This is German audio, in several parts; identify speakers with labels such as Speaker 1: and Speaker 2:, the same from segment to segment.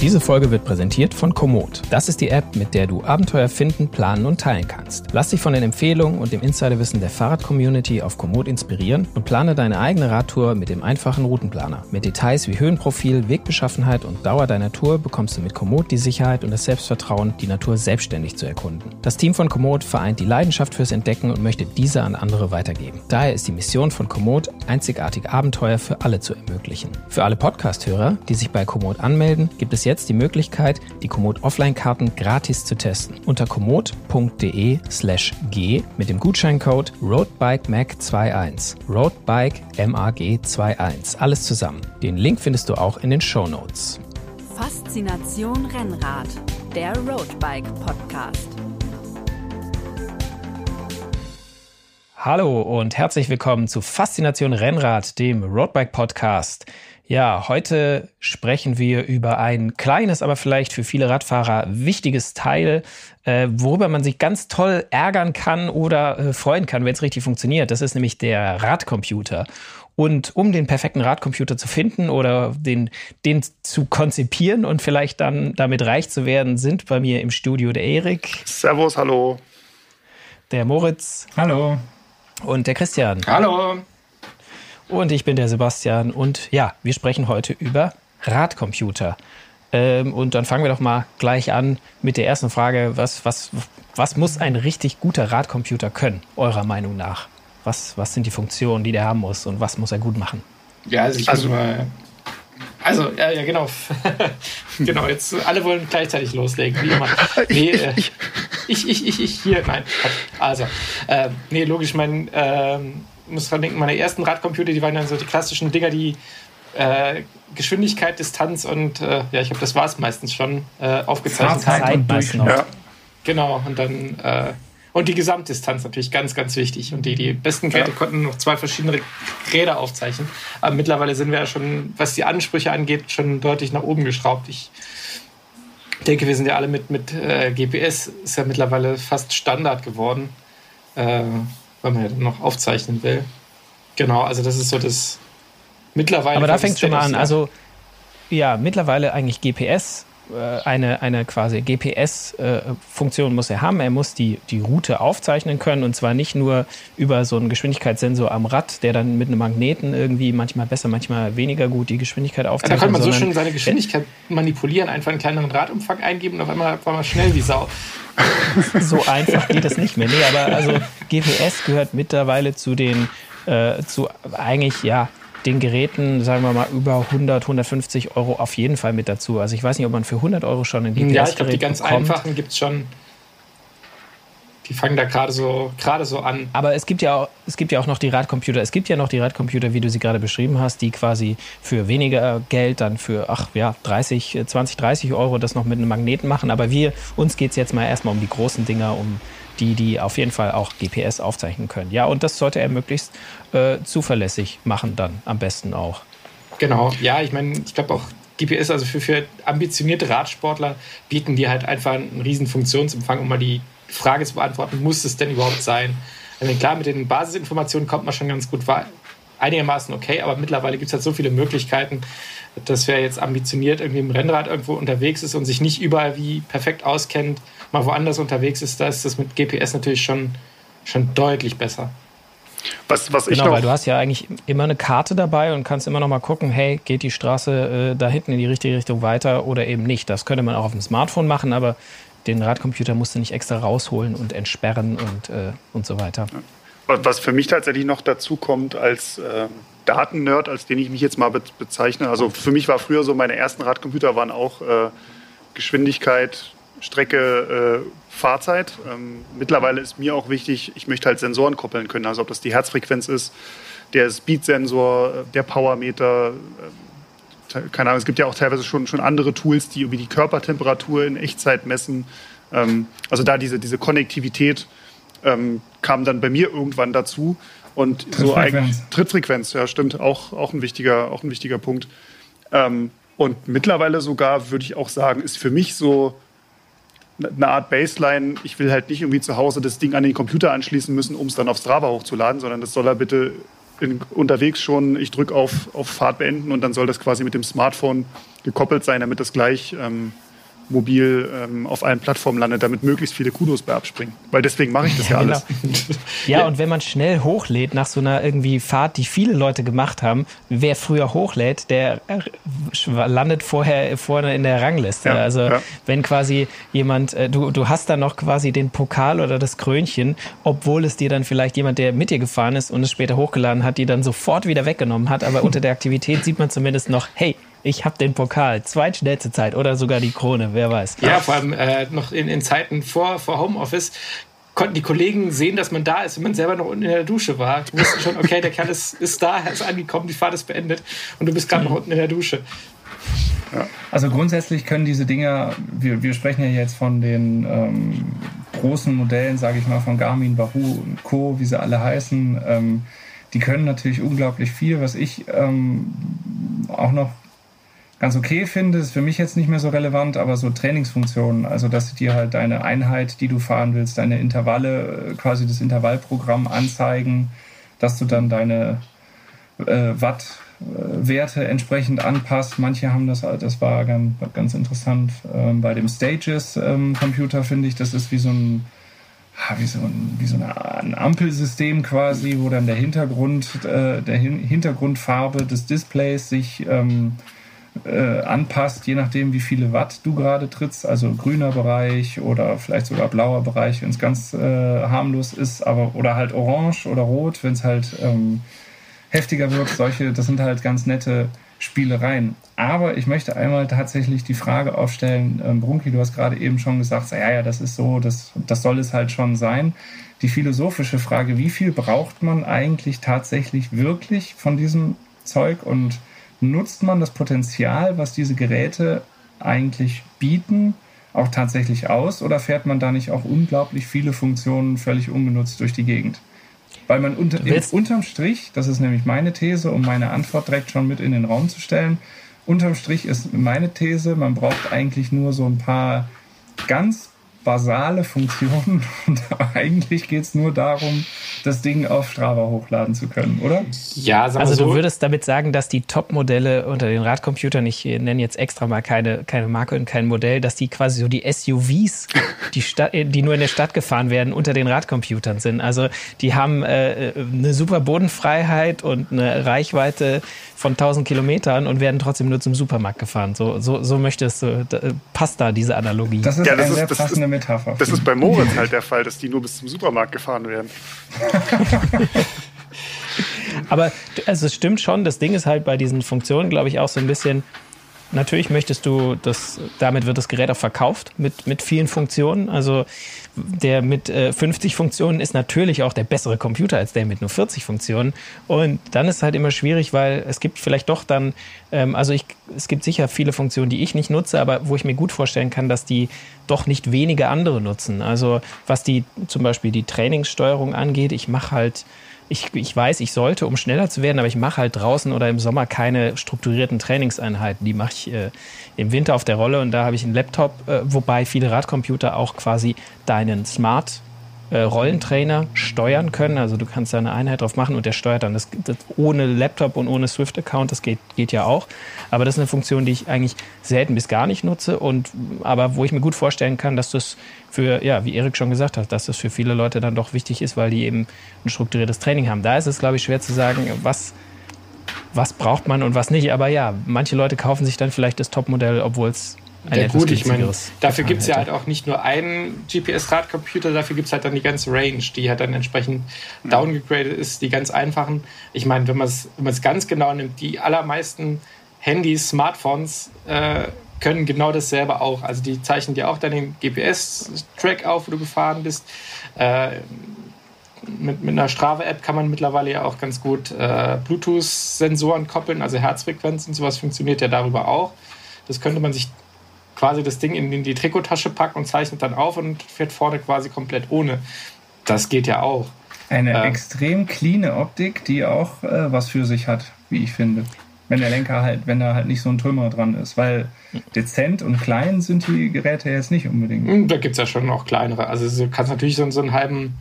Speaker 1: Diese Folge wird präsentiert von Komoot. Das ist die App, mit der du Abenteuer finden, planen und teilen kannst. Lass dich von den Empfehlungen und dem Insiderwissen der Fahrrad-Community auf Komoot inspirieren und plane deine eigene Radtour mit dem einfachen Routenplaner. Mit Details wie Höhenprofil, Wegbeschaffenheit und Dauer deiner Tour bekommst du mit Komoot die Sicherheit und das Selbstvertrauen, die Natur selbstständig zu erkunden. Das Team von Komoot vereint die Leidenschaft fürs Entdecken und möchte diese an andere weitergeben. Daher ist die Mission von Komoot, einzigartige Abenteuer für alle zu ermöglichen. Für alle Podcast-Hörer, die sich bei Komoot anmelden, gibt es jetzt die Möglichkeit, die Komoot Offline-Karten gratis zu testen. Unter komoot.de slash g mit dem Gutscheincode RoadBikeMag21. RoadBike MAG21. Alles zusammen. Den Link findest du auch in den Show Notes.
Speaker 2: Faszination Rennrad, der Roadbike Podcast.
Speaker 1: Hallo und herzlich willkommen zu Faszination Rennrad, dem Roadbike Podcast. Ja, heute sprechen wir über ein kleines, aber vielleicht für viele Radfahrer wichtiges Teil, äh, worüber man sich ganz toll ärgern kann oder äh, freuen kann, wenn es richtig funktioniert. Das ist nämlich der Radcomputer. Und um den perfekten Radcomputer zu finden oder den, den zu konzipieren und vielleicht dann damit reich zu werden, sind bei mir im Studio der Erik.
Speaker 3: Servus, hallo.
Speaker 1: Der Moritz.
Speaker 4: Hallo.
Speaker 1: Und der Christian.
Speaker 4: Hallo.
Speaker 1: Und ich bin der Sebastian und ja, wir sprechen heute über Radcomputer. Ähm, und dann fangen wir doch mal gleich an mit der ersten Frage. Was, was, was muss ein richtig guter Radcomputer können, eurer Meinung nach? Was, was sind die Funktionen, die der haben muss und was muss er gut machen?
Speaker 4: Ja, also ich also, mal. Also, ja, ja, genau. genau, jetzt alle wollen gleichzeitig loslegen, wie immer. Nee, äh, ich, ich, ich, ich, hier, nein. Also, äh, nee, logisch, mein. Äh, muss dran denken, meine ersten Radcomputer, die waren dann so die klassischen Dinger, die äh, Geschwindigkeit, Distanz und äh, ja, ich glaube, das war es meistens schon äh, aufgezeichnet haben. Ja. Genau, und dann äh, und die Gesamtdistanz natürlich ganz, ganz wichtig. Und die, die besten Geräte ja. konnten noch zwei verschiedene Räder aufzeichnen. Aber mittlerweile sind wir ja schon, was die Ansprüche angeht, schon deutlich nach oben geschraubt. Ich denke, wir sind ja alle mit, mit äh, GPS, ist ja mittlerweile fast Standard geworden. Weil man ja dann noch aufzeichnen will. Genau, also das ist so das mittlerweile.
Speaker 1: Aber da fängt schon mal an. Also ja, mittlerweile eigentlich GPS eine, eine quasi GPS-Funktion muss er haben. Er muss die, die Route aufzeichnen können und zwar nicht nur über so einen Geschwindigkeitssensor am Rad, der dann mit einem Magneten irgendwie manchmal besser, manchmal weniger gut die Geschwindigkeit aufzeichnet.
Speaker 4: Da kann man so schön seine Geschwindigkeit manipulieren, einfach einen kleineren Radumfang eingeben und auf einmal war man schnell wie Sau.
Speaker 1: so einfach geht es nicht mehr. Nee, aber also GPS gehört mittlerweile zu den, äh, zu eigentlich, ja, den Geräten, sagen wir mal, über 100, 150 Euro auf jeden Fall mit dazu. Also ich weiß nicht, ob man für 100 Euro schon ein GPS-Gerät
Speaker 4: Ja, ich glaube, die ganz bekommt. einfachen gibt es schon. Die fangen da gerade so, gerade so an.
Speaker 1: Aber es gibt, ja auch, es gibt ja auch noch die Radcomputer. Es gibt ja noch die Radcomputer, wie du sie gerade beschrieben hast, die quasi für weniger Geld dann für, ach ja, 30, 20, 30 Euro das noch mit einem Magneten machen. Aber wir, uns geht es jetzt mal erstmal um die großen Dinger, um die, die auf jeden Fall auch GPS aufzeichnen können. Ja, und das sollte er möglichst äh, zuverlässig machen dann am besten auch.
Speaker 4: Genau, ja, ich meine, ich glaube auch GPS, also für, für ambitionierte Radsportler, bieten die halt einfach einen riesen Funktionsumfang, um mal die Frage zu beantworten, muss es denn überhaupt sein? Also klar, mit den Basisinformationen kommt man schon ganz gut einigermaßen okay, aber mittlerweile gibt es halt so viele Möglichkeiten, dass wer jetzt ambitioniert irgendwie im Rennrad irgendwo unterwegs ist und sich nicht überall wie perfekt auskennt, mal woanders unterwegs ist, da ist das mit GPS natürlich schon, schon deutlich besser.
Speaker 1: Was, was genau, weil du hast ja eigentlich immer eine Karte dabei und kannst immer noch mal gucken, hey, geht die Straße äh, da hinten in die richtige Richtung weiter oder eben nicht. Das könnte man auch auf dem Smartphone machen, aber den Radcomputer musst du nicht extra rausholen und entsperren und, äh, und so weiter.
Speaker 3: Was für mich tatsächlich noch dazu kommt als äh, Datennerd, als den ich mich jetzt mal be bezeichne. Also für mich war früher so, meine ersten Radcomputer waren auch äh, Geschwindigkeit, Strecke, äh, Fahrzeit. Ähm, mittlerweile ist mir auch wichtig, ich möchte halt Sensoren koppeln können. Also ob das die Herzfrequenz ist, der Speed-Sensor, äh, der Powermeter. Äh, keine Ahnung, es gibt ja auch teilweise schon, schon andere Tools, die irgendwie die Körpertemperatur in Echtzeit messen. Ähm, also da diese, diese Konnektivität ähm, kam dann bei mir irgendwann dazu. Und so eigentlich Trittfrequenz, ja, stimmt, auch, auch, ein, wichtiger, auch ein wichtiger Punkt. Ähm, und mittlerweile sogar, würde ich auch sagen, ist für mich so eine Art Baseline. Ich will halt nicht irgendwie zu Hause das Ding an den Computer anschließen müssen, um es dann auf Strava hochzuladen, sondern das soll er bitte in, unterwegs schon, ich drücke auf, auf Fahrt beenden und dann soll das quasi mit dem Smartphone gekoppelt sein, damit das gleich ähm, mobil ähm, auf allen Plattformen landet, damit möglichst viele Kudos bei abspringen. Weil deswegen mache ich das ja, ja alles.
Speaker 1: Genau. ja, und wenn man schnell hochlädt nach so einer irgendwie Fahrt, die viele Leute gemacht haben, wer früher hochlädt, der landet vorher vorne in der Rangliste. Ja, also ja. wenn quasi jemand, äh, du, du hast dann noch quasi den Pokal oder das Krönchen, obwohl es dir dann vielleicht jemand, der mit dir gefahren ist und es später hochgeladen hat, die dann sofort wieder weggenommen hat. Aber unter der Aktivität sieht man zumindest noch, hey, ich habe den Pokal, zweitschnellste Zeit oder sogar die Krone, wer weiß.
Speaker 4: Ja, vor allem äh, noch in, in Zeiten vor, vor Homeoffice konnten die Kollegen sehen, dass man da ist, wenn man selber noch unten in der Dusche war. Du wussten schon, okay, der Kerl ist, ist da, er ist angekommen, die Fahrt ist beendet und du bist gerade noch unten in der Dusche.
Speaker 5: Also grundsätzlich können diese Dinger, wir, wir sprechen ja jetzt von den ähm, großen Modellen, sage ich mal, von Garmin, Wahoo und Co., wie sie alle heißen, ähm, die können natürlich unglaublich viel. Was ich ähm, auch noch ganz okay finde, ist für mich jetzt nicht mehr so relevant, aber so Trainingsfunktionen, also dass sie dir halt deine Einheit, die du fahren willst, deine Intervalle, äh, quasi das Intervallprogramm anzeigen, dass du dann deine äh, Wattwerte äh, entsprechend anpasst. Manche haben das, das war ganz, ganz interessant. Ähm, bei dem Stages-Computer ähm, finde ich, das ist wie so ein wie so, ein, wie so ein Ampelsystem quasi, wo dann der Hintergrund, äh, der Hin Hintergrundfarbe des Displays sich ähm, äh, anpasst, je nachdem, wie viele Watt du gerade trittst, also grüner Bereich oder vielleicht sogar blauer Bereich, wenn es ganz äh, harmlos ist, aber oder halt orange oder rot, wenn es halt ähm, heftiger wird. Solche, das sind halt ganz nette Spielereien. Aber ich möchte einmal tatsächlich die Frage aufstellen, ähm, Brunki, du hast gerade eben schon gesagt, ja, ja, das ist so, das, das soll es halt schon sein. Die philosophische Frage, wie viel braucht man eigentlich tatsächlich wirklich von diesem Zeug und nutzt man das Potenzial, was diese Geräte eigentlich bieten, auch tatsächlich aus oder fährt man da nicht auch unglaublich viele Funktionen völlig ungenutzt durch die Gegend? Weil man unter, unterm Strich, das ist nämlich meine These, um meine Antwort direkt schon mit in den Raum zu stellen, unterm Strich ist meine These, man braucht eigentlich nur so ein paar ganz basale Funktionen und eigentlich geht es nur darum, das Ding auf Strava hochladen zu können, oder?
Speaker 1: Ja, also so. du würdest damit sagen, dass die Top-Modelle unter den Radcomputern, ich nenne jetzt extra mal keine, keine Marke und kein Modell, dass die quasi so die SUVs, die, Stadt, die nur in der Stadt gefahren werden, unter den Radcomputern sind. Also die haben äh, eine super Bodenfreiheit und eine Reichweite von 1000 Kilometern und werden trotzdem nur zum Supermarkt gefahren. So, so, so möchtest du, da, passt da diese Analogie.
Speaker 5: Das ist ja, das eine ist, sehr passende Metapher.
Speaker 3: Das ist bei Moritz halt der Fall, dass die nur bis zum Supermarkt gefahren werden.
Speaker 1: Aber also es stimmt schon, das Ding ist halt bei diesen Funktionen, glaube ich, auch so ein bisschen, natürlich möchtest du, das, damit wird das Gerät auch verkauft mit, mit vielen Funktionen. Also der mit äh, 50 Funktionen ist natürlich auch der bessere Computer als der mit nur 40 Funktionen. Und dann ist halt immer schwierig, weil es gibt vielleicht doch dann, ähm, also ich, es gibt sicher viele Funktionen, die ich nicht nutze, aber wo ich mir gut vorstellen kann, dass die doch nicht wenige andere nutzen. Also was die zum Beispiel die Trainingssteuerung angeht, ich mache halt ich, ich weiß, ich sollte, um schneller zu werden, aber ich mache halt draußen oder im Sommer keine strukturierten Trainingseinheiten. Die mache ich äh, im Winter auf der Rolle und da habe ich einen Laptop, äh, wobei viele Radcomputer auch quasi deinen Smart äh, Rollentrainer steuern können. Also du kannst da eine Einheit drauf machen und der steuert dann. Das, das ohne Laptop und ohne Swift-Account, das geht, geht ja auch. Aber das ist eine Funktion, die ich eigentlich selten bis gar nicht nutze und aber wo ich mir gut vorstellen kann, dass das für, ja, wie Erik schon gesagt hat, dass das für viele Leute dann doch wichtig ist, weil die eben ein strukturiertes Training haben. Da ist es, glaube ich, schwer zu sagen, was, was braucht man und was nicht. Aber ja, manche Leute kaufen sich dann vielleicht das Topmodell, obwohl es
Speaker 4: ja, gut, ich meine, dafür gibt es ja halt auch nicht nur einen GPS-Radcomputer, dafür gibt es halt dann die ganze Range, die halt dann entsprechend mhm. downgegradet ist, die ganz einfachen. Ich meine, wenn man es wenn ganz genau nimmt, die allermeisten Handys, Smartphones äh, können genau dasselbe auch. Also die zeichnen dir auch dann den GPS-Track auf, wo du gefahren bist. Äh, mit, mit einer Strava-App kann man mittlerweile ja auch ganz gut äh, Bluetooth-Sensoren koppeln, also Herzfrequenzen, sowas funktioniert ja darüber auch. Das könnte man sich quasi das Ding in die Trikottasche packen und zeichnet dann auf und fährt vorne quasi komplett ohne. Das geht ja auch.
Speaker 5: Eine äh, extrem cleane Optik, die auch äh, was für sich hat, wie ich finde. Wenn der Lenker halt, wenn da halt nicht so ein Trümmer dran ist. Weil dezent und klein sind die Geräte jetzt nicht unbedingt.
Speaker 4: Hm, da gibt es ja schon noch kleinere. Also du kannst natürlich so, so einen halben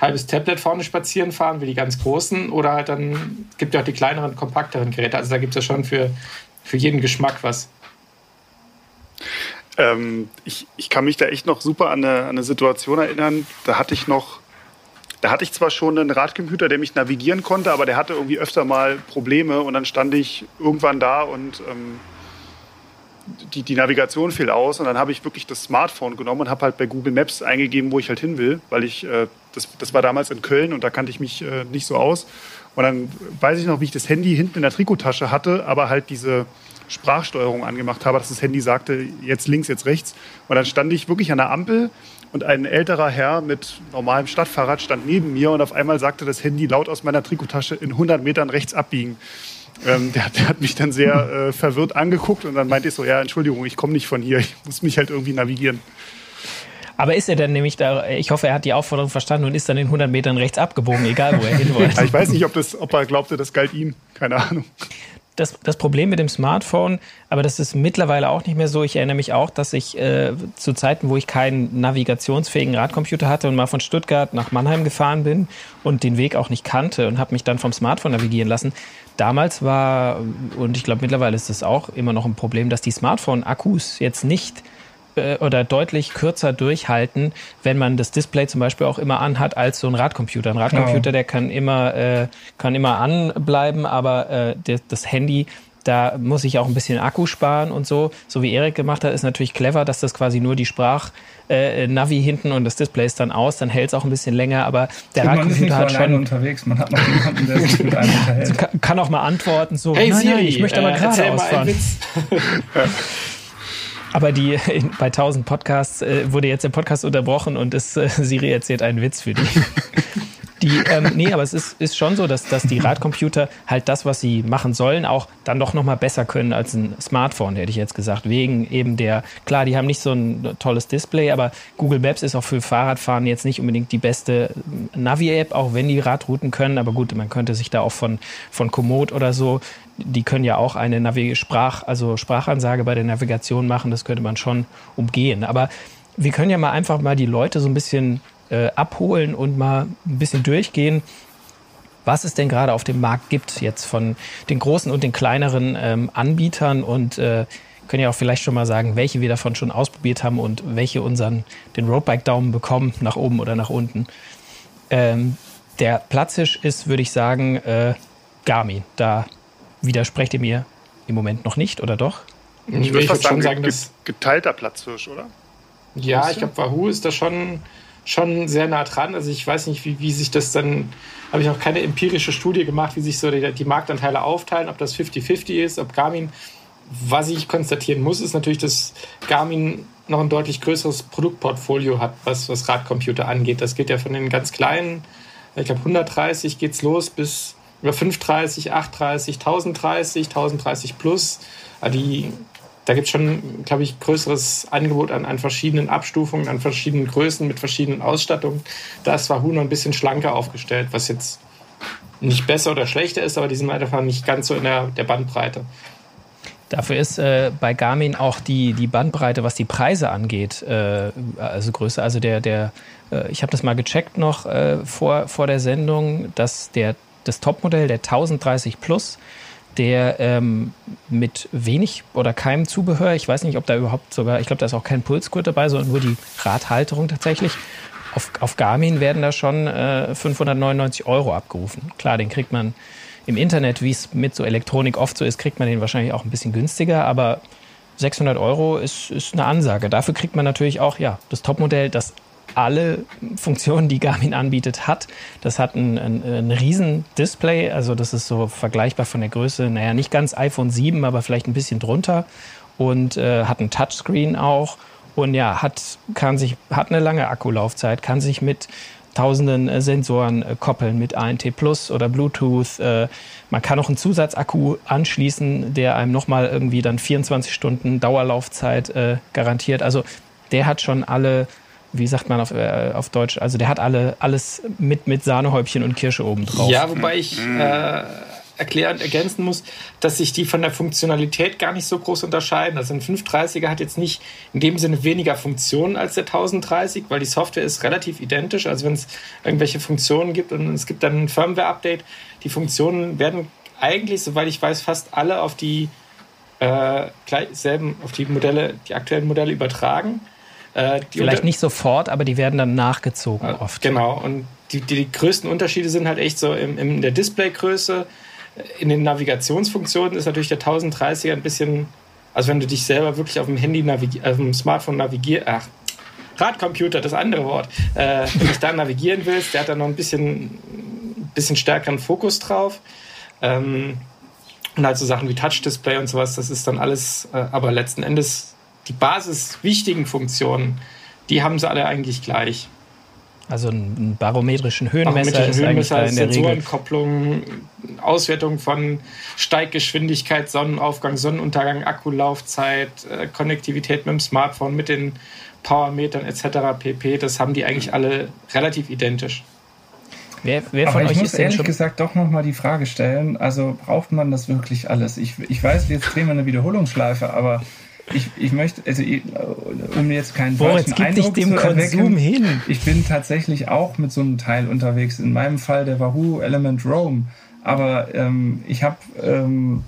Speaker 4: halbes Tablet vorne spazieren fahren, wie die ganz großen, oder halt dann gibt es auch die kleineren, kompakteren Geräte. Also da gibt es ja schon für, für jeden Geschmack was.
Speaker 3: Ähm, ich, ich kann mich da echt noch super an eine, an eine Situation erinnern. Da hatte ich noch, da hatte ich zwar schon einen Radcomputer, der mich navigieren konnte, aber der hatte irgendwie öfter mal Probleme und dann stand ich irgendwann da und ähm, die, die Navigation fiel aus und dann habe ich wirklich das Smartphone genommen und habe halt bei Google Maps eingegeben, wo ich halt hin will, weil ich, äh, das, das war damals in Köln und da kannte ich mich äh, nicht so aus. Und dann weiß ich noch, wie ich das Handy hinten in der Trikotasche hatte, aber halt diese Sprachsteuerung angemacht habe, dass das Handy sagte, jetzt links, jetzt rechts. Und dann stand ich wirklich an der Ampel und ein älterer Herr mit normalem Stadtfahrrad stand neben mir und auf einmal sagte das Handy laut aus meiner Trikotasche in 100 Metern rechts abbiegen. Ähm, der, der, hat mich dann sehr äh, verwirrt angeguckt und dann meinte ich so, ja, Entschuldigung, ich komme nicht von hier, ich muss mich halt irgendwie navigieren.
Speaker 1: Aber ist er denn nämlich da, ich hoffe, er hat die Aufforderung verstanden und ist dann in 100 Metern rechts abgebogen, egal wo er hin wollte.
Speaker 3: ich weiß nicht, ob, das, ob er glaubte, das galt ihm, keine Ahnung
Speaker 1: das, das Problem mit dem Smartphone, aber das ist mittlerweile auch nicht mehr so. Ich erinnere mich auch, dass ich äh, zu Zeiten, wo ich keinen navigationsfähigen Radcomputer hatte und mal von Stuttgart nach Mannheim gefahren bin und den Weg auch nicht kannte und habe mich dann vom Smartphone navigieren lassen. Damals war, und ich glaube mittlerweile ist das auch immer noch ein Problem, dass die Smartphone-Akkus jetzt nicht äh, oder deutlich kürzer durchhalten, wenn man das Display zum Beispiel auch immer anhat als so ein Radcomputer. Ein Radcomputer, oh. der kann immer, äh, kann immer anbleiben, aber äh, das, das Handy da muss ich auch ein bisschen Akku sparen und so. So wie Erik gemacht hat, ist natürlich clever, dass das quasi nur die Sprach-Navi äh, hinten und das Display ist dann aus, dann hält es auch ein bisschen länger, aber der Radcomputer hat schon
Speaker 5: unterwegs, man hat noch jemanden, der sich mit einem unterhält. Also
Speaker 1: kann, kann, auch mal antworten so,
Speaker 4: hey, Siri, nein,
Speaker 1: ich möchte aber äh, gerade ausfahren. Aber die bei 1000 Podcasts äh, wurde jetzt der Podcast unterbrochen und es, äh, Siri erzählt einen Witz für die. Die, ähm, nee, aber es ist, ist schon so, dass, dass die Radcomputer halt das, was sie machen sollen, auch dann doch nochmal besser können als ein Smartphone, hätte ich jetzt gesagt. Wegen eben der, klar, die haben nicht so ein tolles Display, aber Google Maps ist auch für Fahrradfahren jetzt nicht unbedingt die beste Navi-App, auch wenn die Radrouten können. Aber gut, man könnte sich da auch von, von Komoot oder so die können ja auch eine Navi Sprach, also Sprachansage bei der Navigation machen, das könnte man schon umgehen. Aber wir können ja mal einfach mal die Leute so ein bisschen äh, abholen und mal ein bisschen durchgehen, was es denn gerade auf dem Markt gibt, jetzt von den großen und den kleineren ähm, Anbietern und äh, können ja auch vielleicht schon mal sagen, welche wir davon schon ausprobiert haben und welche unseren den Roadbike-Daumen bekommen, nach oben oder nach unten. Ähm, der Platzhisch ist, würde ich sagen, äh, Garmin. Da widersprecht ihr mir im Moment noch nicht, oder doch?
Speaker 3: Ich würde fast schon sagen, dass geteilter Platzhirsch, oder?
Speaker 4: Ja, ich glaube, Wahoo ist da schon, schon sehr nah dran. Also ich weiß nicht, wie, wie sich das dann, habe ich noch keine empirische Studie gemacht, wie sich so die, die Marktanteile aufteilen, ob das 50-50 ist, ob Garmin. Was ich konstatieren muss, ist natürlich, dass Garmin noch ein deutlich größeres Produktportfolio hat, was, was Radcomputer angeht. Das geht ja von den ganz kleinen, ich glaube 130 geht es los bis über 530, 830, 1030, 1030 plus. Die, da gibt es schon, glaube ich, größeres Angebot an, an verschiedenen Abstufungen, an verschiedenen Größen mit verschiedenen Ausstattungen. Da ist Wahoo noch ein bisschen schlanker aufgestellt, was jetzt nicht besser oder schlechter ist, aber die sind einfach nicht ganz so in der, der Bandbreite.
Speaker 1: Dafür ist äh, bei Garmin auch die, die Bandbreite, was die Preise angeht, äh, also größer. Also der, der, äh, ich habe das mal gecheckt noch äh, vor, vor der Sendung, dass der das Topmodell, der 1030 Plus, der ähm, mit wenig oder keinem Zubehör, ich weiß nicht, ob da überhaupt sogar, ich glaube, da ist auch kein Pulsgurt dabei, sondern nur die Radhalterung tatsächlich. Auf, auf Garmin werden da schon äh, 599 Euro abgerufen. Klar, den kriegt man im Internet, wie es mit so Elektronik oft so ist, kriegt man den wahrscheinlich auch ein bisschen günstiger, aber 600 Euro ist, ist eine Ansage. Dafür kriegt man natürlich auch ja, das Topmodell, das alle Funktionen, die Garmin anbietet, hat. Das hat ein, ein, ein riesen Display, also das ist so vergleichbar von der Größe, naja, nicht ganz iPhone 7, aber vielleicht ein bisschen drunter und äh, hat ein Touchscreen auch und ja, hat, kann sich, hat eine lange Akkulaufzeit, kann sich mit tausenden äh, Sensoren äh, koppeln, mit ANT Plus oder Bluetooth. Äh, man kann auch einen Zusatzakku anschließen, der einem nochmal irgendwie dann 24 Stunden Dauerlaufzeit äh, garantiert. Also der hat schon alle wie sagt man auf, äh, auf Deutsch? Also der hat alle alles mit, mit Sahnehäubchen und Kirsche oben drauf.
Speaker 4: Ja, wobei ich äh, erklärend ergänzen muss, dass sich die von der Funktionalität gar nicht so groß unterscheiden. Also ein 530er hat jetzt nicht in dem Sinne weniger Funktionen als der 1030, weil die Software ist relativ identisch. Also wenn es irgendwelche Funktionen gibt und es gibt dann ein Firmware-Update, die Funktionen werden eigentlich, soweit ich weiß, fast alle auf die äh, gleich selben, auf die Modelle, die aktuellen Modelle übertragen.
Speaker 1: Äh, Vielleicht nicht sofort, aber die werden dann nachgezogen äh, oft.
Speaker 4: Genau. Und die, die, die, größten Unterschiede sind halt echt so in, in der Displaygröße. In den Navigationsfunktionen ist natürlich der 1030er ein bisschen, also wenn du dich selber wirklich auf dem Handy auf dem Smartphone navigierst, ach, Radcomputer, das andere Wort, äh, wenn du da navigieren willst, der hat da noch ein bisschen, bisschen stärkeren Fokus drauf. Ähm, und halt so Sachen wie Touch-Display und sowas, das ist dann alles, äh, aber letzten Endes die basiswichtigen Funktionen, die haben sie alle eigentlich gleich.
Speaker 1: Also einen barometrischen Höhenmesser Barometrischen ist Höhenmesser, eigentlich da in der
Speaker 4: Sensorenkopplung, Auswertung von Steiggeschwindigkeit, Sonnenaufgang, Sonnenuntergang, Akkulaufzeit, äh, Konnektivität mit dem Smartphone, mit den Powermetern etc. pp. Das haben die eigentlich alle relativ identisch.
Speaker 5: Wer, wer von Aber euch ich muss ehrlich gesagt doch nochmal die Frage stellen, also braucht man das wirklich alles? Ich, ich weiß, jetzt drehen wir eine Wiederholungsschleife, aber ich, ich möchte, also um jetzt keinen
Speaker 1: Boah, falschen Eindruck dem zu erwecken, hin.
Speaker 5: ich bin tatsächlich auch mit so einem Teil unterwegs. In meinem Fall der Wahoo Element Roam. Aber ähm, ich habe ähm,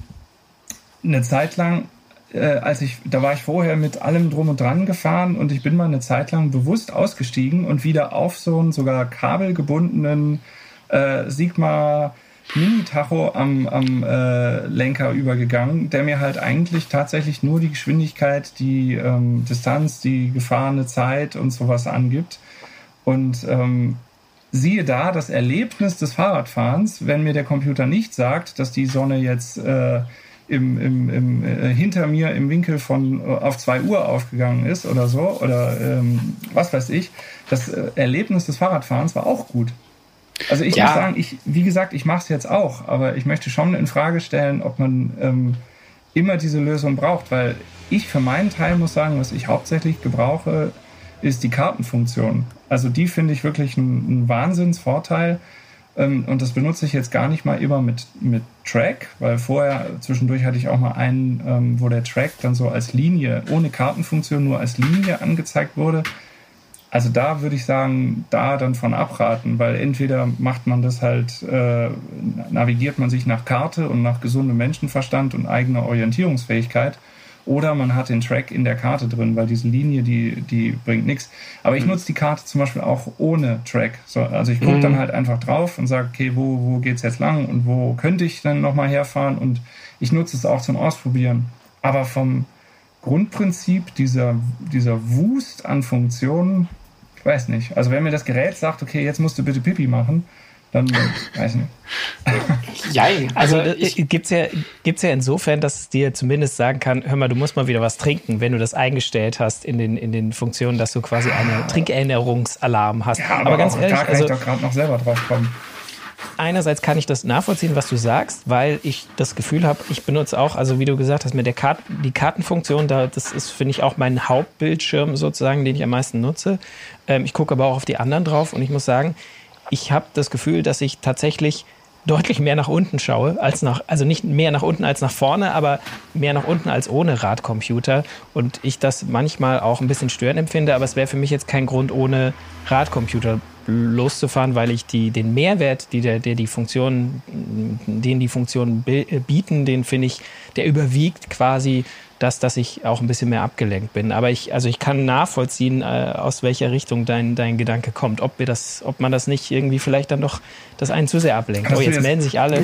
Speaker 5: eine Zeit lang, äh, als ich, da war ich vorher mit allem drum und dran gefahren und ich bin mal eine Zeit lang bewusst ausgestiegen und wieder auf so einen sogar kabelgebundenen äh, Sigma Mini-Tacho am, am äh, Lenker übergegangen, der mir halt eigentlich tatsächlich nur die Geschwindigkeit, die ähm, Distanz, die gefahrene Zeit und sowas angibt. Und ähm, siehe da das Erlebnis des Fahrradfahrens, wenn mir der Computer nicht sagt, dass die Sonne jetzt äh, im, im, im, äh, hinter mir im Winkel von äh, auf 2 Uhr aufgegangen ist oder so, oder ähm, was weiß ich, das äh, Erlebnis des Fahrradfahrens war auch gut. Also ich ja. muss sagen, ich, wie gesagt, ich mache es jetzt auch, aber ich möchte schon in Frage stellen, ob man ähm, immer diese Lösung braucht, weil ich für meinen Teil muss sagen, was ich hauptsächlich gebrauche, ist die Kartenfunktion. Also die finde ich wirklich ein, ein Wahnsinnsvorteil. Ähm, und das benutze ich jetzt gar nicht mal immer mit, mit Track, weil vorher zwischendurch hatte ich auch mal einen, ähm, wo der Track dann so als Linie, ohne Kartenfunktion, nur als Linie angezeigt wurde. Also da würde ich sagen, da dann von abraten, weil entweder macht man das halt, äh, navigiert man sich nach Karte und nach gesundem Menschenverstand und eigener Orientierungsfähigkeit, oder man hat den Track in der Karte drin, weil diese Linie, die, die bringt nichts. Aber ich mhm. nutze die Karte zum Beispiel auch ohne Track. So, also ich gucke mhm. dann halt einfach drauf und sage, okay, wo, wo geht's jetzt lang und wo könnte ich dann nochmal herfahren? Und ich nutze es auch zum Ausprobieren. Aber vom Grundprinzip dieser, dieser Wust an Funktionen ich weiß nicht. Also wenn mir das Gerät sagt, okay, jetzt musst du bitte Pipi machen, dann weiß ich nicht.
Speaker 1: Jein. Also, also gibt es ja, gibt's ja insofern, dass es dir zumindest sagen kann, hör mal, du musst mal wieder was trinken, wenn du das eingestellt hast in den, in den Funktionen, dass du quasi einen Trinkerinnerungsalarm hast.
Speaker 5: Ja, aber, aber ganz ehrlich, da kann also, ich doch gerade noch selber drauf kommen
Speaker 1: einerseits kann ich das nachvollziehen, was du sagst, weil ich das Gefühl habe, ich benutze auch, also wie du gesagt hast, mit der Karte, die Kartenfunktion, da, das ist, finde ich, auch mein Hauptbildschirm sozusagen, den ich am meisten nutze. Ähm, ich gucke aber auch auf die anderen drauf und ich muss sagen, ich habe das Gefühl, dass ich tatsächlich deutlich mehr nach unten schaue, als nach, also nicht mehr nach unten als nach vorne, aber mehr nach unten als ohne Radcomputer. Und ich das manchmal auch ein bisschen störend empfinde, aber es wäre für mich jetzt kein Grund, ohne Radcomputer loszufahren, weil ich die, den Mehrwert, die der, der die Funktionen, den die Funktionen bieten, den finde ich, der überwiegt quasi das, dass ich auch ein bisschen mehr abgelenkt bin. Aber ich, also ich kann nachvollziehen, äh, aus welcher Richtung dein, dein Gedanke kommt. Ob wir das, ob man das nicht irgendwie vielleicht dann doch das einen zu sehr ablenkt. oh, jetzt, jetzt melden sich alle.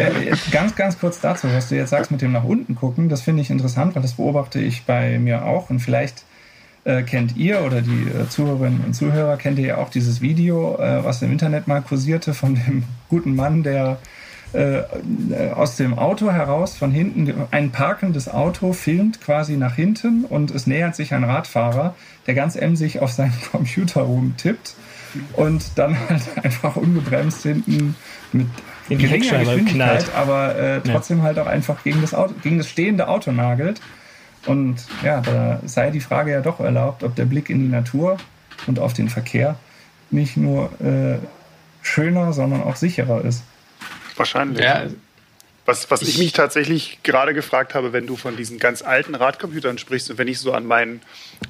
Speaker 5: ganz, ganz kurz dazu, was du jetzt sagst mit dem nach unten gucken, das finde ich interessant, weil das beobachte ich bei mir auch und vielleicht äh, kennt ihr oder die äh, Zuhörerinnen und Zuhörer kennt ihr ja auch dieses Video, äh, was im Internet mal kursierte von dem guten Mann, der äh, aus dem Auto heraus von hinten ein parkendes Auto filmt quasi nach hinten und es nähert sich ein Radfahrer, der ganz emsig auf seinen Computer rumtippt und dann halt einfach ungebremst hinten mit
Speaker 1: in die Heckscheibe knallt,
Speaker 5: aber äh, trotzdem ja. halt auch einfach gegen das, Auto, gegen das stehende Auto nagelt. Und ja, da sei die Frage ja doch erlaubt, ob der Blick in die Natur und auf den Verkehr nicht nur äh, schöner, sondern auch sicherer ist.
Speaker 3: Wahrscheinlich.
Speaker 4: Ja,
Speaker 3: Was, was ich, ich mich tatsächlich gerade gefragt habe, wenn du von diesen ganz alten Radcomputern sprichst und wenn ich so an meinen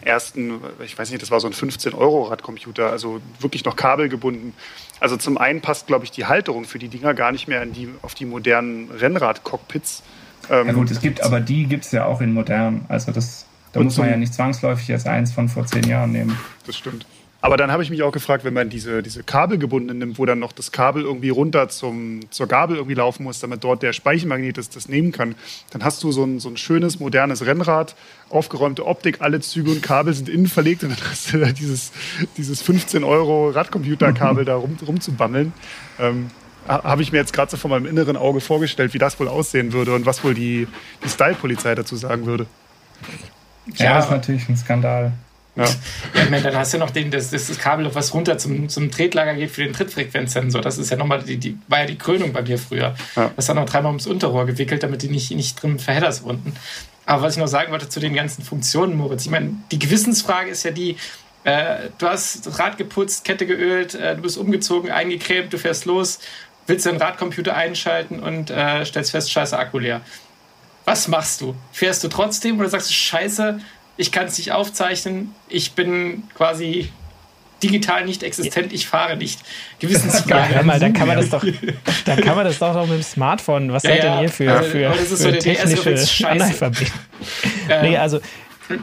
Speaker 3: ersten, ich weiß nicht, das war so ein 15-Euro-Radcomputer, also wirklich noch kabelgebunden. Also zum einen passt, glaube ich, die Halterung für die Dinger gar nicht mehr die, auf die modernen Rennrad-Cockpits.
Speaker 5: Ähm, ja gut, es gibt, aber die gibt es ja auch in modernen. Also das, da muss man ja nicht zwangsläufig jetzt eins von vor zehn Jahren nehmen.
Speaker 3: Das stimmt. Aber dann habe ich mich auch gefragt, wenn man diese, diese Kabelgebundenen nimmt, wo dann noch das Kabel irgendwie runter zum, zur Gabel irgendwie laufen muss, damit dort der Speichenmagnet das, das nehmen kann, dann hast du so ein, so ein schönes, modernes Rennrad, aufgeräumte Optik, alle Züge und Kabel sind innen verlegt und dann hast du da dieses, dieses 15 Euro Radcomputerkabel da rum, rumzubammeln. Ähm, habe ich mir jetzt gerade so von meinem inneren Auge vorgestellt, wie das wohl aussehen würde und was wohl die, die Style-Polizei dazu sagen würde.
Speaker 5: Ja, ja, ist natürlich ein Skandal.
Speaker 4: Ja. ja, ich meine, dann hast du noch den, das, das Kabel, was runter zum, zum Tretlager geht für den Trittfrequenzsensor. Das ist ja nochmal die, die, war ja die Krönung bei mir früher. Ja. Das dann noch dreimal ums Unterrohr gewickelt, damit die nicht, nicht drin verhedders unten. Aber was ich noch sagen wollte zu den ganzen Funktionen, Moritz, ich meine, die Gewissensfrage ist ja die, äh, du hast das Rad geputzt, Kette geölt, äh, du bist umgezogen, eingecremt, du fährst los, willst deinen Radcomputer einschalten und äh, stellst fest, scheiße, Akku leer. Was machst du? Fährst du trotzdem oder sagst du, scheiße, ich kann es nicht aufzeichnen, ich bin quasi digital nicht existent, ich fahre nicht.
Speaker 1: Gewissensfrage. Ja, mal, dann kann man das doch, dann kann man das doch noch mit dem Smartphone. Was ja, seid denn ihr für, also, für, das ist für so technische Analphabet? Ähm, nee, also,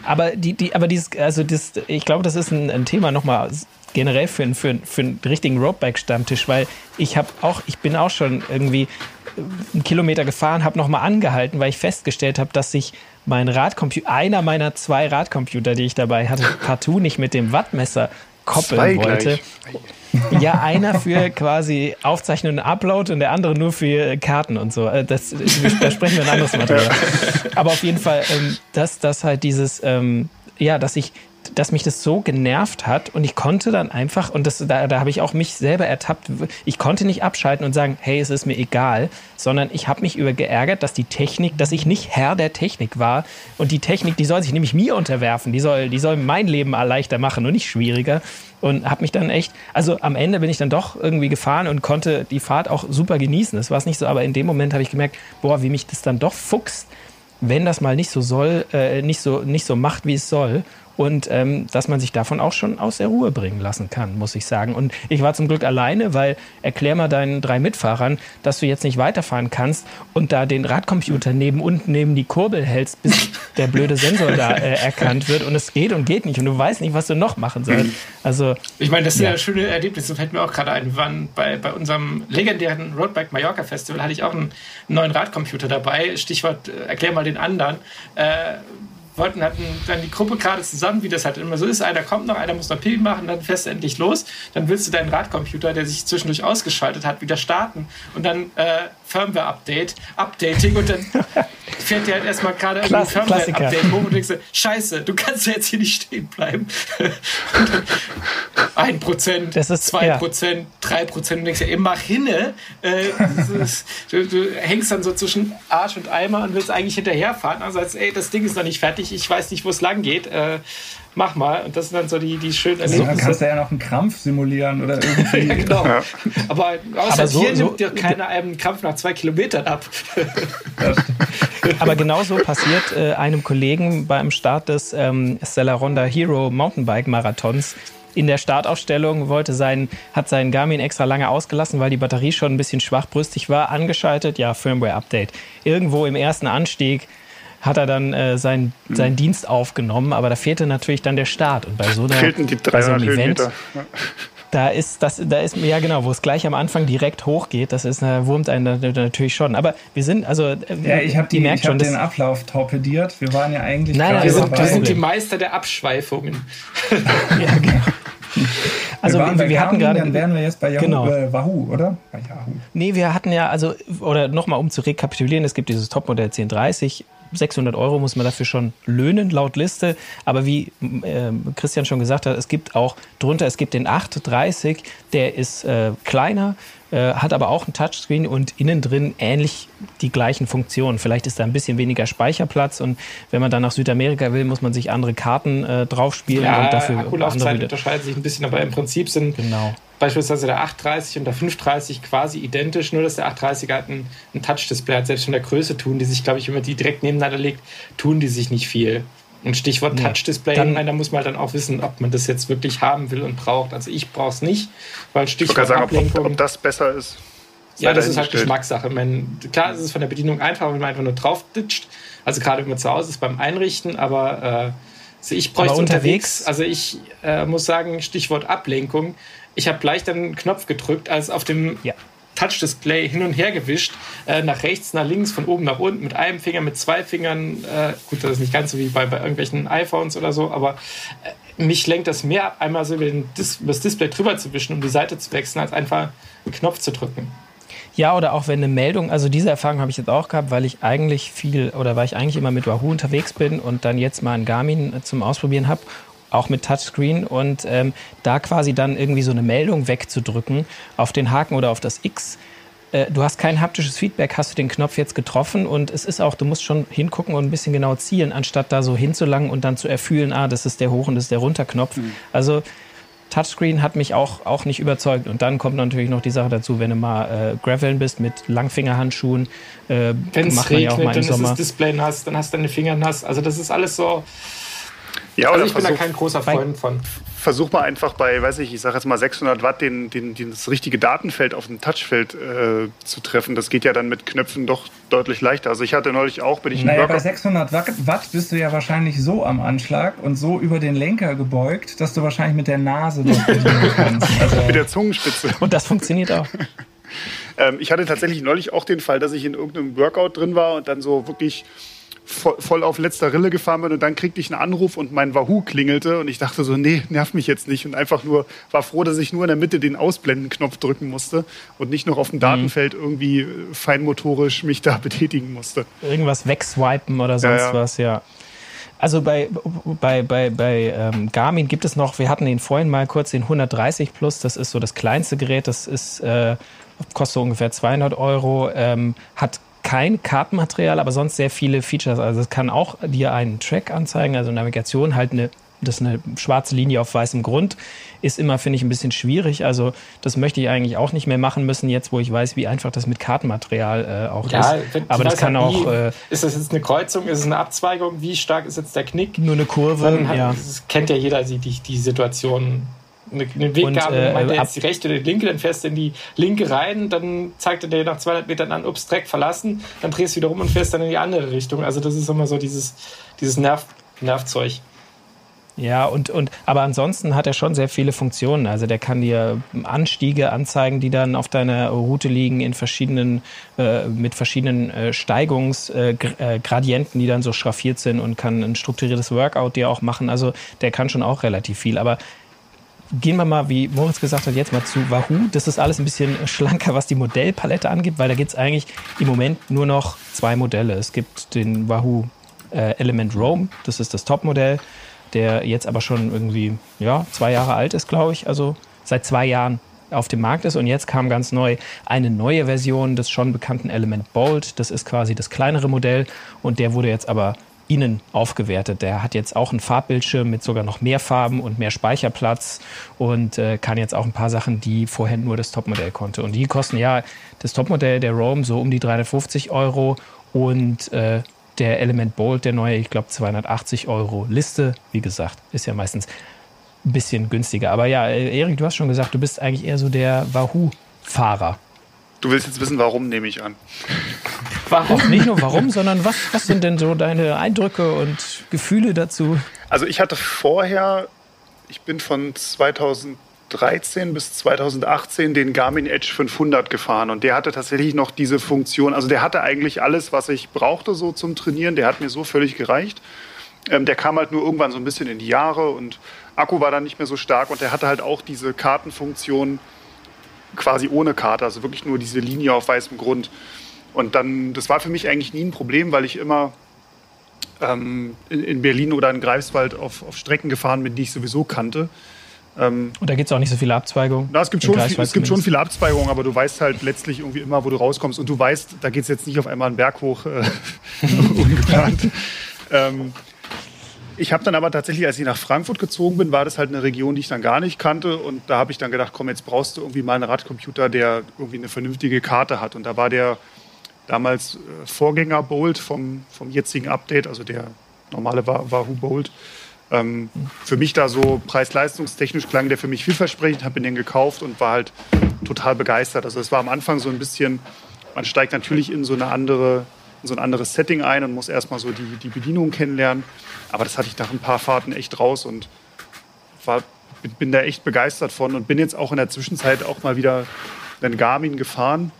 Speaker 1: aber die, die, aber dieses, also das, ich glaube, das ist ein, ein Thema nochmal generell für, für, für einen richtigen Roadbike-Stammtisch, weil ich habe auch, ich bin auch schon irgendwie einen Kilometer gefahren, habe nochmal angehalten, weil ich festgestellt habe, dass sich mein Radcomputer, einer meiner zwei Radcomputer, die ich dabei hatte, partout nicht mit dem Wattmesser koppeln zwei wollte. Gleich. Ja, einer für quasi Aufzeichnung und Upload und der andere nur für Karten und so. Äh, das, da sprechen wir ein anderes Material. Aber auf jeden Fall, ähm, dass das halt dieses, ähm, ja, dass ich dass mich das so genervt hat und ich konnte dann einfach, und das, da, da habe ich auch mich selber ertappt, ich konnte nicht abschalten und sagen, hey, es ist mir egal, sondern ich habe mich über geärgert, dass die Technik, dass ich nicht Herr der Technik war. Und die Technik, die soll sich nämlich mir unterwerfen, die soll, die soll mein Leben leichter machen und nicht schwieriger. Und habe mich dann echt, also am Ende bin ich dann doch irgendwie gefahren und konnte die Fahrt auch super genießen. Das war es nicht so, aber in dem Moment habe ich gemerkt, boah, wie mich das dann doch fuchst, wenn das mal nicht so soll, äh, nicht so nicht so macht, wie es soll und ähm, dass man sich davon auch schon aus der Ruhe bringen lassen kann, muss ich sagen. Und ich war zum Glück alleine, weil erklär mal deinen drei Mitfahrern, dass du jetzt nicht weiterfahren kannst und da den Radcomputer neben unten neben die Kurbel hältst, bis der blöde Sensor da äh, erkannt wird und es geht und geht nicht und du weißt nicht, was du noch machen sollst. Also
Speaker 4: ich meine, das sind ja, ja schöne Erlebnisse. Fällt mir auch gerade ein. Waren bei, bei unserem legendären Roadbike Mallorca Festival hatte ich auch einen neuen Radcomputer dabei. Stichwort äh, erklär mal den anderen. Äh, wollten, hatten dann die Gruppe gerade zusammen, wie das halt immer so ist. Einer kommt noch, einer muss noch Pipi machen, dann fährst du endlich los. Dann willst du deinen Radcomputer, der sich zwischendurch ausgeschaltet hat, wieder starten. Und dann äh, Firmware-Update, Updating und dann fährt dir halt erstmal gerade ein Firmware-Update hoch und denkst, scheiße, du kannst ja jetzt hier nicht stehen bleiben. Ein Prozent, zwei Prozent, drei Prozent und denkst ja, hinne. Äh, du, du, hängst dann so zwischen Arsch und Eimer und willst eigentlich hinterherfahren. Also sagst, ey, das Ding ist noch nicht fertig, ich weiß nicht, wo es lang geht. Äh, mach mal. Und das sind dann so die, die schönen
Speaker 5: also, Erlebnisse. Dann kannst du ja noch einen Krampf simulieren oder irgendwie. ja, genau.
Speaker 4: Ja. Aber außer Aber so, hier so, nimmt dir keiner einen Krampf nach zwei Kilometern ab.
Speaker 1: Aber genauso passiert äh, einem Kollegen beim Start des ähm, Stella Ronda Hero Mountainbike Marathons in der Startaufstellung wollte sein, hat sein Garmin extra lange ausgelassen, weil die Batterie schon ein bisschen schwachbrüstig war. Angeschaltet, ja, Firmware-Update. Irgendwo im ersten Anstieg hat er dann äh, seinen, mhm. seinen Dienst aufgenommen, aber da fehlte natürlich dann der Start. Und bei so, einer,
Speaker 3: Fehlten die 300 so einem Event, ja.
Speaker 1: da ist das, da ist ja genau, wo es gleich am Anfang direkt hochgeht, das ist, äh, wurmt einen natürlich schon. Aber wir sind, also äh,
Speaker 5: ja, ich habe hab schon, den Ablauf torpediert. Wir waren ja eigentlich.
Speaker 4: Nein, nein wir, sind, wir sind die Meister der Abschweifungen.
Speaker 5: ja, genau. Also wir, wir, wir hatten gerade, dann wären wir jetzt bei Yahoo, genau. äh, Wahoo, oder? Bei
Speaker 1: Yahoo. Nee, wir hatten ja, also, oder nochmal um zu rekapitulieren, es gibt dieses Topmodell 1030, 600 Euro muss man dafür schon löhnen, laut Liste. Aber wie äh, Christian schon gesagt hat, es gibt auch drunter, es gibt den 830, der ist äh, kleiner, äh, hat aber auch ein Touchscreen und innen drin ähnlich die gleichen Funktionen. Vielleicht ist da ein bisschen weniger Speicherplatz und wenn man dann nach Südamerika will, muss man sich andere Karten äh, draufspielen
Speaker 4: ja,
Speaker 1: und dafür
Speaker 4: Akkulaufzeit unterscheidet sich ein bisschen, aber im Prinzip sind genau. beispielsweise der 830 und der 530 quasi identisch, nur dass der 830 halt ein, ein Touch-Display hat. Selbst von der Größe tun die sich, glaube ich, wenn man die direkt nebeneinander legt, tun die sich nicht viel. Und Stichwort nee. Touch-Display, da muss man dann auch wissen, ob man das jetzt wirklich haben will und braucht. Also ich brauche es nicht, weil Stichwort
Speaker 3: ich sagen, Ablenkung. Ob, ob das besser ist.
Speaker 4: Ja, das ist halt Geschmackssache. Man, klar ist es von der Bedienung einfach, wenn man einfach nur drauf ditcht. Also gerade wenn man zu Hause ist beim Einrichten, aber äh, also ich bräuchte unterwegs, unterwegs, also ich äh, muss sagen, Stichwort Ablenkung. Ich habe gleich dann einen Knopf gedrückt, als auf dem ja. Touch-Display hin und her gewischt, äh, nach rechts, nach links, von oben nach unten, mit einem Finger, mit zwei Fingern. Äh, gut, das ist nicht ganz so wie bei, bei irgendwelchen iPhones oder so, aber äh, mich lenkt das mehr ab, einmal so über, Dis über das Display drüber zu wischen, um die Seite zu wechseln, als einfach einen Knopf zu drücken.
Speaker 1: Ja, oder auch wenn eine Meldung, also diese Erfahrung habe ich jetzt auch gehabt, weil ich eigentlich viel oder weil ich eigentlich immer mit Wahoo unterwegs bin und dann jetzt mal ein Garmin zum Ausprobieren habe auch mit Touchscreen und ähm, da quasi dann irgendwie so eine Meldung wegzudrücken auf den Haken oder auf das X. Äh, du hast kein haptisches Feedback, hast du den Knopf jetzt getroffen und es ist auch, du musst schon hingucken und ein bisschen genau zielen, anstatt da so hinzulangen und dann zu erfühlen, ah, das ist der Hoch- und das ist der Runterknopf. Mhm. Also Touchscreen hat mich auch, auch nicht überzeugt. Und dann kommt natürlich noch die Sache dazu, wenn du mal äh, Graveln bist mit Langfingerhandschuhen.
Speaker 4: Äh, wenn es regnet, ja auch mal im dann Sommer. ist das Display nass, dann hast du deine Finger nass. Also das ist alles so
Speaker 3: ja, also ich bin da kein großer Freund von. Versuch mal einfach bei, weiß ich, ich sage jetzt mal 600 Watt, den, den, den, das richtige Datenfeld auf dem Touchfeld äh, zu treffen. Das geht ja dann mit Knöpfen doch deutlich leichter. Also ich hatte neulich auch, bin ich
Speaker 5: naja, bei 600 Watt bist du ja wahrscheinlich so am Anschlag und so über den Lenker gebeugt, dass du wahrscheinlich mit der Nase bedienen kannst.
Speaker 3: Also mit der Zungenspitze.
Speaker 1: Und das funktioniert auch.
Speaker 3: ähm, ich hatte tatsächlich neulich auch den Fall, dass ich in irgendeinem Workout drin war und dann so wirklich voll auf letzter Rille gefahren bin und dann kriegte ich einen Anruf und mein Wahoo klingelte und ich dachte so, nee, nerv mich jetzt nicht und einfach nur war froh, dass ich nur in der Mitte den Ausblenden-Knopf drücken musste und nicht noch auf dem mhm. Datenfeld irgendwie äh, feinmotorisch mich da betätigen musste.
Speaker 1: Irgendwas wegswipen oder sonst ja, ja. was, ja. Also bei, bei, bei, bei ähm, Garmin gibt es noch, wir hatten den vorhin mal kurz, den 130 Plus, das ist so das kleinste Gerät, das ist, äh, kostet ungefähr 200 Euro, ähm, hat kein Kartenmaterial, aber sonst sehr viele Features. Also es kann auch dir einen Track anzeigen, also Navigation, halt eine, das ist eine schwarze Linie auf weißem Grund, ist immer, finde ich, ein bisschen schwierig. Also das möchte ich eigentlich auch nicht mehr machen müssen, jetzt wo ich weiß, wie einfach das mit Kartenmaterial äh, auch ja, ist. Aber das kann halt, auch... Äh,
Speaker 4: ist das jetzt eine Kreuzung, ist es eine Abzweigung, wie stark ist jetzt der Knick?
Speaker 1: Nur eine Kurve,
Speaker 4: hat, ja. Das kennt ja jeder die, die Situation einen Weg und, gehabt und äh, meinte jetzt die rechte oder die linke, dann fährst du in die linke rein, dann zeigt er dir nach 200 Metern an, ups, Dreck verlassen, dann drehst du wieder rum und fährst dann in die andere Richtung. Also das ist immer so dieses, dieses Nerv, Nervzeug.
Speaker 1: Ja, und, und aber ansonsten hat er schon sehr viele Funktionen. Also der kann dir Anstiege anzeigen, die dann auf deiner Route liegen, in verschiedenen, äh, mit verschiedenen äh, Steigungsgradienten, äh, die dann so schraffiert sind und kann ein strukturiertes Workout dir auch machen. Also der kann schon auch relativ viel. Aber Gehen wir mal, wie Moritz gesagt hat, jetzt mal zu Wahoo. Das ist alles ein bisschen schlanker, was die Modellpalette angeht, weil da gibt es eigentlich im Moment nur noch zwei Modelle. Es gibt den Wahoo äh, Element Roam, das ist das Topmodell, der jetzt aber schon irgendwie ja, zwei Jahre alt ist, glaube ich. Also seit zwei Jahren auf dem Markt ist. Und jetzt kam ganz neu eine neue Version des schon bekannten Element Bold. Das ist quasi das kleinere Modell und der wurde jetzt aber innen aufgewertet. Der hat jetzt auch einen Farbbildschirm mit sogar noch mehr Farben und mehr Speicherplatz und äh, kann jetzt auch ein paar Sachen, die vorher nur das Topmodell konnte. Und die kosten ja das Topmodell der Roam so um die 350 Euro und äh, der Element Bold, der neue, ich glaube 280 Euro. Liste, wie gesagt, ist ja meistens ein bisschen günstiger. Aber ja, äh, Erik, du hast schon gesagt, du bist eigentlich eher so der Wahoo-Fahrer.
Speaker 3: Du willst jetzt wissen, warum, nehme ich an.
Speaker 1: Warum? Nicht nur warum, sondern was, was sind denn so deine Eindrücke und Gefühle dazu?
Speaker 3: Also ich hatte vorher, ich bin von 2013 bis 2018 den Garmin Edge 500 gefahren und der hatte tatsächlich noch diese Funktion, also der hatte eigentlich alles, was ich brauchte so zum Trainieren, der hat mir so völlig gereicht. Ähm, der kam halt nur irgendwann so ein bisschen in die Jahre und Akku war dann nicht mehr so stark und der hatte halt auch diese Kartenfunktion, quasi ohne Karte, also wirklich nur diese Linie auf weißem Grund. Und dann, das war für mich eigentlich nie ein Problem, weil ich immer ähm, in, in, Berlin oder in Greifswald auf, auf, Strecken gefahren bin, die ich sowieso kannte.
Speaker 1: Ähm, und da gibt es auch nicht so viele Abzweigungen?
Speaker 3: Na, es gibt, schon, viel, es gibt schon viele Abzweigungen, aber du weißt halt letztlich irgendwie immer, wo du rauskommst. Und du weißt, da geht es jetzt nicht auf einmal einen Berg hoch, äh, ungeplant. ähm, ich habe dann aber tatsächlich, als ich nach Frankfurt gezogen bin, war das halt eine Region, die ich dann gar nicht kannte. Und da habe ich dann gedacht, komm, jetzt brauchst du irgendwie mal einen Radcomputer, der irgendwie eine vernünftige Karte hat. Und da war der damals äh, Vorgänger Bolt vom, vom jetzigen Update, also der normale Wahoo Bolt. Ähm, für mich da so preis-leistungstechnisch klang der für mich vielversprechend, habe den gekauft und war halt total begeistert. Also es war am Anfang so ein bisschen, man steigt natürlich in so eine andere in so ein anderes Setting ein und muss erstmal so die, die Bedienung kennenlernen. Aber das hatte ich nach ein paar Fahrten echt raus und war, bin, bin da echt begeistert von und bin jetzt auch in der Zwischenzeit auch mal wieder einen Garmin gefahren.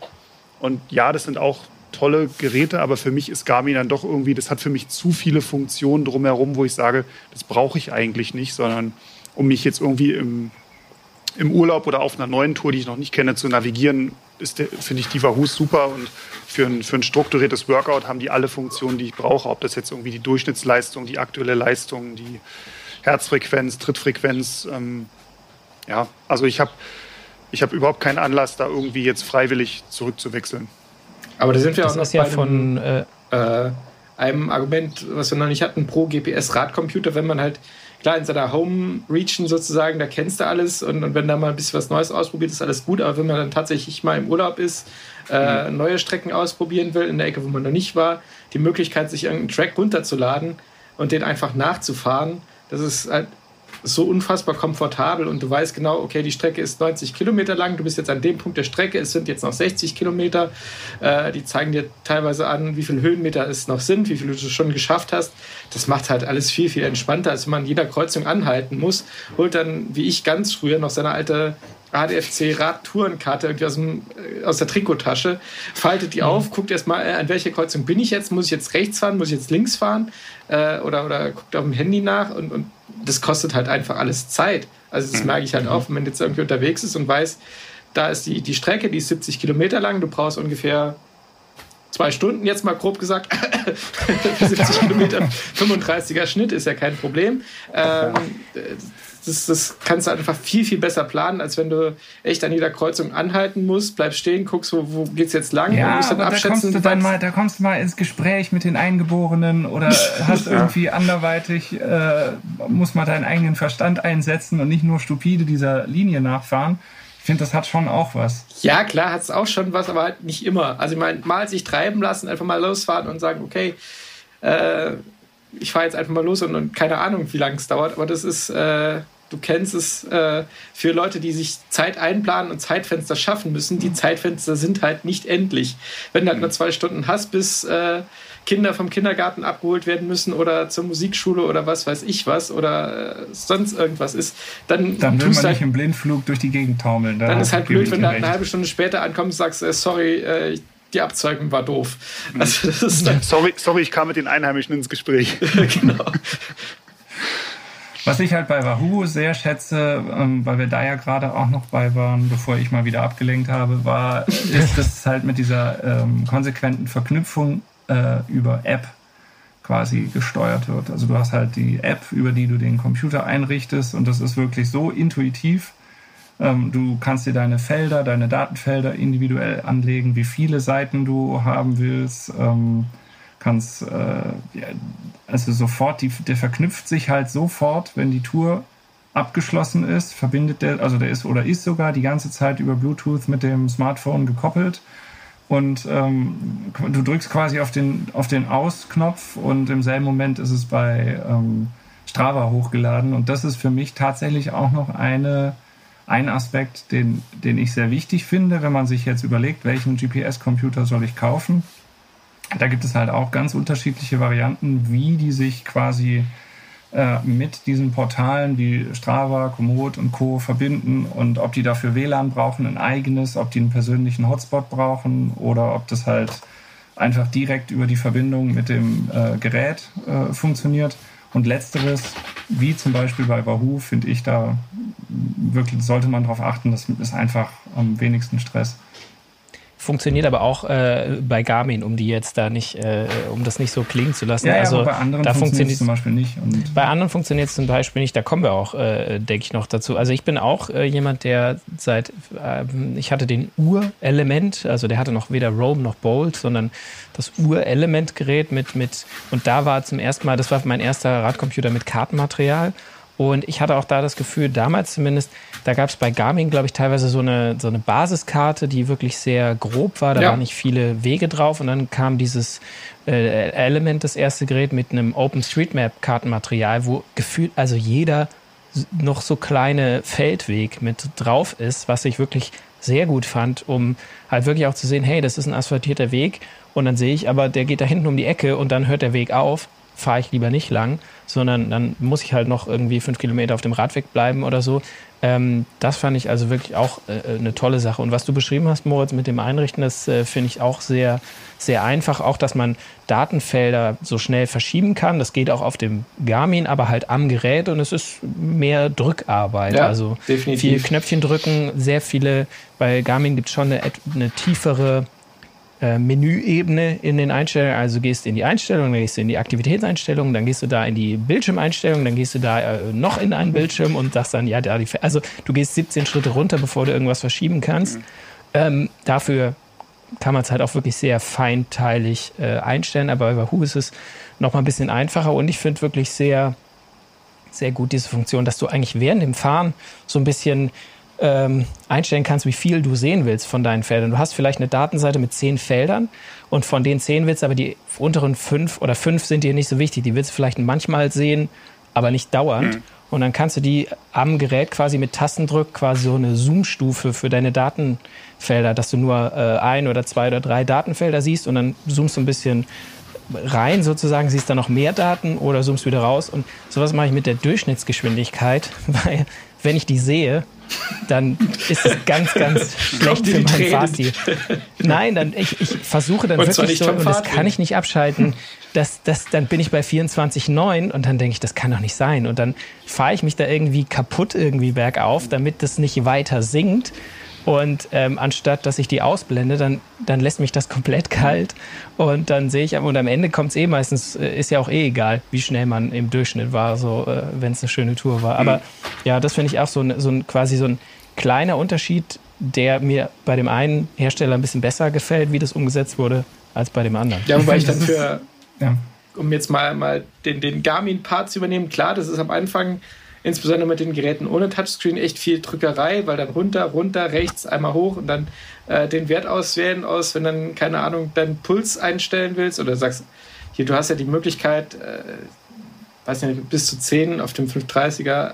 Speaker 3: Und ja, das sind auch tolle Geräte, aber für mich ist Garmin dann doch irgendwie, das hat für mich zu viele Funktionen drumherum, wo ich sage, das brauche ich eigentlich nicht, sondern um mich jetzt irgendwie im, im Urlaub oder auf einer neuen Tour, die ich noch nicht kenne, zu navigieren, finde ich die Wahoos super und für ein, für ein strukturiertes Workout haben die alle Funktionen, die ich brauche. Ob das jetzt irgendwie die Durchschnittsleistung, die aktuelle Leistung, die Herzfrequenz, Trittfrequenz. Ähm, ja, also ich habe ich hab überhaupt keinen Anlass, da irgendwie jetzt freiwillig zurückzuwechseln.
Speaker 4: Aber da sind wir das auch noch ja von äh, äh, einem Argument, was wir noch nicht hatten, pro GPS-Radcomputer, wenn man halt klar, in seiner Home-Region sozusagen, da kennst du alles und, und, wenn da mal ein bisschen was Neues ausprobiert, ist alles gut. Aber wenn man dann tatsächlich mal im Urlaub ist, äh, mhm. neue Strecken ausprobieren will, in der Ecke, wo man noch nicht war, die Möglichkeit, sich irgendeinen Track runterzuladen und den einfach nachzufahren, das ist halt so unfassbar komfortabel und du weißt genau, okay, die Strecke ist 90 Kilometer lang, du bist jetzt an dem Punkt der Strecke, es sind jetzt noch 60 Kilometer. Äh, die zeigen dir teilweise an, wie viele Höhenmeter es noch sind, wie viele du schon geschafft hast. Das macht halt alles viel, viel entspannter, als wenn man jeder Kreuzung anhalten muss. Holt dann, wie ich ganz früher, noch seine alte ADFC Radtourenkarte irgendwie aus, dem, äh, aus der Trikottasche, faltet die mhm. auf, guckt erstmal, äh, an welche Kreuzung bin ich jetzt? Muss ich jetzt rechts fahren? Muss ich jetzt links fahren? Äh, oder, oder guckt auf dem Handy nach und, und das kostet halt einfach alles Zeit. Also das mhm. merke ich halt mhm. auch, wenn man jetzt irgendwie unterwegs ist und weiß, da ist die, die Strecke, die ist 70 Kilometer lang, du brauchst ungefähr zwei Stunden, jetzt mal grob gesagt, 70 Kilometer, 35er Schnitt ist ja kein Problem. Ähm, das, das kannst du einfach viel, viel besser planen, als wenn du echt an jeder Kreuzung anhalten musst, bleibst stehen, guckst, wo, wo es jetzt lang
Speaker 5: ja, und musst dann abschätzen. Da kommst, du dann mal, da kommst du mal ins Gespräch mit den Eingeborenen oder hast irgendwie anderweitig, äh, muss mal deinen eigenen Verstand einsetzen und nicht nur stupide dieser Linie nachfahren. Ich finde, das hat schon auch was.
Speaker 4: Ja, klar, hat es auch schon was, aber halt nicht immer. Also ich meine, mal sich treiben lassen, einfach mal losfahren und sagen, okay, äh, ich fahre jetzt einfach mal los und, und, keine Ahnung, wie lange es dauert, aber das ist, äh, du kennst es, äh, für Leute, die sich Zeit einplanen und Zeitfenster schaffen müssen, die Zeitfenster sind halt nicht endlich. Wenn du halt nur zwei Stunden hast, bis äh, Kinder vom Kindergarten abgeholt werden müssen oder zur Musikschule oder was weiß ich was oder äh, sonst irgendwas ist, dann,
Speaker 5: dann will man halt, nicht im Blindflug durch die Gegend taumeln.
Speaker 4: Da dann ist halt blöd, wenn du halt eine halbe Stunde später ankommst und sagst, äh, sorry, äh, die Abzeugung war doof.
Speaker 3: Mhm. Also sorry, sorry, ich kam mit den Einheimischen ins Gespräch. genau.
Speaker 5: Was ich halt bei Wahoo sehr schätze, ähm, weil wir da ja gerade auch noch bei waren, bevor ich mal wieder abgelenkt habe, war, ist, dass es halt mit dieser ähm, konsequenten Verknüpfung äh, über App quasi gesteuert wird. Also du hast halt die App, über die du den Computer einrichtest und das ist wirklich so intuitiv, du kannst dir deine Felder, deine Datenfelder individuell anlegen, wie viele Seiten du haben willst. Ähm, kannst äh, also sofort, die, der verknüpft sich halt sofort, wenn die Tour abgeschlossen ist, verbindet der, also der ist oder ist sogar die ganze Zeit über Bluetooth mit dem Smartphone gekoppelt. Und ähm, du drückst quasi auf den, auf den Aus-Knopf und im selben Moment ist es bei ähm, Strava hochgeladen. Und das ist für mich tatsächlich auch noch eine ein Aspekt, den, den ich sehr wichtig finde, wenn man sich jetzt überlegt, welchen GPS-Computer soll ich kaufen. Da gibt es halt auch ganz unterschiedliche Varianten, wie die sich quasi äh, mit diesen Portalen wie Strava, Komoot und Co. verbinden und ob die dafür WLAN brauchen, ein eigenes, ob die einen persönlichen Hotspot brauchen oder ob das halt einfach direkt über die Verbindung mit dem äh, Gerät äh, funktioniert. Und letzteres, wie zum Beispiel bei Wahoo, finde ich, da wirklich sollte man darauf achten, das ist einfach am wenigsten Stress.
Speaker 1: Funktioniert aber auch äh, bei Garmin, um die jetzt da nicht, äh, um das nicht so klingen zu lassen.
Speaker 5: Ja, ja
Speaker 1: also
Speaker 5: bei anderen da funktioniert es zum Beispiel nicht.
Speaker 1: Bei anderen funktioniert es zum Beispiel nicht. Da kommen wir auch, äh, denke ich, noch dazu. Also ich bin auch äh, jemand, der seit, ähm, ich hatte den Urelement, also der hatte noch weder Roam noch Bolt, sondern das Urelement-Gerät mit, mit, und da war zum ersten Mal, das war mein erster Radcomputer mit Kartenmaterial. Und ich hatte auch da das Gefühl, damals zumindest, da gab es bei Garmin, glaube ich, teilweise so eine, so eine Basiskarte, die wirklich sehr grob war. Da ja. waren nicht viele Wege drauf. Und dann kam dieses äh, Element, das erste Gerät, mit einem OpenStreetMap-Kartenmaterial, wo gefühlt also jeder noch so kleine Feldweg mit drauf ist, was ich wirklich sehr gut fand, um halt wirklich auch zu sehen, hey, das ist ein asphaltierter Weg. Und dann sehe ich aber, der geht da hinten um die Ecke und dann hört der Weg auf fahre ich lieber nicht lang, sondern dann muss ich halt noch irgendwie fünf Kilometer auf dem Radweg bleiben oder so. Ähm, das fand ich also wirklich auch äh, eine tolle Sache. Und was du beschrieben hast, Moritz, mit dem Einrichten, das äh, finde ich auch sehr, sehr einfach. Auch, dass man Datenfelder so schnell verschieben kann. Das geht auch auf dem Garmin, aber halt am Gerät und es ist mehr Drückarbeit. Ja, also definitiv. viel Knöpfchen drücken, sehr viele. Bei Garmin gibt es schon eine, eine tiefere äh, Menüebene in den Einstellungen. Also gehst in die Einstellungen, dann gehst du in die Aktivitätseinstellungen, dann gehst du da in die Bildschirmeinstellungen, dann gehst du da äh, noch in einen Bildschirm und sagst dann, ja, da die, also du gehst 17 Schritte runter, bevor du irgendwas verschieben kannst. Mhm. Ähm, dafür kann man es halt auch wirklich sehr feinteilig äh, einstellen, aber bei Wahoo ist es noch mal ein bisschen einfacher und ich finde wirklich sehr, sehr gut diese Funktion, dass du eigentlich während dem Fahren so ein bisschen ähm, einstellen kannst, wie viel du sehen willst von deinen Feldern. Du hast vielleicht eine Datenseite mit zehn Feldern und von den zehn willst du aber die unteren fünf oder fünf sind dir nicht so wichtig. Die willst du vielleicht manchmal sehen, aber nicht dauernd. Mhm. Und dann kannst du die am Gerät quasi mit Tastendruck quasi so eine Zoom-Stufe für deine Datenfelder, dass du nur äh, ein oder zwei oder drei Datenfelder siehst und dann zoomst du ein bisschen rein sozusagen, siehst da noch mehr Daten oder zoomst wieder raus. Und sowas mache ich mit der Durchschnittsgeschwindigkeit, weil wenn ich die sehe, dann ist es ganz, ganz schlecht für mein Fahrstil. Nein, dann ich, ich versuche dann und wirklich so, und das kann ich nicht abschalten. Das, das, dann bin ich bei 24,9 und dann denke ich, das kann doch nicht sein. Und dann fahre ich mich da irgendwie kaputt irgendwie bergauf, damit das nicht weiter sinkt. Und ähm, anstatt dass ich die ausblende, dann, dann lässt mich das komplett kalt. Und dann sehe ich, und am Ende kommt es eh meistens, äh, ist ja auch eh egal, wie schnell man im Durchschnitt war, so äh, wenn es eine schöne Tour war. Aber mhm. ja, das finde ich auch so, ein, so ein quasi so ein kleiner Unterschied, der mir bei dem einen Hersteller ein bisschen besser gefällt, wie das umgesetzt wurde, als bei dem anderen.
Speaker 4: Ja, wobei ich dann für, ja. um jetzt mal, mal den, den Garmin-Part zu übernehmen, klar, das ist am Anfang insbesondere mit den Geräten ohne Touchscreen echt viel Drückerei, weil dann runter, runter, rechts, einmal hoch und dann äh, den Wert auswählen aus, wenn dann, keine Ahnung, deinen Puls einstellen willst oder sagst, hier, du hast ja die Möglichkeit, äh, weiß nicht, bis zu 10 auf dem 530er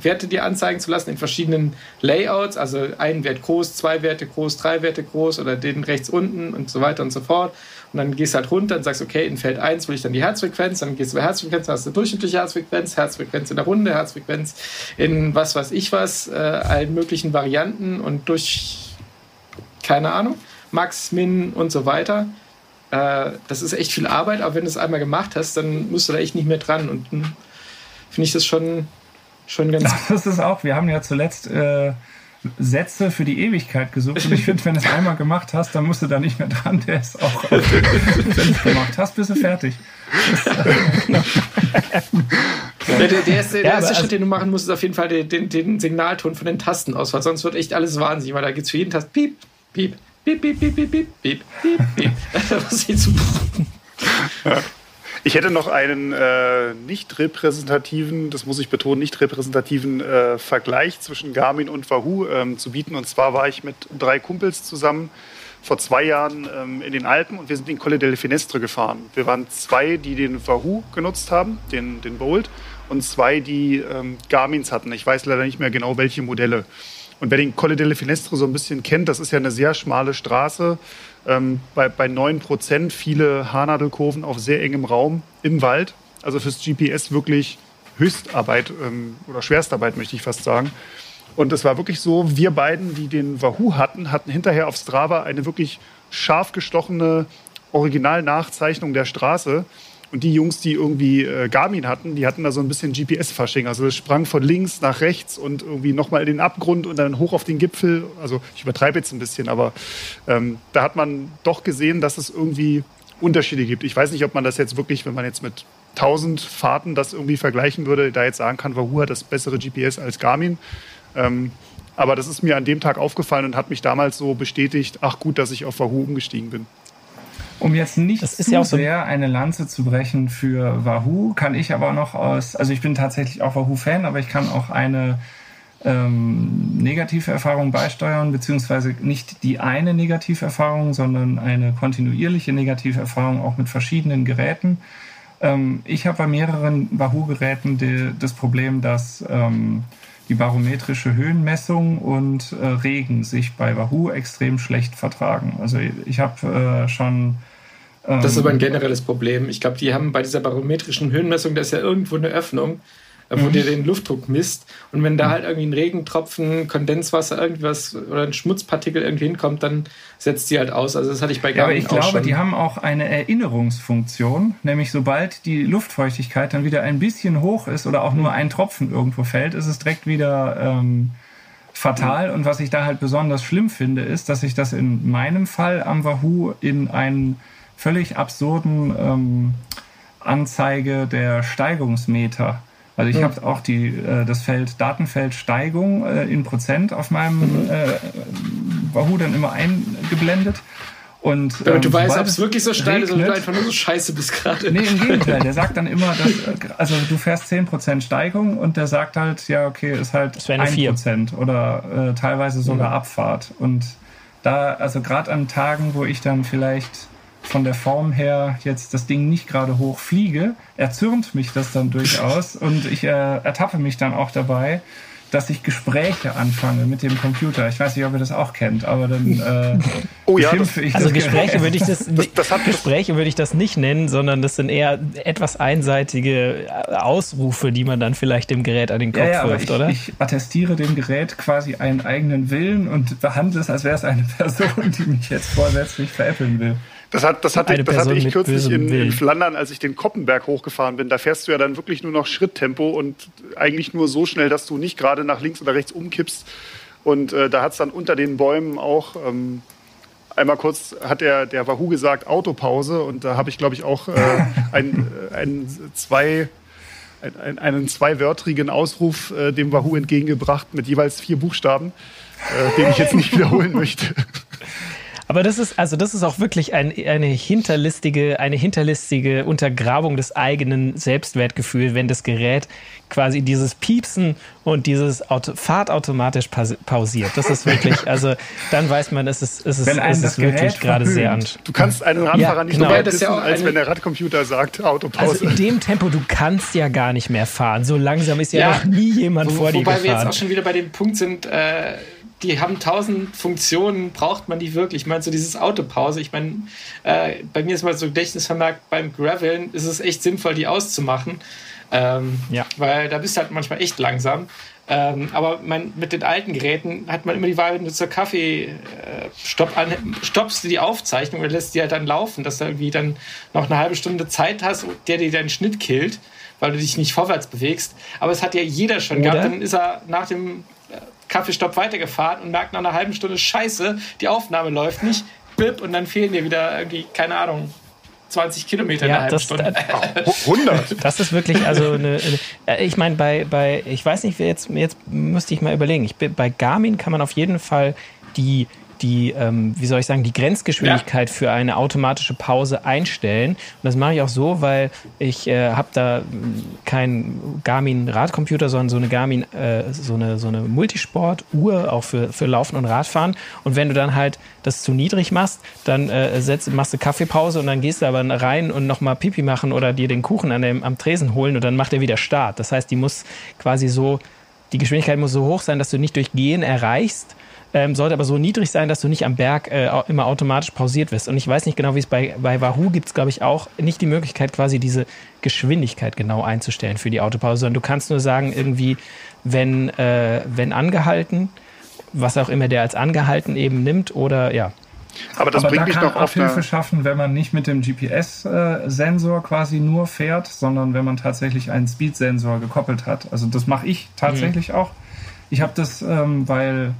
Speaker 4: Werte dir anzeigen zu lassen in verschiedenen Layouts, also ein Wert groß, zwei Werte groß, drei Werte groß oder den rechts unten und so weiter und so fort. Und dann gehst du halt runter und sagst, okay, in Feld 1 will ich dann die Herzfrequenz, dann gehst du bei Herzfrequenz, hast du durchschnittliche Herzfrequenz, Herzfrequenz in der Runde, Herzfrequenz in was weiß ich was, äh, allen möglichen Varianten und durch, keine Ahnung, Max, Min und so weiter. Äh, das ist echt viel Arbeit, aber wenn du es einmal gemacht hast, dann musst du da echt nicht mehr dran und hm, finde ich das schon, schon ganz...
Speaker 5: Das ist auch, wir haben ja zuletzt... Äh Sätze für die Ewigkeit gesucht. Und ich finde, wenn du es einmal gemacht hast, dann musst du da nicht mehr dran. Der ist auch, wenn du es gemacht hast, bist du fertig.
Speaker 4: der, der, der, erste, der ja, erste Schritt, den du machen musst, ist auf jeden Fall den, den, den Signalton von den Tasten aus, weil sonst wird echt alles wahnsinnig, weil da gibt es für jeden Tast piep, piep, piep, piep, piep, piep, piep, piep, piep, piep. Das ist zu
Speaker 3: ich hätte noch einen äh, nicht repräsentativen, das muss ich betonen, nicht repräsentativen äh, Vergleich zwischen Garmin und Wahoo ähm, zu bieten. Und zwar war ich mit drei Kumpels zusammen vor zwei Jahren ähm, in den Alpen und wir sind den Colle delle Finestre gefahren. Wir waren zwei, die den Wahoo genutzt haben, den, den Bolt, und zwei, die ähm, Garmins hatten. Ich weiß leider nicht mehr genau, welche Modelle. Und wer den Colle delle Finestre so ein bisschen kennt, das ist ja eine sehr schmale Straße ähm, bei, bei 9 Prozent viele Haarnadelkurven auf sehr engem Raum im Wald. Also fürs GPS wirklich Höchstarbeit ähm, oder Schwerstarbeit, möchte ich fast sagen. Und es war wirklich so, wir beiden, die den Wahoo hatten, hatten hinterher auf Strava eine wirklich scharf gestochene Originalnachzeichnung der Straße. Und die Jungs, die irgendwie äh, Garmin hatten, die hatten da so ein bisschen GPS-Fasching. Also es sprang von links nach rechts und irgendwie nochmal in den Abgrund und dann hoch auf den Gipfel. Also ich übertreibe jetzt ein bisschen, aber ähm, da hat man doch gesehen, dass es irgendwie Unterschiede gibt. Ich weiß nicht, ob man das jetzt wirklich, wenn man jetzt mit 1000 Fahrten das irgendwie vergleichen würde, da jetzt sagen kann, Wahoo hat das bessere GPS als Garmin. Ähm, aber das ist mir an dem Tag aufgefallen und hat mich damals so bestätigt, ach gut, dass ich auf Wahoo umgestiegen bin.
Speaker 5: Um jetzt nicht zu ja so sehr eine Lanze zu brechen für Wahoo, kann ich aber noch aus, also ich bin tatsächlich auch Wahoo-Fan, aber ich kann auch eine ähm, negative Erfahrung beisteuern, beziehungsweise nicht die eine negative Erfahrung, sondern eine kontinuierliche negative Erfahrung auch mit verschiedenen Geräten. Ähm, ich habe bei mehreren Wahoo-Geräten das Problem, dass ähm, die barometrische Höhenmessung und äh, Regen sich bei Wahoo extrem schlecht vertragen. Also ich habe äh, schon
Speaker 4: das ist aber ein ähm, generelles Problem. Ich glaube, die haben bei dieser barometrischen Höhenmessung, da ist ja irgendwo eine Öffnung, äh, wo mhm. dir den Luftdruck misst. Und wenn da mhm. halt irgendwie ein Regentropfen, Kondenswasser, irgendwas oder ein Schmutzpartikel irgendwie hinkommt, dann setzt die halt aus. Also das hatte ich bei
Speaker 5: Garmin ja, aber ich glaube, schon. die haben auch eine Erinnerungsfunktion, nämlich sobald die Luftfeuchtigkeit dann wieder ein bisschen hoch ist oder auch nur mhm. ein Tropfen irgendwo fällt, ist es direkt wieder ähm, fatal. Mhm. Und was ich da halt besonders schlimm finde, ist, dass ich das in meinem Fall am Wahoo in einen völlig absurden ähm, Anzeige der Steigungsmeter also ich mhm. habe auch die, äh, das Feld Datenfeld Steigung äh, in Prozent auf meinem mhm. äh, Wahoo dann immer eingeblendet. Und,
Speaker 4: ähm, Damit du weißt, ob es wirklich so steil ist oder du einfach nur so scheiße bist gerade.
Speaker 5: Nee, im Gegenteil. Der sagt dann immer, dass, äh, also du fährst 10% Steigung und der sagt halt, ja, okay, ist halt 1% oder äh, teilweise sogar mhm. Abfahrt. Und da, also gerade an Tagen, wo ich dann vielleicht von der Form her jetzt das Ding nicht gerade hoch fliege, erzürnt mich das dann durchaus und ich äh, ertappe mich dann auch dabei, dass ich Gespräche anfange mit dem Computer. Ich weiß nicht, ob ihr das auch kennt, aber dann äh,
Speaker 1: oh ja, das, ich also Gespräche würde ich das, das, das Gespräche würde ich das nicht nennen, sondern das sind eher etwas einseitige Ausrufe, die man dann vielleicht dem Gerät an den Kopf ja, ja, wirft,
Speaker 5: ich,
Speaker 1: oder?
Speaker 5: Ich attestiere dem Gerät quasi einen eigenen Willen und behandle es, als wäre es eine Person, die mich jetzt vorsätzlich veräppeln will.
Speaker 3: Das, hat, das, hatte, das hatte ich kürzlich in, in, Flandern, als ich den Koppenberg hochgefahren bin. Da fährst du ja dann wirklich nur noch Schritttempo und eigentlich nur so schnell, dass du nicht gerade nach links oder rechts umkippst. Und äh, da hat es dann unter den Bäumen auch ähm, einmal kurz, hat der, der Wahoo gesagt, Autopause. Und da habe ich, glaube ich, auch äh, ein, ein, zwei, ein, einen zweiwörtrigen Ausruf äh, dem Wahoo entgegengebracht mit jeweils vier Buchstaben, äh, den ich jetzt nicht wiederholen möchte.
Speaker 1: Aber das ist, also das ist auch wirklich ein, eine hinterlistige, eine hinterlistige Untergrabung des eigenen Selbstwertgefühls, wenn das Gerät quasi dieses Piepsen und dieses Auto, Fahrt automatisch pausiert. Das ist wirklich, also dann weiß man, es ist, es ist, es ist wirklich gerade sehr an.
Speaker 3: Du kannst einen Radfahrer ja, nicht genau. so weit wissen, ja als wenn der Radcomputer sagt, Autopause.
Speaker 1: Also in dem Tempo, du kannst ja gar nicht mehr fahren. So langsam ist ja, ja noch nie jemand wo, vor dir gefahren.
Speaker 4: Wobei wir jetzt auch schon wieder bei dem Punkt sind, äh, die haben tausend Funktionen, braucht man die wirklich? Ich meine, so dieses Autopause, ich meine, äh, bei mir ist mal so Gedächtnisvermerk, beim Graveln ist es echt sinnvoll, die auszumachen. Ähm, ja. Weil da bist du halt manchmal echt langsam. Ähm, aber mein, mit den alten Geräten hat man immer die Wahl, wenn du zur Kaffee äh, stopp an, stoppst du die Aufzeichnung oder lässt die halt dann laufen, dass du irgendwie dann noch eine halbe Stunde Zeit hast, der dir deinen Schnitt killt, weil du dich nicht vorwärts bewegst. Aber es hat ja jeder schon oder? gehabt. Dann ist er nach dem Kaffeestopp weitergefahren und merkt nach einer halben Stunde, scheiße, die Aufnahme läuft nicht, bip, und dann fehlen dir wieder irgendwie, keine Ahnung, 20 Kilometer ja, in einer halben Stunde.
Speaker 1: Das, 100. Das ist wirklich, also eine, eine ich meine, bei, bei, ich weiß nicht, jetzt, jetzt müsste ich mal überlegen, ich, bei Garmin kann man auf jeden Fall die die, ähm, wie soll ich sagen, die Grenzgeschwindigkeit ja. für eine automatische Pause einstellen. Und das mache ich auch so, weil ich äh, habe da keinen Garmin-Radcomputer, sondern so eine Garmin, äh, so eine, so eine Multisport-Uhr auch für, für Laufen und Radfahren. Und wenn du dann halt das zu niedrig machst, dann äh, setzt, machst du Kaffeepause und dann gehst du aber rein und nochmal Pipi machen oder dir den Kuchen an dem, am Tresen holen und dann macht er wieder Start. Das heißt, die muss quasi so, die Geschwindigkeit muss so hoch sein, dass du nicht durch Gehen erreichst, ähm, sollte aber so niedrig sein, dass du nicht am Berg äh, immer automatisch pausiert wirst. Und ich weiß nicht genau, wie es bei, bei Wahoo gibt es, glaube ich, auch nicht die Möglichkeit, quasi diese Geschwindigkeit genau einzustellen für die Autopause, sondern du kannst nur sagen, irgendwie, wenn, äh, wenn angehalten, was auch immer der als angehalten eben nimmt, oder ja.
Speaker 5: Aber das Aber bringt da mich kann noch auf Hilfe schaffen, wenn man nicht mit dem GPS-Sensor quasi nur fährt, sondern wenn man tatsächlich einen Speed-Sensor gekoppelt hat. Also das mache ich tatsächlich mhm. auch. Ich habe das, ähm, weil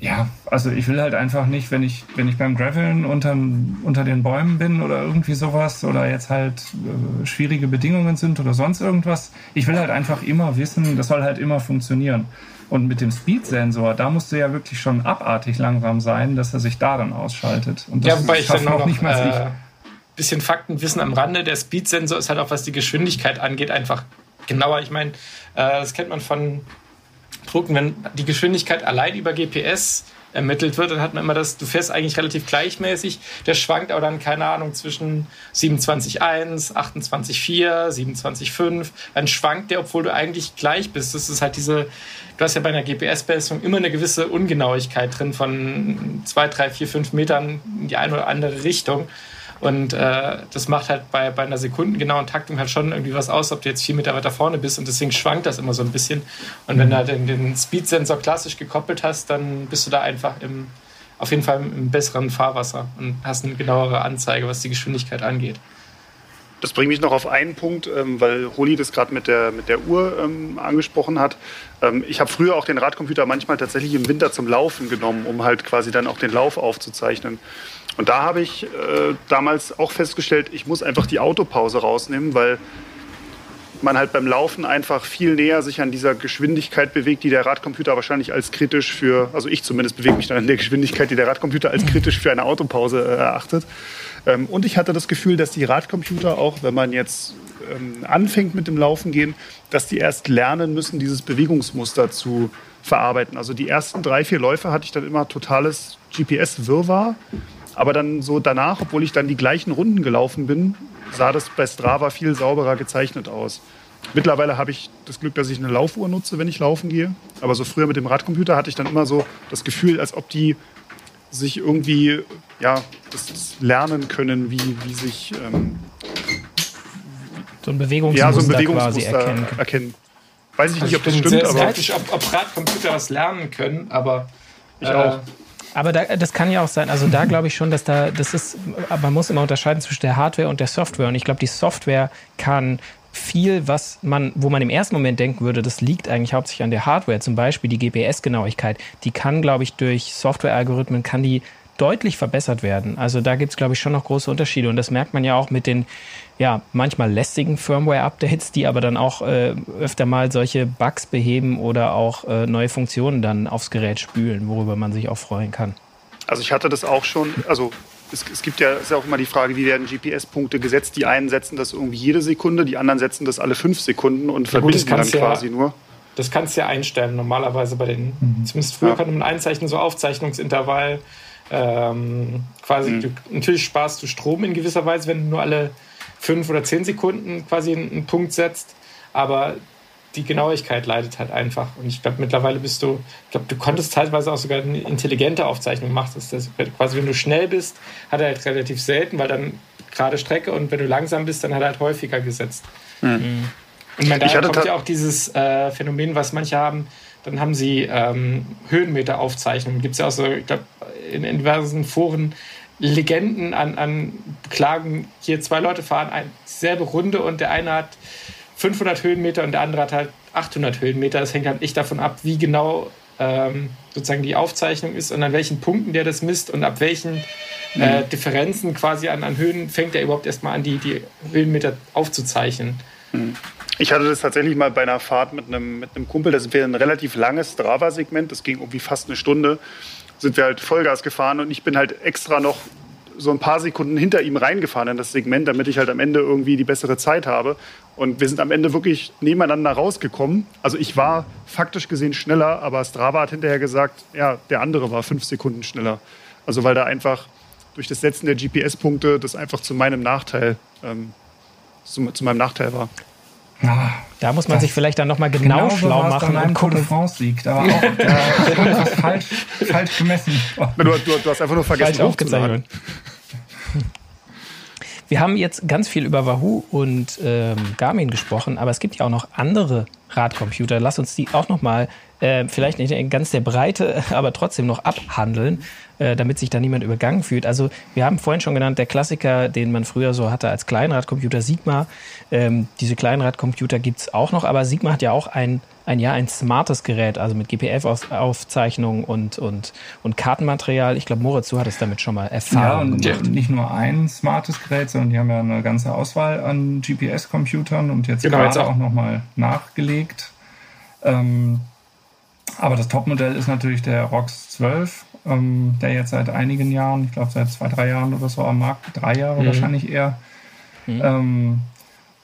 Speaker 5: ja, also ich will halt einfach nicht, wenn ich, wenn ich beim Graveln unter, unter den Bäumen bin oder irgendwie sowas oder jetzt halt äh, schwierige Bedingungen sind oder sonst irgendwas, ich will halt einfach immer wissen, das soll halt immer funktionieren. Und mit dem Speed-Sensor, da musst du ja wirklich schon abartig langsam sein, dass er sich da dann ausschaltet. Und das
Speaker 4: ja, wobei ich dann noch, nicht mal äh, bisschen Faktenwissen am Rande. Der Speed-Sensor ist halt auch, was die Geschwindigkeit angeht, einfach genauer. Ich meine, äh, das kennt man von Drucken, wenn die Geschwindigkeit allein über GPS ermittelt wird, dann hat man immer das, du fährst eigentlich relativ gleichmäßig, der schwankt aber dann, keine Ahnung, zwischen 27,1, 28,4, 27,5, dann schwankt der, obwohl du eigentlich gleich bist. Das ist halt diese, du hast ja bei einer GPS-Bessung immer eine gewisse Ungenauigkeit drin von 2, 3, 4, 5 Metern in die eine oder andere Richtung. Und äh, das macht halt bei, bei einer sekundengenauen Taktung halt schon irgendwie was aus, ob du jetzt vier Meter weiter vorne bist. Und deswegen schwankt das immer so ein bisschen. Und wenn du halt den, den Speed-Sensor klassisch gekoppelt hast, dann bist du da einfach im, auf jeden Fall im besseren Fahrwasser und hast eine genauere Anzeige, was die Geschwindigkeit angeht.
Speaker 3: Das bringt mich noch auf einen Punkt, ähm, weil Holi das gerade mit der, mit der Uhr ähm, angesprochen hat. Ähm, ich habe früher auch den Radcomputer manchmal tatsächlich im Winter zum Laufen genommen, um halt quasi dann auch den Lauf aufzuzeichnen. Und da habe ich äh, damals auch festgestellt, ich muss einfach die Autopause rausnehmen, weil man halt beim Laufen einfach viel näher sich an dieser Geschwindigkeit bewegt, die der Radcomputer wahrscheinlich als kritisch für, also ich zumindest bewege mich dann an der Geschwindigkeit, die der Radcomputer als kritisch für eine Autopause äh, erachtet. Ähm, und ich hatte das Gefühl, dass die Radcomputer auch, wenn man jetzt ähm, anfängt mit dem Laufen gehen, dass die erst lernen müssen, dieses Bewegungsmuster zu verarbeiten. Also die ersten drei, vier Läufe hatte ich dann immer totales GPS-Wirrwarr aber dann so danach, obwohl ich dann die gleichen Runden gelaufen bin, sah das bei Strava viel sauberer gezeichnet aus. Mittlerweile habe ich das Glück, dass ich eine Laufuhr nutze, wenn ich laufen gehe. Aber so früher mit dem Radcomputer hatte ich dann immer so das Gefühl, als ob die sich irgendwie ja, das lernen können, wie, wie sich ähm,
Speaker 1: so ein Bewegungsmuster, ja, so ein Bewegungsmuster
Speaker 3: erkennen. erkennen. Weiß ich
Speaker 4: also
Speaker 3: nicht, ob
Speaker 4: das
Speaker 3: stimmt.
Speaker 4: Sehr, aber sehr ob, ob Radcomputer was lernen können, aber
Speaker 3: ich äh, auch.
Speaker 1: Aber da, das kann ja auch sein, also da glaube ich schon, dass da, das ist, man muss immer unterscheiden zwischen der Hardware und der Software. Und ich glaube, die Software kann viel, was man, wo man im ersten Moment denken würde, das liegt eigentlich hauptsächlich an der Hardware, zum Beispiel die GPS-Genauigkeit, die kann, glaube ich, durch Software-Algorithmen, kann die deutlich verbessert werden. Also da gibt es, glaube ich, schon noch große Unterschiede. Und das merkt man ja auch mit den ja, manchmal lästigen Firmware-Updates, die aber dann auch äh, öfter mal solche Bugs beheben oder auch äh, neue Funktionen dann aufs Gerät spülen, worüber man sich auch freuen kann.
Speaker 3: Also ich hatte das auch schon, also es, es gibt ja, ist ja auch immer die Frage, wie werden GPS-Punkte gesetzt? Die einen setzen das irgendwie jede Sekunde, die anderen setzen das alle fünf Sekunden und ja, verbinden gut, dann quasi ja, nur.
Speaker 4: Das kannst du ja einstellen, normalerweise bei den, mhm. zumindest früher ja. konnte man einzeichnen, so Aufzeichnungsintervall, ähm, quasi, mhm. du, natürlich sparst du Strom in gewisser Weise, wenn du nur alle fünf oder zehn Sekunden quasi einen, Punkt setzt, aber die Genauigkeit leidet halt einfach. Und ich glaube, mittlerweile bist du, ich glaube, du konntest teilweise auch sogar eine intelligente Aufzeichnung machen. Das ist quasi, wenn du schnell bist, hat er halt relativ selten, weil dann gerade Strecke und wenn du langsam bist, dann hat er halt häufiger gesetzt. Mhm. Und man, da kommt ja auch dieses äh, Phänomen, was manche haben, dann haben sie ähm, Höhenmeteraufzeichnungen. Gibt es ja auch so, ich glaube, in, in diversen Foren Legenden an, an Klagen. Hier zwei Leute fahren eine selbe Runde und der eine hat 500 Höhenmeter und der andere hat halt 800 Höhenmeter. Das hängt halt nicht davon ab, wie genau ähm, sozusagen die Aufzeichnung ist und an welchen Punkten der das misst und ab welchen äh, mhm. Differenzen quasi an, an Höhen fängt er überhaupt erstmal an, die, die Höhenmeter aufzuzeichnen.
Speaker 3: Mhm. Ich hatte das tatsächlich mal bei einer Fahrt mit einem, mit einem Kumpel. Das wäre ein relativ langes Strava-Segment. Das ging irgendwie fast eine Stunde. Sind wir halt Vollgas gefahren und ich bin halt extra noch so ein paar Sekunden hinter ihm reingefahren in das Segment, damit ich halt am Ende irgendwie die bessere Zeit habe. Und wir sind am Ende wirklich nebeneinander rausgekommen. Also ich war faktisch gesehen schneller, aber Strava hat hinterher gesagt, ja, der andere war fünf Sekunden schneller. Also weil da einfach durch das Setzen der GPS-Punkte das einfach zu meinem Nachteil, ähm, zu, zu meinem Nachteil war.
Speaker 1: Ja, da muss man sich vielleicht dann nochmal genau, genau schlau machen
Speaker 5: und gucken. Tour de France liegt, aber auch da ist falsch, falsch gemessen.
Speaker 3: Du, du, du, hast einfach nur vergessen falsch aufgezeichnet.
Speaker 1: Wir haben jetzt ganz viel über Wahoo und ähm, Garmin gesprochen, aber es gibt ja auch noch andere Radcomputer. Lass uns die auch nochmal, äh, vielleicht nicht in ganz der Breite, aber trotzdem noch abhandeln, äh, damit sich da niemand übergangen fühlt. Also wir haben vorhin schon genannt, der Klassiker, den man früher so hatte als Kleinradcomputer, Sigma. Ähm, diese Kleinradcomputer gibt's auch noch, aber Sigma hat ja auch ein ein ja ein smartes Gerät, also mit GPF-Aufzeichnung und, und, und Kartenmaterial. Ich glaube, Moritz, du hattest damit schon mal Erfahrung
Speaker 5: ja, und nicht nur ein smartes Gerät, sondern die haben ja eine ganze Auswahl an GPS-Computern und jetzt genau, gerade jetzt auch, auch nochmal nachgelegt. Ähm, aber das Topmodell ist natürlich der ROX 12, ähm, der jetzt seit einigen Jahren, ich glaube seit zwei, drei Jahren oder so am Markt, drei Jahre mhm. wahrscheinlich eher. Mhm. Ähm,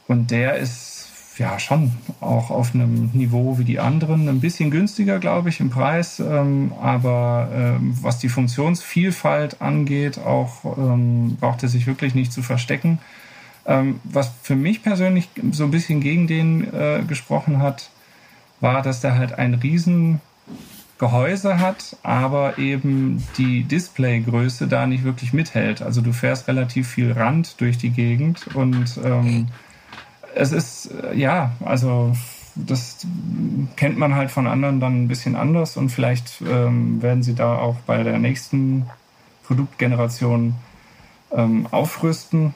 Speaker 5: und der ist ja schon auch auf einem Niveau wie die anderen. Ein bisschen günstiger, glaube ich, im Preis, ähm, aber ähm, was die Funktionsvielfalt angeht, auch ähm, braucht er sich wirklich nicht zu verstecken. Ähm, was für mich persönlich so ein bisschen gegen den äh, gesprochen hat, war, dass der halt ein riesen Gehäuse hat, aber eben die Displaygröße da nicht wirklich mithält. Also du fährst relativ viel Rand durch die Gegend und ähm, es ist, äh, ja, also das kennt man halt von anderen dann ein bisschen anders und vielleicht ähm, werden sie da auch bei der nächsten Produktgeneration ähm, aufrüsten.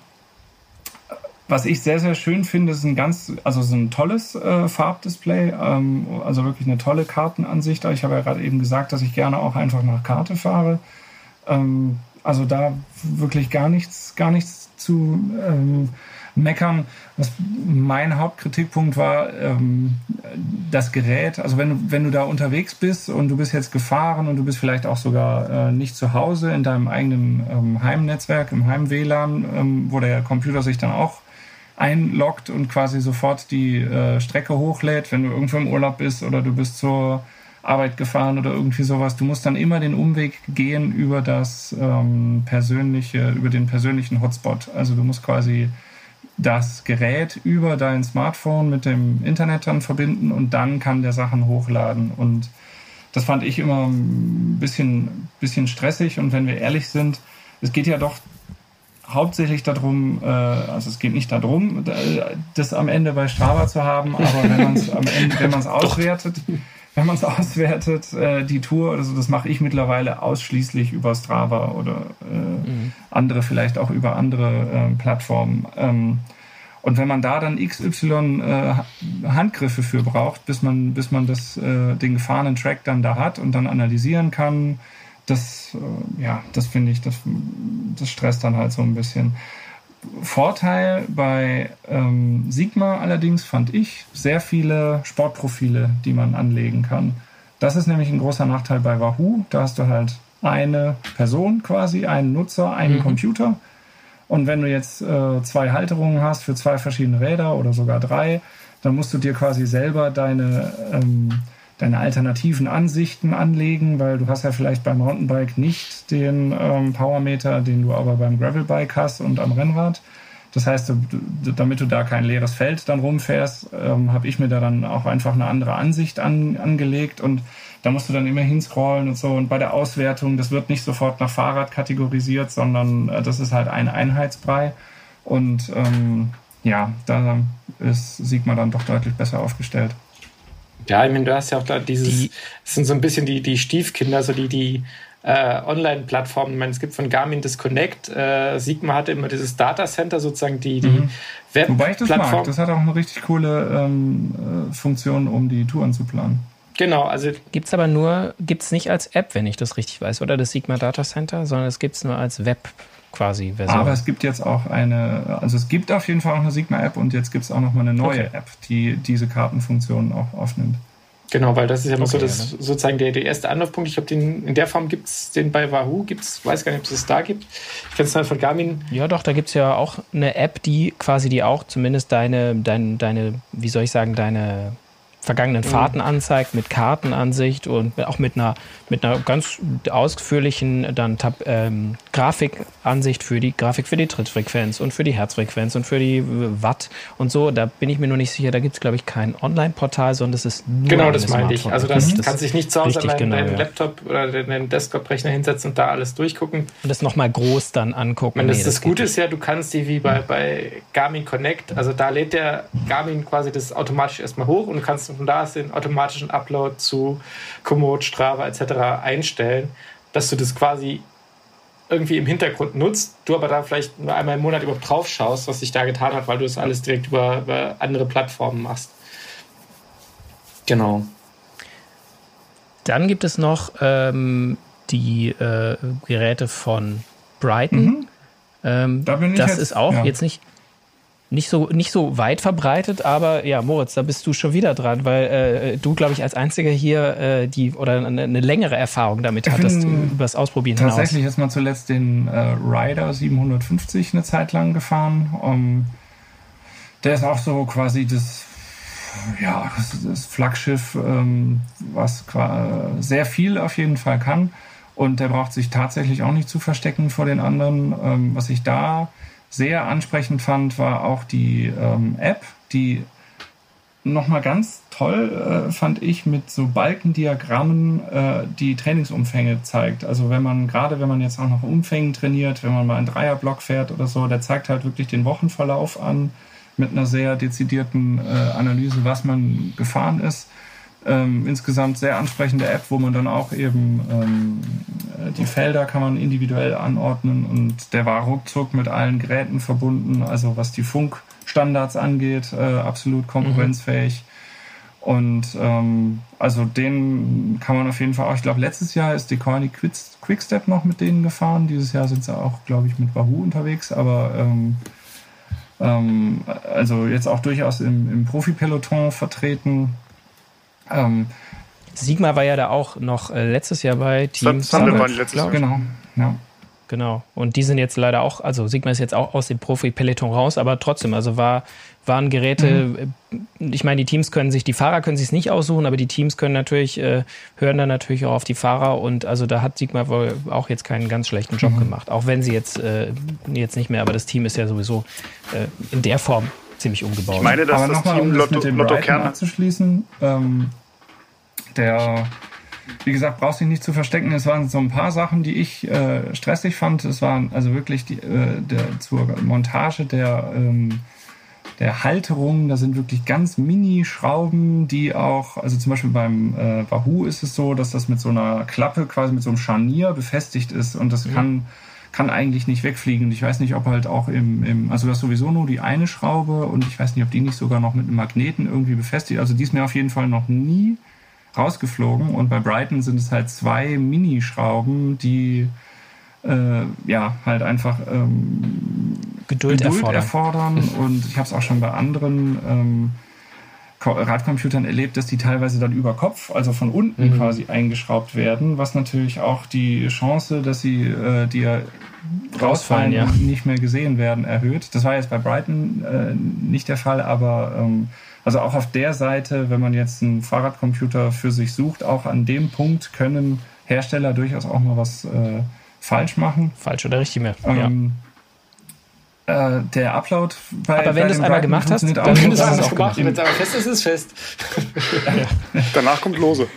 Speaker 5: Was ich sehr, sehr schön finde, ist ein ganz, also so ein tolles äh, Farbdisplay, ähm, also wirklich eine tolle Kartenansicht. Ich habe ja gerade eben gesagt, dass ich gerne auch einfach nach Karte fahre. Ähm, also da wirklich gar nichts, gar nichts zu ähm, meckern. Was mein Hauptkritikpunkt war, ähm, das Gerät, also wenn du, wenn du da unterwegs bist und du bist jetzt gefahren und du bist vielleicht auch sogar äh, nicht zu Hause in deinem eigenen ähm, Heimnetzwerk, im Heim-WLAN, ähm, wo der Computer sich dann auch einloggt und quasi sofort die äh, Strecke hochlädt, wenn du irgendwo im Urlaub bist oder du bist zur Arbeit gefahren oder irgendwie sowas. Du musst dann immer den Umweg gehen über das ähm, persönliche, über den persönlichen Hotspot. Also du musst quasi das Gerät über dein Smartphone mit dem Internet dann verbinden und dann kann der Sachen hochladen. Und das fand ich immer ein bisschen, bisschen stressig. Und wenn wir ehrlich sind, es geht ja doch hauptsächlich darum, äh, also es geht nicht darum, das am Ende bei Strava zu haben, aber wenn man es am Ende, wenn man es auswertet, wenn man es auswertet, äh, die Tour oder so, das mache ich mittlerweile ausschließlich über Strava oder äh, mhm. andere vielleicht auch über andere äh, Plattformen. Ähm, und wenn man da dann XY äh, Handgriffe für braucht, bis man, bis man das, äh, den gefahrenen Track dann da hat und dann analysieren kann, das, äh, ja, das finde ich, das, das stresst dann halt so ein bisschen. Vorteil bei ähm, Sigma allerdings fand ich sehr viele Sportprofile, die man anlegen kann. Das ist nämlich ein großer Nachteil bei Wahoo. Da hast du halt eine Person quasi, einen Nutzer, einen mhm. Computer. Und wenn du jetzt äh, zwei Halterungen hast für zwei verschiedene Räder oder sogar drei, dann musst du dir quasi selber deine ähm, deine alternativen Ansichten anlegen, weil du hast ja vielleicht beim Mountainbike nicht den ähm, Powermeter, den du aber beim Gravelbike hast und am Rennrad. Das heißt, damit du da kein leeres Feld dann rumfährst, ähm, habe ich mir da dann auch einfach eine andere Ansicht an, angelegt und da musst du dann immer hinscrollen und so. Und bei der Auswertung, das wird nicht sofort nach Fahrrad kategorisiert, sondern äh, das ist halt ein Einheitsbrei. Und ähm, ja, da ist Sigma dann doch deutlich besser aufgestellt.
Speaker 4: Ja, ich meine, du hast ja auch da dieses, die, das sind so ein bisschen die, die Stiefkinder, so die, die äh, Online-Plattformen. Ich meine, es gibt von Garmin das Connect. Äh, Sigma hatte immer dieses Data Center, sozusagen die, die mhm.
Speaker 5: Web Wobei ich das mag. Das hat auch eine richtig coole ähm, äh, Funktion, um die Touren zu planen.
Speaker 1: Genau, also. Gibt es aber nur, gibt es nicht als App, wenn ich das richtig weiß, oder das Sigma Data Center, sondern es gibt es nur als Web quasi
Speaker 5: Version. Aber es gibt jetzt auch eine, also es gibt auf jeden Fall auch eine Sigma-App und jetzt gibt es auch noch mal eine neue okay. App, die diese Kartenfunktionen auch aufnimmt.
Speaker 4: Genau, weil das ist ja immer okay, so das, ne? sozusagen der, der erste Anlaufpunkt. Ich glaube, den in der Form gibt es den bei Wahoo, gibt's, weiß gar nicht, ob es das da gibt. Ich kenne es dann von Garmin.
Speaker 1: Ja, doch, da gibt es ja auch eine App, die quasi die auch zumindest deine, deine, deine, wie soll ich sagen, deine vergangenen mhm. Fahrten anzeigt mit Kartenansicht und auch mit einer mit einer ganz ausführlichen dann Tab, ähm, Grafikansicht für die Grafik für die Trittfrequenz und für die Herzfrequenz und für die Watt und so. Da bin ich mir nur nicht sicher. Da gibt es glaube ich kein Online-Portal, sondern es ist
Speaker 4: nur genau das meine ich. Also das mhm. kannst sich nicht zu Hause an deinen, genau, deinen ja. Laptop oder deinen Desktop-Rechner hinsetzen und da alles durchgucken
Speaker 1: und das nochmal groß dann angucken.
Speaker 4: Meine, nee, das, das Gute ist ja, du kannst die wie bei, bei Garmin Connect, also da lädt der Garmin quasi das automatisch erstmal hoch und du kannst und von da aus den automatischen Upload zu Komoot, Strava etc. einstellen, dass du das quasi irgendwie im Hintergrund nutzt, du aber da vielleicht nur einmal im Monat überhaupt drauf schaust, was sich da getan hat, weil du das alles direkt über, über andere Plattformen machst. Genau.
Speaker 1: Dann gibt es noch ähm, die äh, Geräte von Brighton. Mhm. Ähm, da das jetzt, ist auch ja. jetzt nicht, nicht, so, nicht so weit verbreitet, aber ja, Moritz, da bist du schon wieder dran, weil äh, du, glaube ich, als einziger hier äh, die oder eine, eine, längere Erfahrung damit ich hattest, über das Ausprobieren
Speaker 5: Tatsächlich hinaus. ist man zuletzt den äh, Rider 750 eine Zeit lang gefahren. Um, der ist auch so quasi das ja, das Flaggschiff, ähm, was sehr viel auf jeden Fall kann. Und der braucht sich tatsächlich auch nicht zu verstecken vor den anderen. Ähm, was ich da sehr ansprechend fand, war auch die ähm, App, die nochmal ganz toll, äh, fand ich, mit so Balkendiagrammen äh, die Trainingsumfänge zeigt. Also wenn man, gerade wenn man jetzt auch noch Umfängen trainiert, wenn man mal einen Dreierblock fährt oder so, der zeigt halt wirklich den Wochenverlauf an mit einer sehr dezidierten äh, Analyse, was man gefahren ist. Ähm, insgesamt sehr ansprechende App, wo man dann auch eben ähm, die Felder kann man individuell anordnen und der war ruckzuck mit allen Geräten verbunden, also was die Funkstandards angeht, äh, absolut konkurrenzfähig. Mhm. Und ähm, also den kann man auf jeden Fall auch, ich glaube, letztes Jahr ist die Decoini Quickstep noch mit denen gefahren. Dieses Jahr sind sie auch, glaube ich, mit Wahoo unterwegs, aber ähm, ähm, also jetzt auch durchaus im, im Profi-Peloton vertreten.
Speaker 1: Ähm, Sigma war ja da auch noch äh, letztes Jahr bei Team Summit,
Speaker 3: war letztes Jahr.
Speaker 5: Genau, ja.
Speaker 1: Genau. Und die sind jetzt leider auch, also Sigma ist jetzt auch aus dem Profi-Peloton raus, aber trotzdem, also war, waren Geräte, mhm. ich meine, die Teams können sich, die Fahrer können sich es nicht aussuchen, aber die Teams können natürlich, äh, hören dann natürlich auch auf die Fahrer und also da hat Sigma wohl auch jetzt keinen ganz schlechten Job mhm. gemacht. Auch wenn sie jetzt, äh, jetzt nicht mehr, aber das Team ist ja sowieso äh, in der Form ziemlich umgebaut. Ich
Speaker 5: meine, dass aber das Team um Lotto, mit dem Lotto Kern abzuschließen, ähm, der wie gesagt, brauchst dich nicht zu verstecken. Es waren so ein paar Sachen, die ich äh, stressig fand. Es waren also wirklich die, äh, der, zur Montage der, ähm, der Halterung. Da sind wirklich ganz Mini-Schrauben, die auch, also zum Beispiel beim äh, Wahoo ist es so, dass das mit so einer Klappe, quasi mit so einem Scharnier befestigt ist und das mhm. kann kann eigentlich nicht wegfliegen. Ich weiß nicht, ob halt auch im, im, also du hast sowieso nur die eine Schraube und ich weiß nicht, ob die nicht sogar noch mit einem Magneten irgendwie befestigt. Also die ist mir auf jeden Fall noch nie rausgeflogen. Und bei Brighton sind es halt zwei Minischrauben, die äh, ja halt einfach ähm,
Speaker 1: Geduld, Geduld erfordern.
Speaker 5: erfordern. Und ich habe es auch schon bei anderen ähm, Radcomputern erlebt, dass die teilweise dann über Kopf, also von unten mhm. quasi eingeschraubt werden, was natürlich auch die Chance, dass sie äh, dir rausfallen, ja. nicht mehr gesehen werden, erhöht. Das war jetzt bei Brighton äh, nicht der Fall, aber ähm, also auch auf der Seite, wenn man jetzt einen Fahrradcomputer für sich sucht, auch an dem Punkt können Hersteller durchaus auch mal was äh, falsch machen.
Speaker 1: Falsch oder richtig mehr. Ähm,
Speaker 5: ja. äh, der Upload
Speaker 1: bei Aber wenn du es einmal gemacht hast, dann
Speaker 4: auch, wenn du es auch gemacht. Wenn es aber fest ist, ist es fest.
Speaker 3: ja. Danach kommt lose.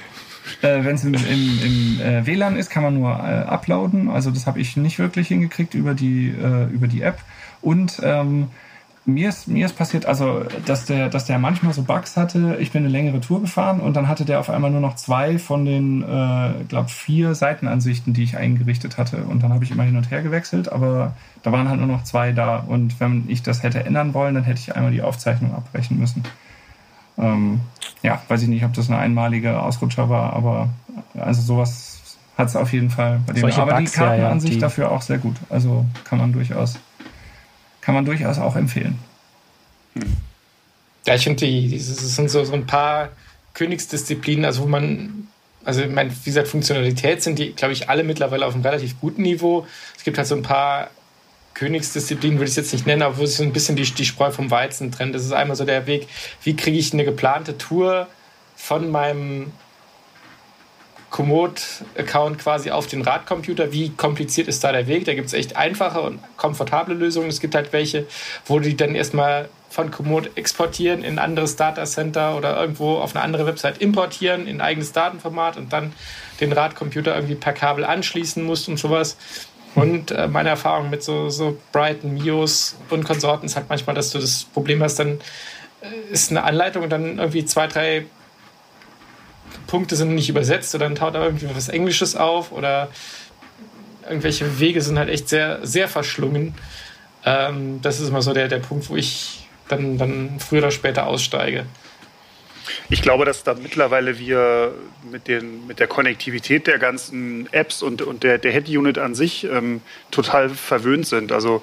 Speaker 5: Äh, wenn es im, im, im äh, WLAN ist, kann man nur äh, uploaden. Also das habe ich nicht wirklich hingekriegt über die, äh, über die App. Und ähm, mir ist, mir ist passiert, also, dass der, dass der manchmal so Bugs hatte. Ich bin eine längere Tour gefahren und dann hatte der auf einmal nur noch zwei von den, äh, glaube vier Seitenansichten, die ich eingerichtet hatte. Und dann habe ich immer hin und her gewechselt, aber da waren halt nur noch zwei da. Und wenn ich das hätte ändern wollen, dann hätte ich einmal die Aufzeichnung abbrechen müssen. Ähm, ja, weiß ich nicht, ob das eine einmalige Ausrutscher war, aber also sowas hat es auf jeden Fall bei dem.
Speaker 1: Solche
Speaker 5: aber
Speaker 1: Bugs,
Speaker 5: die Kartenansicht ja, ja, dafür auch sehr gut. Also kann man durchaus kann man durchaus auch empfehlen.
Speaker 4: Ja, ich finde, das sind so, so ein paar Königsdisziplinen, also wo man, also ich meine, wie gesagt, Funktionalität sind die, glaube ich, alle mittlerweile auf einem relativ guten Niveau. Es gibt halt so ein paar Königsdisziplinen, würde ich es jetzt nicht nennen, aber wo sich so ein bisschen die, die Spreu vom Weizen trennt. Das ist einmal so der Weg, wie kriege ich eine geplante Tour von meinem Komoot-Account quasi auf den Radcomputer. Wie kompliziert ist da der Weg? Da gibt es echt einfache und komfortable Lösungen. Es gibt halt welche, wo die dann erstmal von Komoot exportieren in ein anderes Datacenter oder irgendwo auf eine andere Website importieren in ein eigenes Datenformat und dann den Radcomputer irgendwie per Kabel anschließen muss und sowas. Und äh, meine Erfahrung mit so, so Brighton, Mios und Konsorten ist halt manchmal, dass du das Problem hast, dann äh, ist eine Anleitung und dann irgendwie zwei, drei Punkte sind nicht übersetzt oder dann taucht da irgendwie was Englisches auf oder irgendwelche Wege sind halt echt sehr, sehr verschlungen. Ähm, das ist immer so der, der Punkt, wo ich dann, dann früher oder später aussteige.
Speaker 3: Ich glaube, dass da mittlerweile wir mit, den, mit der Konnektivität der ganzen Apps und, und der, der Head-Unit an sich ähm, total verwöhnt sind. Also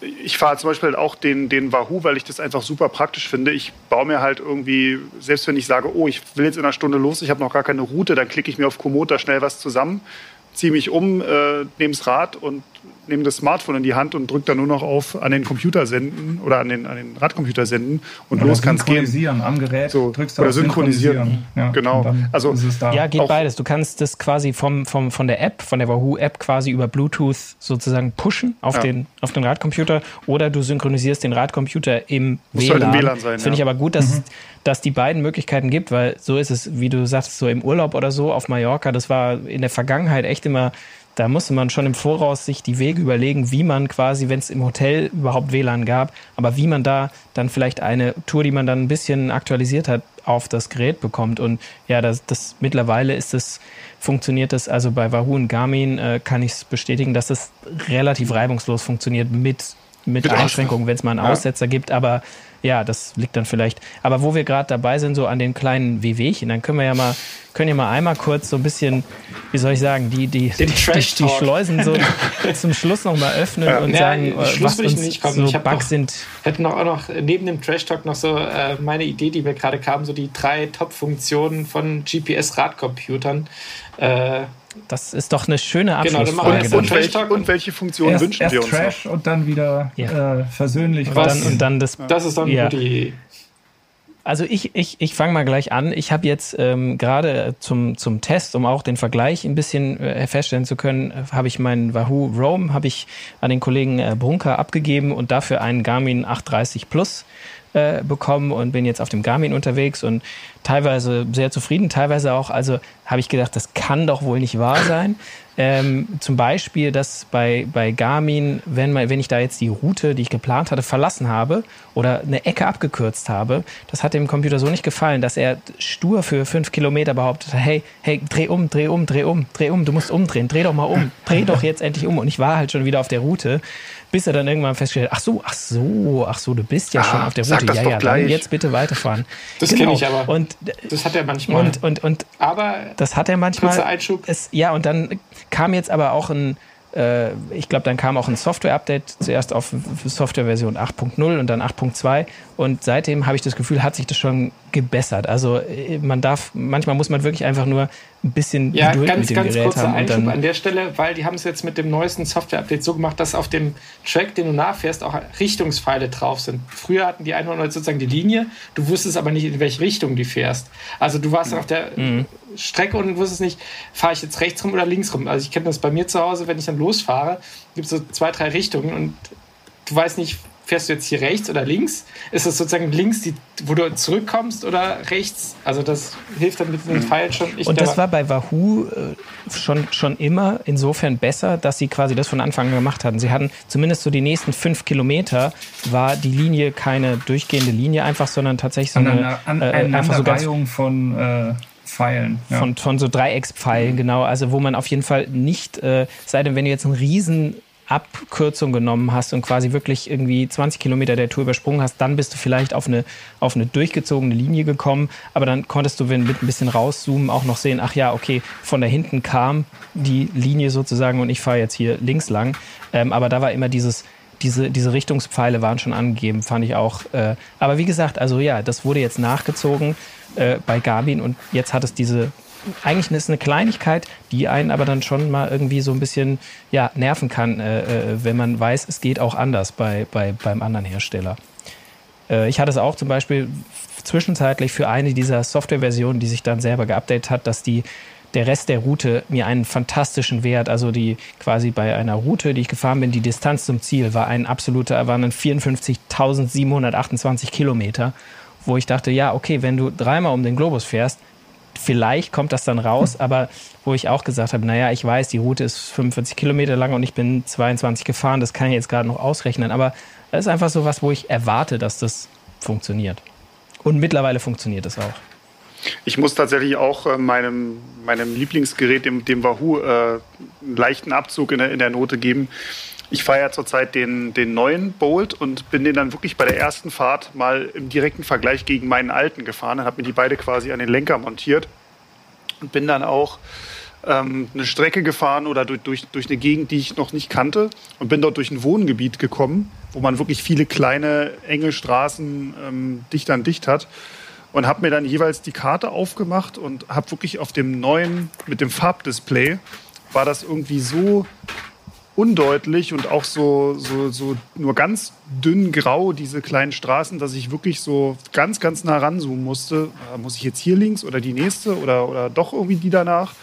Speaker 3: ich fahre zum Beispiel auch den, den Wahoo, weil ich das einfach super praktisch finde. Ich baue mir halt irgendwie, selbst wenn ich sage, oh, ich will jetzt in einer Stunde los, ich habe noch gar keine Route, dann klicke ich mir auf Komoot da schnell was zusammen, ziehe mich um, äh, nehme das Rad und nehme das Smartphone in die Hand und drücke dann nur noch auf an den Computer senden oder an den, an den Radcomputer senden und oder los kann es gehen.
Speaker 5: Synchronisieren am Gerät,
Speaker 3: so, oder synchronisieren. synchronisieren. Ja, genau.
Speaker 1: Also ja, geht beides. Du kannst das quasi vom, vom, von der App, von der Wahoo-App quasi über Bluetooth sozusagen pushen auf, ja. den, auf den Radcomputer oder du synchronisierst den Radcomputer im Muss WLAN. Halt im WLAN sein, das finde ja. ich aber gut, dass, mhm. dass die beiden Möglichkeiten gibt, weil so ist es, wie du sagst, so im Urlaub oder so auf Mallorca, das war in der Vergangenheit echt immer da musste man schon im Voraus sich die Wege überlegen, wie man quasi, wenn es im Hotel überhaupt WLAN gab, aber wie man da dann vielleicht eine Tour, die man dann ein bisschen aktualisiert hat, auf das Gerät bekommt. Und ja, das, das mittlerweile ist es, funktioniert das, also bei Wahoo und Garmin äh, kann ich es bestätigen, dass es relativ reibungslos funktioniert mit, mit Einschränkungen, wenn es mal einen ja. Aussetzer gibt, aber ja, das liegt dann vielleicht. Aber wo wir gerade dabei sind, so an den kleinen WWchen, dann können wir ja mal, können ja mal einmal kurz so ein bisschen, wie soll ich sagen, die, die, die, die, Schleusen so zum Schluss nochmal öffnen ja. und ja, sagen, was uns nicht so ich Bugs sind.
Speaker 4: hätte noch auch noch neben dem Trash Talk noch so äh, meine Idee, die mir gerade kam, so die drei Top-Funktionen von GPS-Radcomputern.
Speaker 1: Äh, das ist doch eine schöne Abschlussfrage.
Speaker 3: Genau, und, und, welche, und welche Funktionen erst, wünschen
Speaker 5: erst
Speaker 3: wir uns?
Speaker 5: Trash noch? und dann wieder ja. äh, versöhnlich.
Speaker 1: Und dann, und dann das,
Speaker 4: das ist dann ja. die.
Speaker 1: Also ich, ich, ich fange mal gleich an. Ich habe jetzt ähm, gerade zum, zum Test, um auch den Vergleich ein bisschen äh, feststellen zu können, habe ich meinen Wahoo Roam habe ich an den Kollegen äh, Brunker abgegeben und dafür einen Garmin 830 Plus äh, bekommen und bin jetzt auf dem Garmin unterwegs und teilweise sehr zufrieden, teilweise auch, also habe ich gedacht, das kann doch wohl nicht wahr sein. Ähm, zum Beispiel, dass bei, bei Garmin, wenn, man, wenn ich da jetzt die Route, die ich geplant hatte, verlassen habe oder eine Ecke abgekürzt habe, das hat dem Computer so nicht gefallen, dass er stur für fünf Kilometer behauptet hey, hey, dreh um, dreh um, dreh um, dreh um, du musst umdrehen, dreh doch mal um, dreh doch jetzt endlich um. Und ich war halt schon wieder auf der Route bis er dann irgendwann festgestellt ach so, ach so, ach so, du bist ja ah, schon auf der Route. Ja, ja, dann jetzt bitte weiterfahren.
Speaker 4: Das genau. kenne ich aber. Und, das hat er manchmal.
Speaker 1: Und, und, und
Speaker 4: aber
Speaker 1: das hat er manchmal.
Speaker 4: Einschub.
Speaker 1: Es, ja, und dann kam jetzt aber auch ein, äh, ich glaube, dann kam auch ein Software-Update, zuerst auf Software-Version 8.0 und dann 8.2. Und seitdem habe ich das Gefühl, hat sich das schon gebessert. Also äh, man darf, manchmal muss man wirklich einfach nur ein bisschen
Speaker 4: ja, Geduld ganz, mit dem ganz Gerät kurzer haben. Einschub an der Stelle, weil die haben es jetzt mit dem neuesten Software-Update so gemacht, dass auf dem Track, den du nachfährst, auch Richtungspfeile drauf sind. Früher hatten die 100 sozusagen die Linie, du wusstest aber nicht, in welche Richtung du fährst. Also du warst mhm. auf der mhm. Strecke und wusstest nicht, fahre ich jetzt rechts rum oder links rum. Also ich kenne das bei mir zu Hause, wenn ich dann losfahre, gibt es so zwei, drei Richtungen und du weißt nicht, fährst du jetzt hier rechts oder links? Ist es sozusagen links, die, wo du zurückkommst oder rechts? Also das hilft dann mit den Pfeilen schon.
Speaker 1: Ich und das war bei Wahoo äh, schon, schon immer insofern besser, dass sie quasi das von Anfang an gemacht hatten. Sie hatten zumindest so die nächsten fünf Kilometer war die Linie keine durchgehende Linie einfach, sondern tatsächlich so eine,
Speaker 5: eine äh, einfach so ganz, von äh Pfeilen.
Speaker 1: Ja. Von, von so Dreieckspfeilen, mhm. genau. Also wo man auf jeden Fall nicht, äh, sei denn, wenn du jetzt einen riesen Abkürzung genommen hast und quasi wirklich irgendwie 20 Kilometer der Tour übersprungen hast, dann bist du vielleicht auf eine, auf eine durchgezogene Linie gekommen. Aber dann konntest du, wenn mit ein bisschen rauszoomen, auch noch sehen, ach ja, okay, von da hinten kam die Linie sozusagen und ich fahre jetzt hier links lang. Ähm, aber da war immer dieses, diese, diese Richtungspfeile waren schon angegeben, fand ich auch. Äh, aber wie gesagt, also ja, das wurde jetzt nachgezogen äh, bei Garmin und jetzt hat es diese eigentlich ist eine Kleinigkeit, die einen aber dann schon mal irgendwie so ein bisschen ja, nerven kann, äh, äh, wenn man weiß, es geht auch anders bei, bei, beim anderen Hersteller. Äh, ich hatte es auch zum Beispiel zwischenzeitlich für eine dieser Softwareversionen, die sich dann selber geupdatet hat, dass die der Rest der Route mir einen fantastischen Wert, also die quasi bei einer Route, die ich gefahren bin, die Distanz zum Ziel war ein absoluter, waren dann 54.728 Kilometer, wo ich dachte, ja, okay, wenn du dreimal um den Globus fährst, vielleicht kommt das dann raus, hm. aber wo ich auch gesagt habe, naja, ich weiß, die Route ist 45 Kilometer lang und ich bin 22 gefahren, das kann ich jetzt gerade noch ausrechnen, aber das ist einfach so was, wo ich erwarte, dass das funktioniert. Und mittlerweile funktioniert es auch.
Speaker 3: Ich muss tatsächlich auch äh, meinem, meinem Lieblingsgerät, dem, dem Wahoo, äh, einen leichten Abzug in der, in der Note geben. Ich fahre ja zurzeit den, den neuen Bolt und bin den dann wirklich bei der ersten Fahrt mal im direkten Vergleich gegen meinen alten gefahren. Dann habe mir die beide quasi an den Lenker montiert und bin dann auch ähm, eine Strecke gefahren oder durch, durch, durch eine Gegend, die ich noch nicht kannte und bin dort durch ein Wohngebiet gekommen, wo man wirklich viele kleine, enge Straßen ähm, dicht an dicht hat und habe mir dann jeweils die Karte aufgemacht und habe wirklich auf dem neuen, mit dem Farbdisplay, war das irgendwie so undeutlich und auch so, so, so nur ganz dünn grau, diese kleinen Straßen, dass ich wirklich so ganz, ganz nah ranzoomen musste. Äh, muss ich jetzt hier links oder die nächste oder, oder doch irgendwie die danach?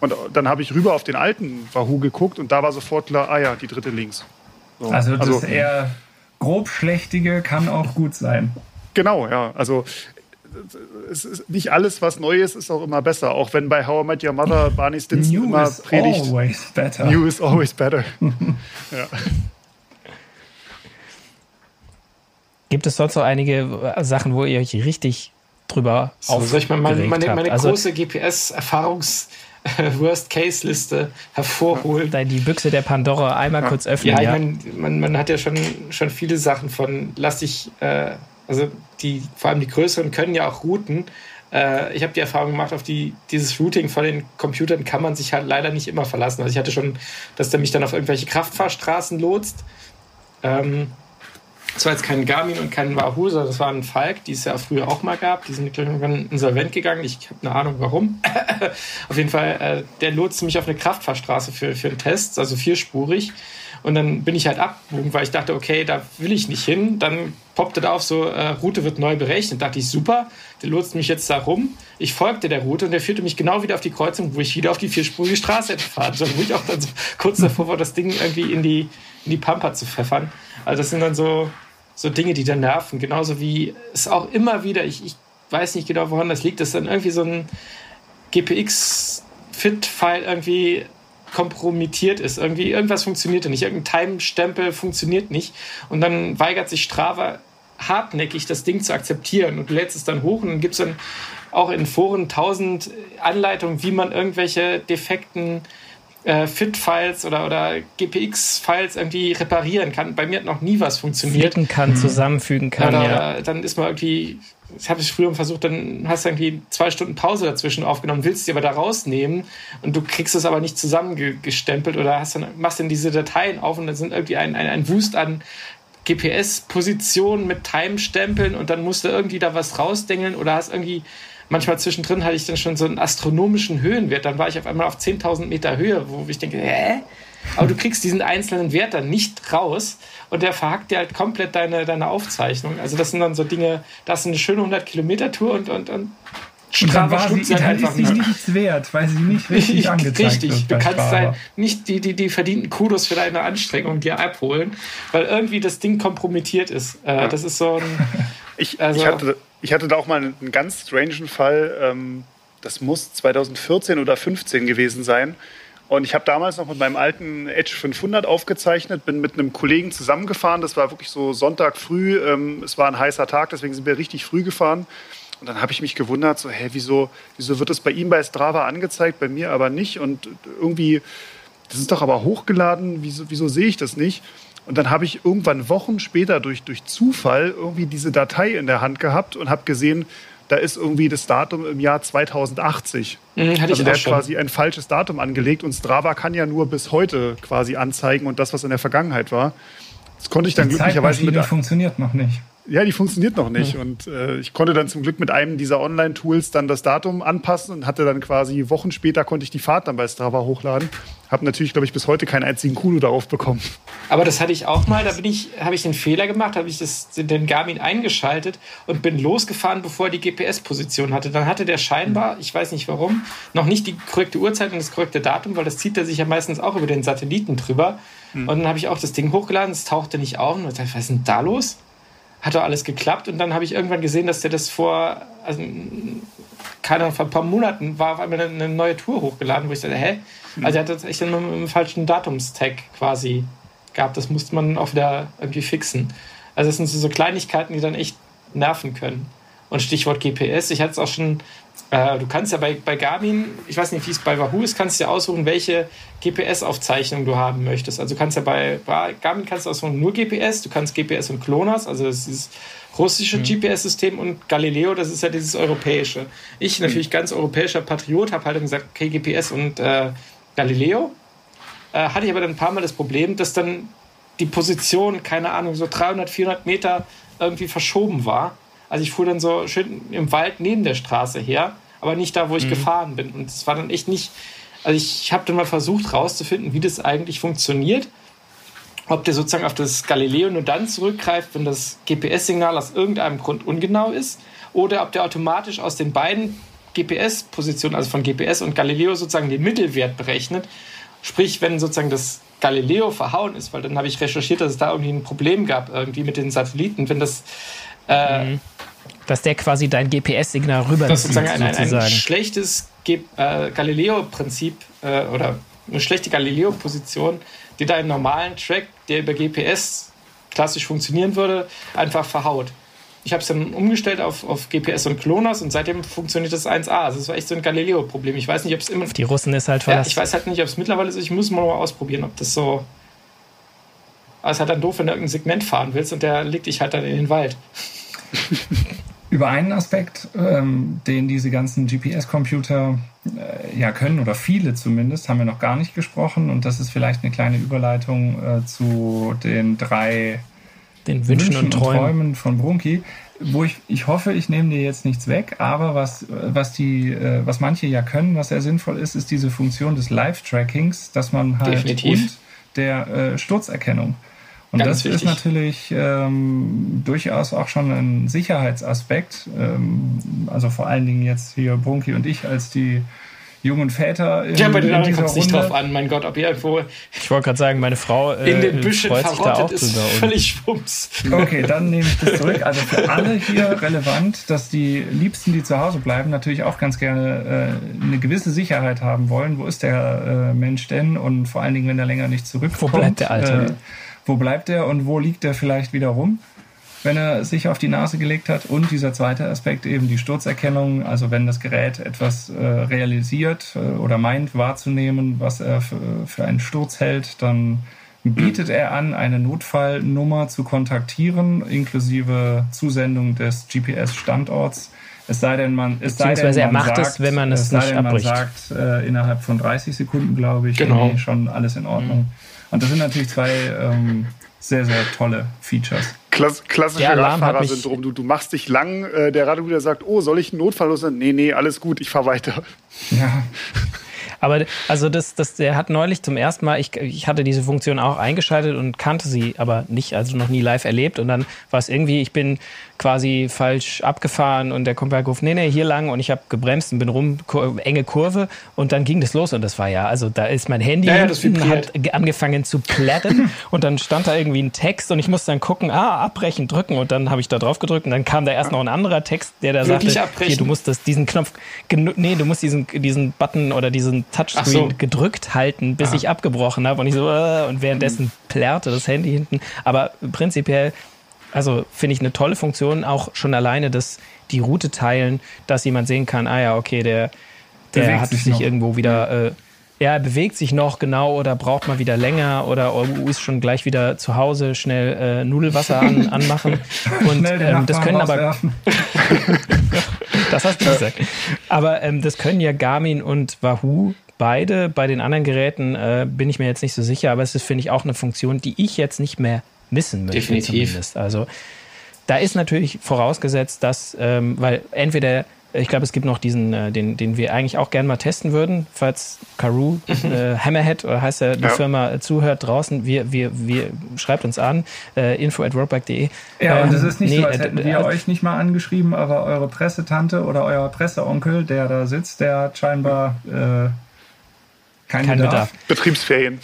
Speaker 3: Und dann habe ich rüber auf den alten Wahoo geguckt und da war sofort klar, ah ja, die dritte links.
Speaker 5: So. Also das also, eher grobschlächtige kann auch gut sein.
Speaker 3: Genau, ja. Also es ist nicht alles, was neu ist, ist auch immer besser. Auch wenn bei How I Met Your Mother Barney Stinson New immer is predigt. Always better. New is always better. ja.
Speaker 1: Gibt es sonst noch einige Sachen, wo ihr euch richtig drüber
Speaker 4: so, soll ich mal meine, meine, meine also, große GPS-Erfahrungs- Worst-Case-Liste hervorholen.
Speaker 1: Die Büchse der Pandora einmal ja. kurz öffnen.
Speaker 4: Ja, ja. Ich mein, man, man hat ja schon, schon viele Sachen von, lass dich äh, also die, vor allem die größeren können ja auch routen. Äh, ich habe die Erfahrung gemacht, auf die, dieses Routing von den Computern kann man sich halt leider nicht immer verlassen. Also ich hatte schon, dass der mich dann auf irgendwelche Kraftfahrstraßen lotst. Ähm, das war jetzt kein Garmin und kein Wahoo, sondern das war ein Falk, die es ja früher auch mal gab. Die sind irgendwann insolvent gegangen. Ich habe eine Ahnung warum. auf jeden Fall, äh, der lotste mich auf eine Kraftfahrstraße für, für einen Test, also vierspurig. Und dann bin ich halt abgebogen, weil ich dachte, okay, da will ich nicht hin. Dann poppte da auf so, äh, Route wird neu berechnet. Da dachte ich, super, der lotst mich jetzt da rum. Ich folgte der Route und der führte mich genau wieder auf die Kreuzung, wo ich wieder auf die vierspurige Straße hätte fahren sollen, wo ich auch dann so kurz davor war, das Ding irgendwie in die, in die Pampa zu pfeffern. Also das sind dann so, so Dinge, die dann nerven. Genauso wie es auch immer wieder, ich, ich weiß nicht genau, woran das liegt, dass dann irgendwie so ein GPX-Fit-File irgendwie kompromittiert ist. Irgendwie irgendwas funktioniert nicht. Irgendein Time-Stempel funktioniert nicht. Und dann weigert sich Strava hartnäckig, das Ding zu akzeptieren. Und du lädst es dann hoch und dann gibt es dann auch in Foren tausend Anleitungen, wie man irgendwelche defekten äh, Fit-Files oder, oder GPX-Files irgendwie reparieren kann. Bei mir hat noch nie was funktioniert.
Speaker 1: Flicken kann, mhm. zusammenfügen kann.
Speaker 4: Oder, ja. Dann ist man irgendwie ich habe es früher versucht, dann hast du irgendwie zwei Stunden Pause dazwischen aufgenommen, willst sie aber da rausnehmen und du kriegst es aber nicht zusammengestempelt oder hast dann, machst dann diese Dateien auf und dann sind irgendwie ein, ein, ein Wust an GPS-Positionen mit Time-Stempeln und dann musst du irgendwie da was rausdengeln oder hast irgendwie, manchmal zwischendrin hatte ich dann schon so einen astronomischen Höhenwert, dann war ich auf einmal auf 10.000 Meter Höhe, wo ich denke, hä? Aber du kriegst diesen einzelnen Wert dann nicht raus und der verhackt dir halt komplett deine, deine Aufzeichnung. Also das sind dann so Dinge, das ist eine schöne 100 Kilometer Tour und, und, und
Speaker 5: und dann war sie, dann einfach ist sie nichts wert, weil sie nicht richtig angezeigt
Speaker 4: Richtig, wird du kannst dein, nicht die, die, die verdienten Kudos für deine Anstrengung dir abholen, weil irgendwie das Ding kompromittiert ist. Äh, das ist so ein...
Speaker 3: Ich, also, ich, hatte, ich hatte da auch mal einen, ganz strangen Fall, ähm, das muss 2014 oder 2015 gewesen sein. Und ich habe damals noch mit meinem alten Edge 500 aufgezeichnet, bin mit einem Kollegen zusammengefahren. Das war wirklich so Sonntag früh. Ähm, es war ein heißer Tag, deswegen sind wir richtig früh gefahren. Und dann habe ich mich gewundert, so, hä, wieso, wieso wird das bei ihm bei Strava angezeigt, bei mir aber nicht? Und irgendwie, das ist doch aber hochgeladen, wieso, wieso sehe ich das nicht? Und dann habe ich irgendwann Wochen später durch, durch Zufall irgendwie diese Datei in der Hand gehabt und habe gesehen, da ist irgendwie das Datum im Jahr 2080. Mhm, hatte also der hat quasi ein falsches Datum angelegt und Strava kann ja nur bis heute quasi anzeigen und das, was in der Vergangenheit war. Das konnte ich dann Die glücklicherweise
Speaker 5: mit. funktioniert noch nicht.
Speaker 3: Ja, die funktioniert noch nicht. Mhm. Und äh, ich konnte dann zum Glück mit einem dieser Online-Tools dann das Datum anpassen und hatte dann quasi Wochen später konnte ich die Fahrt dann bei Strava hochladen. Habe natürlich, glaube ich, bis heute keinen einzigen Kulo darauf bekommen.
Speaker 4: Aber das hatte ich auch mal. Da bin ich, habe ich einen Fehler gemacht, habe ich das, den Garmin eingeschaltet und bin losgefahren, bevor er die GPS-Position hatte. Dann hatte der scheinbar, ich weiß nicht warum, noch nicht die korrekte Uhrzeit und das korrekte Datum, weil das zieht er sich ja meistens auch über den Satelliten drüber. Mhm. Und dann habe ich auch das Ding hochgeladen, es tauchte nicht auf und ich dachte, was ist denn da los? Hat doch alles geklappt. Und dann habe ich irgendwann gesehen, dass der das vor, also, keine vor ein paar Monaten war auf einmal eine neue Tour hochgeladen, wo ich dachte, hä? Mhm. Also er hat das echt mit einem falschen Datumstag quasi gehabt. Das musste man auch wieder irgendwie fixen. Also es sind so Kleinigkeiten, die dann echt nerven können. Und Stichwort GPS, ich hatte es auch schon, äh, du kannst ja bei, bei Garmin, ich weiß nicht, wie es bei Wahoo ist, kannst du ja aussuchen, welche GPS-Aufzeichnung du haben möchtest. Also du kannst ja bei, bei Garmin kannst du aussuchen nur GPS, du kannst GPS und Klonas, also das ist russische mhm. GPS-System und Galileo, das ist ja dieses europäische. Ich, natürlich mhm. ganz europäischer Patriot, habe halt gesagt, okay, GPS und äh, Galileo. Äh, hatte ich aber dann ein paar Mal das Problem, dass dann die Position, keine Ahnung, so 300, 400 Meter irgendwie verschoben war. Also ich fuhr dann so schön im Wald neben der Straße her, aber nicht da, wo ich mhm. gefahren bin. Und es war dann echt nicht. Also ich habe dann mal versucht rauszufinden, wie das eigentlich funktioniert. Ob der sozusagen auf das Galileo nur dann zurückgreift, wenn das GPS-Signal aus irgendeinem Grund ungenau ist, oder ob der automatisch aus den beiden GPS-Positionen, also von GPS und Galileo, sozusagen den Mittelwert berechnet. Sprich, wenn sozusagen das Galileo verhauen ist, weil dann habe ich recherchiert, dass es da irgendwie ein Problem gab, irgendwie mit den Satelliten, wenn das
Speaker 1: äh, mhm dass der quasi dein GPS-Signal rüber
Speaker 4: Das ist sozusagen ein, ein, ein schlechtes äh, Galileo-Prinzip äh, oder eine schlechte Galileo-Position, die deinen normalen Track, der über GPS klassisch funktionieren würde, einfach verhaut. Ich habe es dann umgestellt auf, auf GPS und Klonas und seitdem funktioniert das 1A. Also es war echt so ein Galileo-Problem. Ich weiß nicht, ob es immer. Auf
Speaker 1: die Russen ist halt
Speaker 4: verlassen. Ja, ich weiß halt nicht, ob es mittlerweile ist. Ich muss mal ausprobieren, ob das so. Aber es ist halt dann doof, wenn du irgendein Segment fahren willst und der legt dich halt dann in den Wald.
Speaker 5: Über einen Aspekt, ähm, den diese ganzen GPS-Computer äh, ja können, oder viele zumindest, haben wir noch gar nicht gesprochen. Und das ist vielleicht eine kleine Überleitung äh, zu den drei
Speaker 1: den Wünschen, Wünschen und, Träumen. und, Träumen.
Speaker 5: von Brunki. Wo ich, ich hoffe, ich nehme dir jetzt nichts weg, aber was, was die, äh, was manche ja können, was sehr sinnvoll ist, ist diese Funktion des Live-Trackings, dass man halt
Speaker 4: Definitiv.
Speaker 5: und der äh, Sturzerkennung. Und Ganz das wichtig. ist natürlich ähm, durchaus auch schon ein Sicherheitsaspekt. Ähm, also vor allen Dingen jetzt hier Brunki und ich als die jungen Väter
Speaker 4: in, ja, bei den anderen kommt es nicht drauf an, mein Gott, ob ihr irgendwo
Speaker 1: ich wollte gerade sagen, meine Frau
Speaker 4: äh, in den Büschen freut sich da auch ist drüber. völlig schwumms.
Speaker 5: Okay, dann nehme ich das zurück. Also für alle hier relevant, dass die Liebsten, die zu Hause bleiben, natürlich auch ganz gerne äh, eine gewisse Sicherheit haben wollen. Wo ist der äh, Mensch denn? Und vor allen Dingen, wenn er länger nicht zurückkommt.
Speaker 1: Wo bleibt der Alte?
Speaker 5: Wo bleibt er und wo liegt er vielleicht wieder rum, wenn er sich auf die Nase gelegt hat. Und dieser zweite Aspekt eben die Sturzerkennung, also wenn das Gerät etwas äh, realisiert äh, oder meint wahrzunehmen, was er für, für einen Sturz hält, dann bietet er an, eine Notfallnummer zu kontaktieren, inklusive Zusendung des GPS-Standorts. Es sei denn, man, es sei denn, man
Speaker 1: er macht sagt, es, wenn man es, es nicht denn, abbricht.
Speaker 5: Man sagt äh, innerhalb von 30 Sekunden, glaube ich, genau. schon alles in Ordnung. Mhm. Und das sind natürlich zwei ähm, sehr, sehr tolle Features.
Speaker 3: Klass, klassische Radfahrersyndrom. Du, du machst dich lang, äh, der Radler sagt, oh, soll ich einen Notfall los? Nee, nee, alles gut, ich fahr weiter.
Speaker 5: Ja.
Speaker 1: Aber also das, das, der hat neulich zum ersten Mal, ich, ich hatte diese Funktion auch eingeschaltet und kannte sie aber nicht, also noch nie live erlebt. Und dann war es irgendwie, ich bin quasi falsch abgefahren und der Kumpel gerufen, nee, nee, hier lang und ich habe gebremst und bin rum, kur enge Kurve und dann ging das los und das war ja, also da ist mein Handy
Speaker 4: ja, ja,
Speaker 1: hat angefangen zu plärren und dann stand da irgendwie ein Text und ich musste dann gucken, ah, abbrechen, drücken und dann habe ich da drauf gedrückt und dann kam da erst noch ein anderer Text, der da Wirklich sagte, abbrechen? hier, du musst das, diesen Knopf, nee, du musst diesen, diesen Button oder diesen Touchscreen so. gedrückt halten, bis ah. ich abgebrochen habe und ich so, äh, und währenddessen plärrte das Handy hinten, aber prinzipiell also finde ich eine tolle Funktion, auch schon alleine, dass die Route teilen, dass jemand sehen kann, ah ja, okay, der, der hat sich, sich irgendwo wieder, äh, ja, bewegt sich noch genau oder braucht mal wieder länger oder oh, ist schon gleich wieder zu Hause, schnell äh, Nudelwasser an, anmachen. Und ähm, das können aber. das hast du gesagt. Aber ähm, das können ja Garmin und Wahoo beide. Bei den anderen Geräten äh, bin ich mir jetzt nicht so sicher, aber es ist, finde ich, auch eine Funktion, die ich jetzt nicht mehr missen möchte.
Speaker 4: Definitiv.
Speaker 1: Zumindest. Also da ist natürlich vorausgesetzt, dass, ähm, weil entweder ich glaube, es gibt noch diesen, äh, den, den wir eigentlich auch gerne mal testen würden, falls Karoo, mhm. äh, Hammerhead oder heißt er, die ja. Firma äh, zuhört draußen. Wir, wir, wir schreibt uns an, äh, info at roadbike.de.
Speaker 5: Ja, ähm, und es ist nicht nee, so, als hätten wir äh, euch nicht mal angeschrieben, aber eure Pressetante oder euer Presseonkel, der da sitzt, der hat scheinbar äh, keinen kein Bedarf. Bedarf.
Speaker 3: Betriebsferien.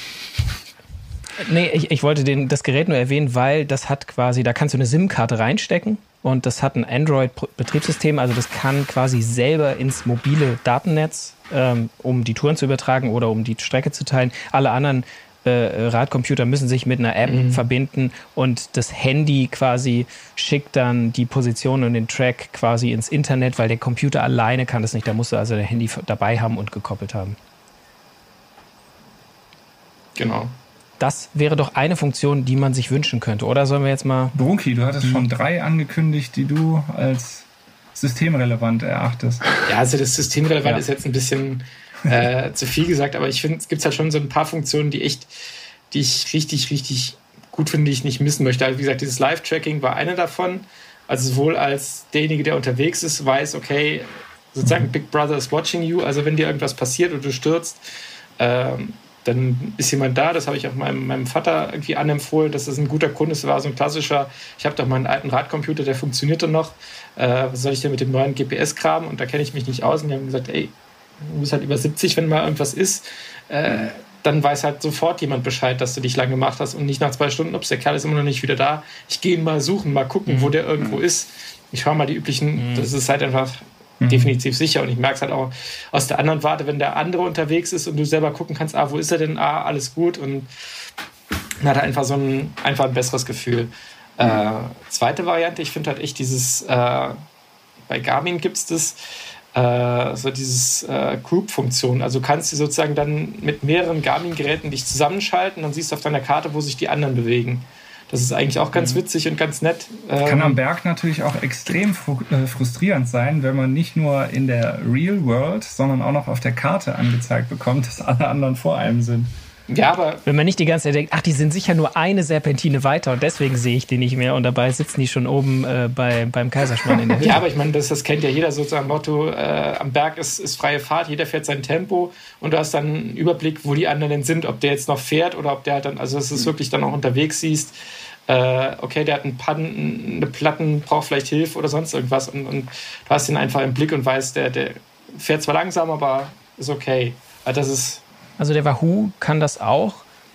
Speaker 1: Nee, ich, ich wollte den, das Gerät nur erwähnen, weil das hat quasi, da kannst du eine SIM-Karte reinstecken und das hat ein Android-Betriebssystem, also das kann quasi selber ins mobile Datennetz, ähm, um die Touren zu übertragen oder um die Strecke zu teilen. Alle anderen äh, Radcomputer müssen sich mit einer App mhm. verbinden und das Handy quasi schickt dann die Position und den Track quasi ins Internet, weil der Computer alleine kann das nicht. Da musst du also dein Handy dabei haben und gekoppelt haben.
Speaker 4: Genau.
Speaker 1: Das wäre doch eine Funktion, die man sich wünschen könnte. Oder sollen wir jetzt mal.
Speaker 5: Brunki, du hattest schon drei angekündigt, die du als systemrelevant erachtest.
Speaker 4: Ja, also das systemrelevant ja. ist jetzt ein bisschen äh, zu viel gesagt, aber ich finde, es gibt halt schon so ein paar Funktionen, die echt, die ich richtig, richtig gut finde, die ich nicht missen möchte. Also wie gesagt, dieses Live-Tracking war eine davon. Also sowohl als derjenige, der unterwegs ist, weiß, okay, sozusagen Big Brother is watching you. Also wenn dir irgendwas passiert und du stürzt, ähm, dann ist jemand da. Das habe ich auch meinem, meinem Vater irgendwie anempfohlen, dass das ein guter Kunde ist. Das war so ein klassischer, ich habe doch meinen alten Radcomputer, der funktionierte noch. Äh, was soll ich denn mit dem neuen GPS-Kram? Und da kenne ich mich nicht aus. Und die haben gesagt, ey, du bist halt über 70, wenn mal irgendwas ist. Äh, dann weiß halt sofort jemand Bescheid, dass du dich lang gemacht hast und nicht nach zwei Stunden, ups, der Kerl ist immer noch nicht wieder da. Ich gehe ihn mal suchen, mal gucken, mhm. wo der irgendwo ist. Ich schaue mal die üblichen, mhm. das ist halt einfach mhm. definitiv sicher. Und ich merke es halt auch aus der anderen Warte, wenn der andere unterwegs ist und du selber gucken kannst, ah, wo ist er denn? Ah, alles gut. Und man hat einfach so ein, einfach ein besseres Gefühl. Äh, zweite Variante, ich finde halt echt dieses, äh, bei Garmin gibt es das, äh, so dieses äh, Group-Funktion. Also kannst du sozusagen dann mit mehreren Garmin-Geräten dich zusammenschalten, dann siehst auf deiner Karte, wo sich die anderen bewegen. Das ist eigentlich auch ganz mhm. witzig und ganz nett.
Speaker 5: Ähm, Kann am Berg natürlich auch extrem äh, frustrierend sein, wenn man nicht nur in der Real World, sondern auch noch auf der Karte angezeigt bekommt, dass alle anderen vor einem sind.
Speaker 1: Ja, aber. Wenn man nicht die ganze Zeit denkt, ach, die sind sicher nur eine Serpentine weiter und deswegen sehe ich die nicht mehr und dabei sitzen die schon oben äh, bei, beim Kaiserschmarrn in der Hütte.
Speaker 4: Ja, aber ich meine, das, das kennt ja jeder sozusagen Motto, äh, am Berg ist, ist freie Fahrt, jeder fährt sein Tempo und du hast dann einen Überblick, wo die anderen denn sind, ob der jetzt noch fährt oder ob der halt dann, also dass du es wirklich dann auch unterwegs siehst. Äh, okay, der hat einen Pannen, eine Platten, braucht vielleicht Hilfe oder sonst irgendwas und, und du hast ihn einfach im Blick und weißt, der, der fährt zwar langsam, aber ist okay. Also das ist
Speaker 1: also der Wahoo kann das auch.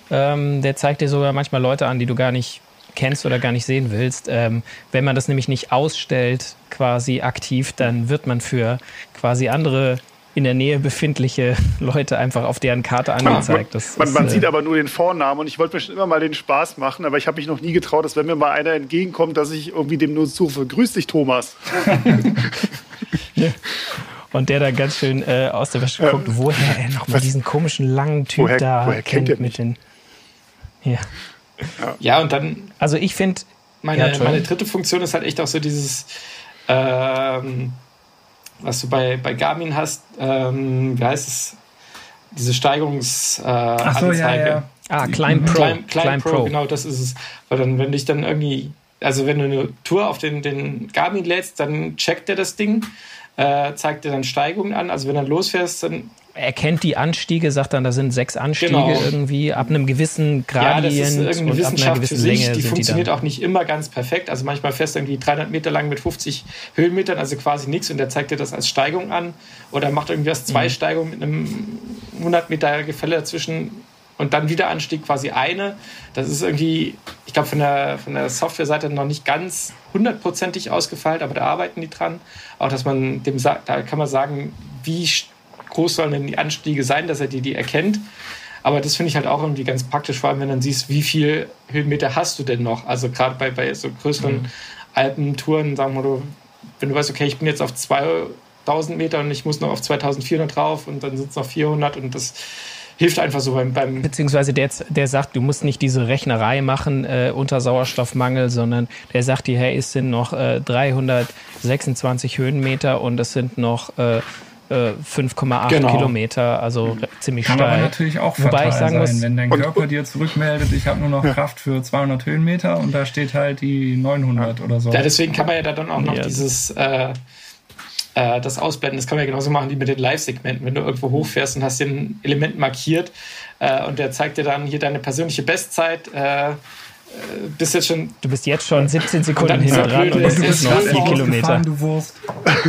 Speaker 1: Ähm, der zeigt dir sogar manchmal Leute an, die du gar nicht kennst oder gar nicht sehen willst. Ähm, wenn man das nämlich nicht ausstellt, quasi aktiv, dann wird man für quasi andere in der Nähe befindliche Leute einfach auf deren Karte angezeigt.
Speaker 3: Das man, man, ist, sieht äh, aber nur den Vornamen und ich wollte mir schon immer mal den Spaß machen, aber ich habe mich noch nie getraut, dass wenn mir mal einer entgegenkommt, dass ich irgendwie dem nur zurufe, grüß dich Thomas.
Speaker 1: ja. Und der da ganz schön äh, aus der Wäsche guckt, woher er nochmal diesen komischen langen Typ woher, da woher kennt, kennt mit den.
Speaker 4: Ja. ja, und dann.
Speaker 1: Also ich finde.
Speaker 4: Meine, ja, meine dritte Funktion ist halt echt auch so dieses. Ähm, was du bei, bei Garmin hast, ähm, wie heißt es? Diese Steigerungsanzeige. Äh, so, ja, ja.
Speaker 1: Ah, Climb Pro.
Speaker 4: Climb, Climb, Climb Pro, Pro, genau, das ist es. Weil dann, wenn dich dann irgendwie, also wenn du eine Tour auf den, den Garmin lädst, dann checkt er das Ding äh, zeigt dir dann Steigungen an. Also wenn du losfährst, dann
Speaker 1: er kennt die Anstiege, sagt dann, da sind sechs Anstiege genau. irgendwie ab einem gewissen Gradient ja, das ist
Speaker 4: irgendeine Wissenschaft für sich. Länge die funktioniert die auch nicht immer ganz perfekt. Also manchmal fährst du irgendwie 300 Meter lang mit 50 Höhenmetern, also quasi nichts und der zeigt dir das als Steigung an oder macht irgendwas zwei mhm. Steigungen mit einem 100 Meter Gefälle dazwischen und dann wieder Anstieg quasi eine. Das ist irgendwie, ich glaube, von der, von der Softwareseite noch nicht ganz hundertprozentig ausgefeilt, aber da arbeiten die dran. Auch, dass man dem sagt, da kann man sagen, wie groß sollen denn die Anstiege sein, dass er die, die erkennt. Aber das finde ich halt auch irgendwie ganz praktisch, vor allem wenn dann siehst, wie viel Höhenmeter hast du denn noch. Also gerade bei, bei so größeren mhm. Alpentouren, sagen wir mal, wenn du weißt, okay, ich bin jetzt auf 2000 Meter und ich muss noch auf 2400 drauf und dann sind es noch 400 und das hilft einfach so beim. beim
Speaker 1: Beziehungsweise der, der sagt, du musst nicht diese Rechnerei machen äh, unter Sauerstoffmangel, sondern der sagt dir, hey, es sind noch äh, 326 Höhenmeter und es sind noch. Äh, 5,8 äh, genau. Kilometer, also ziemlich
Speaker 5: Kann
Speaker 1: steil. Kann
Speaker 5: aber natürlich auch Wobei ich sagen sein, muss, wenn dein Körper dir zurückmeldet, ich habe nur noch Kraft für 200 Höhenmeter und da steht halt die 900 oder so.
Speaker 4: Ja, deswegen kann man ja da dann auch noch ja. dieses äh, äh, das Ausblenden, das kann man ja genauso machen wie mit den Live-Segmenten. Wenn du irgendwo hochfährst und hast den Element markiert äh, und der zeigt dir dann hier deine persönliche Bestzeit, äh, äh, bist jetzt schon.
Speaker 1: Du bist jetzt schon 17 Sekunden hinter dran und
Speaker 5: du bist noch 4 Kilometer. Du Wurst.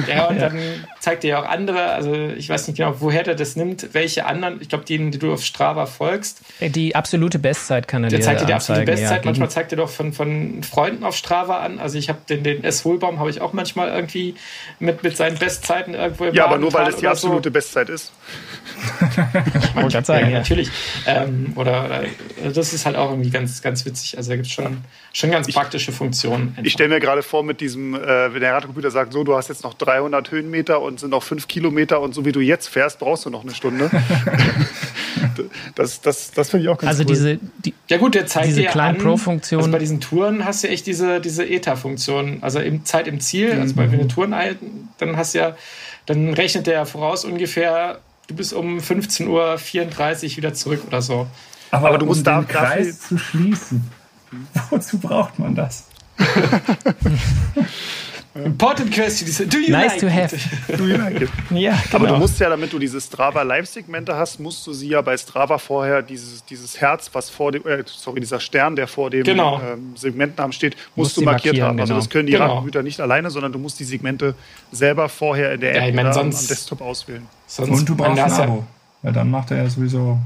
Speaker 4: Ja, und dann zeigt dir ja auch andere, also ich weiß nicht genau, woher der das nimmt, welche anderen, ich glaube, denen, die du auf Strava folgst.
Speaker 1: Die absolute Bestzeit kann er
Speaker 4: der dir zeigt dir die absolute Bestzeit. Ja, manchmal zeigt er doch von, von Freunden auf Strava an. Also ich habe den, den S. Hohlbaum habe ich auch manchmal irgendwie mit, mit seinen Bestzeiten irgendwo
Speaker 3: im Ja, aber nur weil das die absolute so. Bestzeit ist.
Speaker 4: ich wollte gerade sagen, ja, natürlich. Ähm, oder, oder, das ist halt auch irgendwie ganz, ganz witzig. Also da gibt es schon, schon ganz praktische Funktionen.
Speaker 3: Einfach. Ich stelle mir gerade vor, mit diesem, äh, wenn der Radcomputer sagt, so, du hast jetzt noch 300 Höhenmeter und sind noch 5 Kilometer und so wie du jetzt fährst, brauchst du noch eine Stunde. das das, das finde ich auch ganz
Speaker 4: also
Speaker 3: cool.
Speaker 4: Diese, die, ja gut, der zeigt diese kleinen Pro-Funktion. Also bei diesen Touren hast du echt diese, diese ETA-Funktion. Also im Zeit im Ziel, also bei, wenn du Touren dann hast du ja, dann rechnet der voraus ungefähr du bist um 15.34 Uhr wieder zurück oder so.
Speaker 5: Aber, Aber du musst um da den Kreis zu schließen. Wozu braucht man das?
Speaker 4: Important question.
Speaker 1: Do you nice like to have. Do you
Speaker 3: like it? ja, genau. Aber du musst ja, damit du diese Strava Live-Segmente hast, musst du sie ja bei Strava vorher dieses, dieses Herz, was vor dem, äh, sorry, dieser Stern, der vor dem genau. ähm, Segmentnamen steht, musst, musst du markiert haben. Also genau. das können die genau. Radcomputer nicht alleine, sondern du musst die Segmente selber vorher in der App ja,
Speaker 4: meine,
Speaker 3: sonst, am Desktop auswählen.
Speaker 5: Sonst Und du brauchst ein Abo. Ja, dann macht er ja sowieso.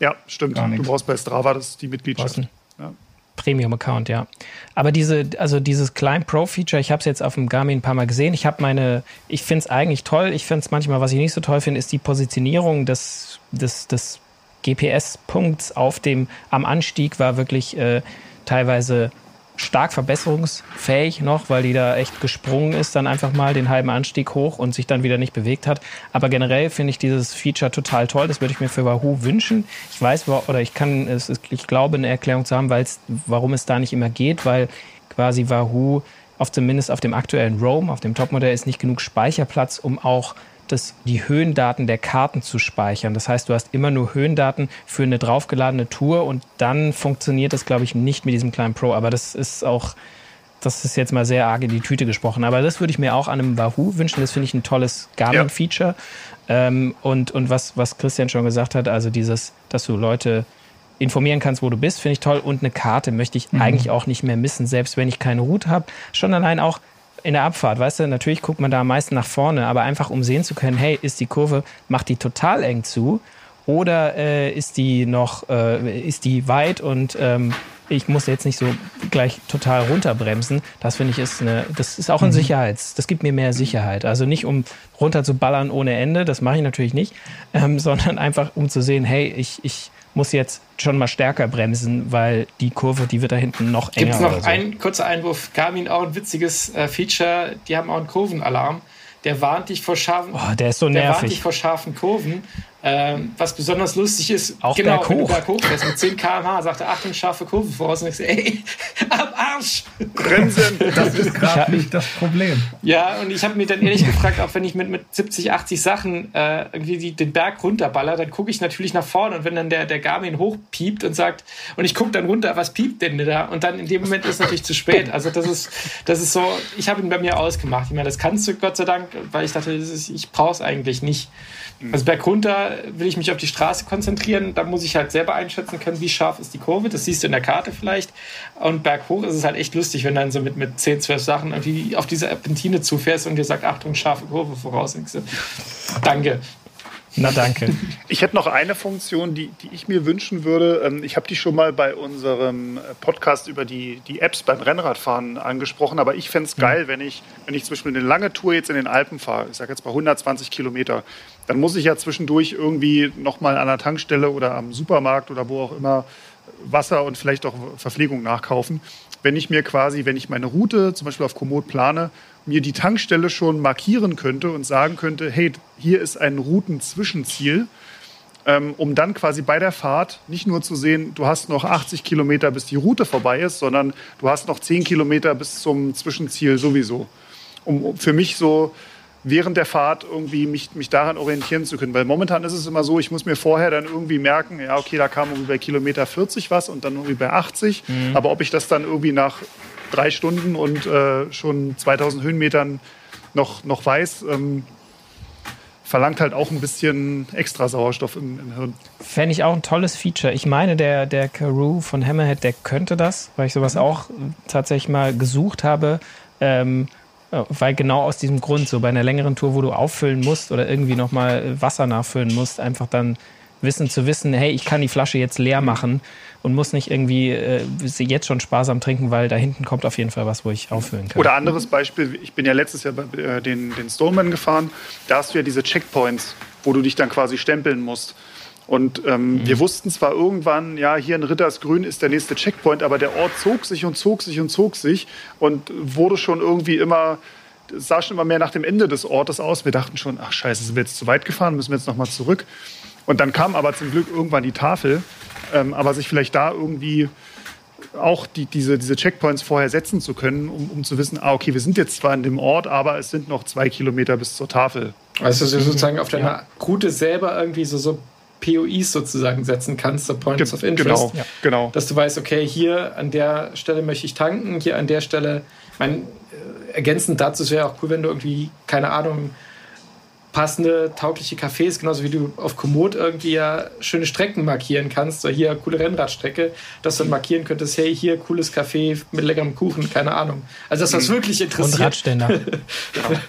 Speaker 3: Ja, stimmt. Du brauchst bei Strava das die Mitgliedschaft. Ja.
Speaker 1: Premium-Account, ja. Aber diese, also dieses Climb Pro-Feature, ich habe es jetzt auf dem Garmin ein paar Mal gesehen. Ich habe meine, ich finde es eigentlich toll. Ich finde es manchmal, was ich nicht so toll finde, ist die Positionierung des, des, des GPS-Punkts auf dem, am Anstieg war wirklich äh, teilweise stark verbesserungsfähig noch, weil die da echt gesprungen ist, dann einfach mal den halben Anstieg hoch und sich dann wieder nicht bewegt hat. Aber generell finde ich dieses Feature total toll. Das würde ich mir für Wahoo wünschen. Ich weiß, oder ich kann, es ich glaube, eine Erklärung zu haben, weil es, warum es da nicht immer geht, weil quasi Wahoo auf zumindest auf dem aktuellen Roam, auf dem Topmodell ist nicht genug Speicherplatz, um auch das, die Höhendaten der Karten zu speichern. Das heißt, du hast immer nur Höhendaten für eine draufgeladene Tour und dann funktioniert das, glaube ich, nicht mit diesem kleinen Pro. Aber das ist auch, das ist jetzt mal sehr arg in die Tüte gesprochen. Aber das würde ich mir auch an einem Wahoo wünschen. Das finde ich ein tolles Garmin-Feature. Ja. Ähm, und und was, was Christian schon gesagt hat, also dieses, dass du Leute informieren kannst, wo du bist, finde ich toll. Und eine Karte möchte ich mhm. eigentlich auch nicht mehr missen, selbst wenn ich keine Route habe. Schon allein auch, in der Abfahrt, weißt du, natürlich guckt man da am meisten nach vorne, aber einfach um sehen zu können, hey, ist die Kurve, macht die total eng zu oder äh, ist die noch, äh, ist die weit und ähm, ich muss jetzt nicht so gleich total runterbremsen. Das finde ich ist eine, das ist auch ein mhm. Sicherheits, das gibt mir mehr Sicherheit. Also nicht um runter zu ballern ohne Ende, das mache ich natürlich nicht, ähm, sondern einfach um zu sehen, hey, ich, ich muss jetzt schon mal stärker bremsen, weil die Kurve, die wird da hinten noch enger.
Speaker 4: Gibt es noch so. ein kurzer Einwurf? Garmin auch ein witziges äh, Feature, die haben auch einen Kurvenalarm. Der warnt dich vor scharfen,
Speaker 1: oh, der ist so nervig. Der warnt
Speaker 4: dich vor scharfen Kurven. Ähm, was besonders lustig ist,
Speaker 1: auch genau, berghoch. wenn du
Speaker 4: berghoch fährst mit 10 km/h, sagt er, Achtung, scharfe Kurve voraus. Und ich so, ey, am Arsch!
Speaker 5: Bremsen! Das ist gerade nicht das Problem.
Speaker 4: Ja, und ich habe mir dann ehrlich gefragt, auch wenn ich mit, mit 70, 80 Sachen äh, irgendwie die, den Berg runterballer, dann gucke ich natürlich nach vorne und wenn dann der, der Garmin hochpiept und sagt, und ich gucke dann runter, was piept denn da? Und dann in dem Moment ist es natürlich zu spät. Also das ist, das ist so, ich habe ihn bei mir ausgemacht. Ich meine, das kannst du Gott sei Dank, weil ich dachte, ist, ich brauche es eigentlich nicht. Also bergunter will ich mich auf die Straße konzentrieren, da muss ich halt selber einschätzen können, wie scharf ist die Kurve. Das siehst du in der Karte vielleicht. Und berghoch ist es halt echt lustig, wenn du dann so mit, mit 10, 12 Sachen irgendwie auf diese Serpentine zufährst und dir sagt, Achtung, scharfe Kurve voraus. Danke.
Speaker 1: Na danke.
Speaker 3: Ich hätte noch eine Funktion, die, die ich mir wünschen würde. Ähm, ich habe die schon mal bei unserem Podcast über die, die Apps beim Rennradfahren angesprochen, aber ich fände es geil, wenn ich, wenn ich zum Beispiel eine lange Tour jetzt in den Alpen fahre, ich sage jetzt bei 120 Kilometer, dann muss ich ja zwischendurch irgendwie nochmal an der Tankstelle oder am Supermarkt oder wo auch immer Wasser und vielleicht auch Verpflegung nachkaufen. Wenn ich mir quasi, wenn ich meine Route zum Beispiel auf Komoot plane, mir die Tankstelle schon markieren könnte und sagen könnte, hey, hier ist ein Routenzwischenziel, ähm, um dann quasi bei der Fahrt nicht nur zu sehen, du hast noch 80 Kilometer, bis die Route vorbei ist, sondern du hast noch 10 Kilometer bis zum Zwischenziel sowieso. Um für mich so während der Fahrt irgendwie mich, mich daran orientieren zu können. Weil momentan ist es immer so, ich muss mir vorher dann irgendwie merken, ja, okay, da kam irgendwie bei Kilometer 40 was und dann irgendwie bei 80. Mhm. Aber ob ich das dann irgendwie nach drei Stunden und äh, schon 2000 Höhenmetern noch, noch weiß, ähm, verlangt halt auch ein bisschen extra Sauerstoff im, im Hirn.
Speaker 1: Fände ich auch ein tolles Feature. Ich meine, der, der Karoo von Hammerhead, der könnte das, weil ich sowas auch tatsächlich mal gesucht habe. Ähm, weil genau aus diesem Grund, so bei einer längeren Tour, wo du auffüllen musst oder irgendwie nochmal Wasser nachfüllen musst, einfach dann wissen zu wissen, hey, ich kann die Flasche jetzt leer machen und muss nicht irgendwie äh, sie jetzt schon sparsam trinken, weil da hinten kommt auf jeden Fall was, wo ich auffüllen kann.
Speaker 3: Oder anderes Beispiel, ich bin ja letztes Jahr bei, äh, den, den Stoneman gefahren, da hast du ja diese Checkpoints wo du dich dann quasi stempeln musst. Und ähm, mhm. wir wussten zwar irgendwann, ja, hier in Rittersgrün ist der nächste Checkpoint, aber der Ort zog sich und zog sich und zog sich und wurde schon irgendwie immer, sah schon immer mehr nach dem Ende des Ortes aus. Wir dachten schon, ach scheiße, sind wir jetzt zu weit gefahren, müssen wir jetzt nochmal zurück. Und dann kam aber zum Glück irgendwann die Tafel, ähm, aber sich vielleicht da irgendwie auch die, diese, diese Checkpoints vorher setzen zu können, um, um zu wissen, ah, okay, wir sind jetzt zwar in dem Ort, aber es sind noch zwei Kilometer bis zur Tafel.
Speaker 4: Also sozusagen auf deiner ja. Route selber irgendwie so, so POIs sozusagen setzen kannst, so Points Ge of Interest.
Speaker 3: Genau, genau.
Speaker 4: Dass du weißt, okay, hier an der Stelle möchte ich tanken, hier an der Stelle, mein, äh, ergänzend dazu wäre auch cool, wenn du irgendwie, keine Ahnung, passende, taugliche Cafés, genauso wie du auf Komoot irgendwie ja schöne Strecken markieren kannst, so hier coole Rennradstrecke, dass du dann markieren könntest, hey, hier cooles Café mit leckerem Kuchen, keine Ahnung. Also das, was mhm. wirklich interessiert. Und
Speaker 1: Radständer.
Speaker 4: ja.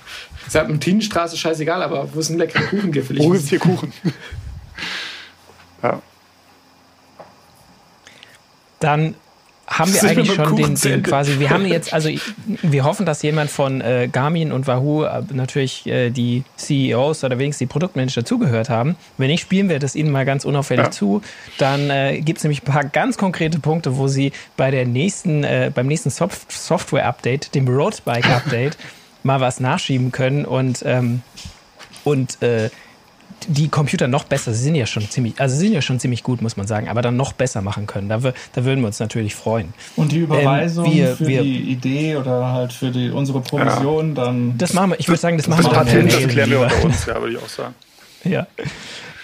Speaker 4: Serpentinenstraße, scheißegal, aber wo ist ein leckerer Kuchen gibt,
Speaker 3: Wo ist hier Kuchen? ja.
Speaker 1: Dann haben wir eigentlich schon den, den, quasi, wir haben jetzt, also wir hoffen, dass jemand von äh, Garmin und Wahoo äh, natürlich äh, die CEOs oder wenigstens die Produktmanager zugehört haben. Wenn nicht, spielen wir das ihnen mal ganz unauffällig ja. zu. Dann äh, gibt es nämlich ein paar ganz konkrete Punkte, wo sie bei der nächsten, äh, beim nächsten Soft Software-Update, dem Roadbike-Update, mal was nachschieben können und, ähm, und äh, die Computer noch besser, sie sind ja schon ziemlich, also sie sind ja schon ziemlich gut, muss man sagen, aber dann noch besser machen können. Da, da würden wir uns natürlich freuen.
Speaker 5: Und die Überweisung ähm, wir, für wir, die Idee oder halt für die, unsere Provision ja. dann.
Speaker 1: Das machen wir, ich würde sagen, das, das machen wir
Speaker 3: dann. Das klären wir unter uns, ja, würde ich auch sagen.
Speaker 1: Ja.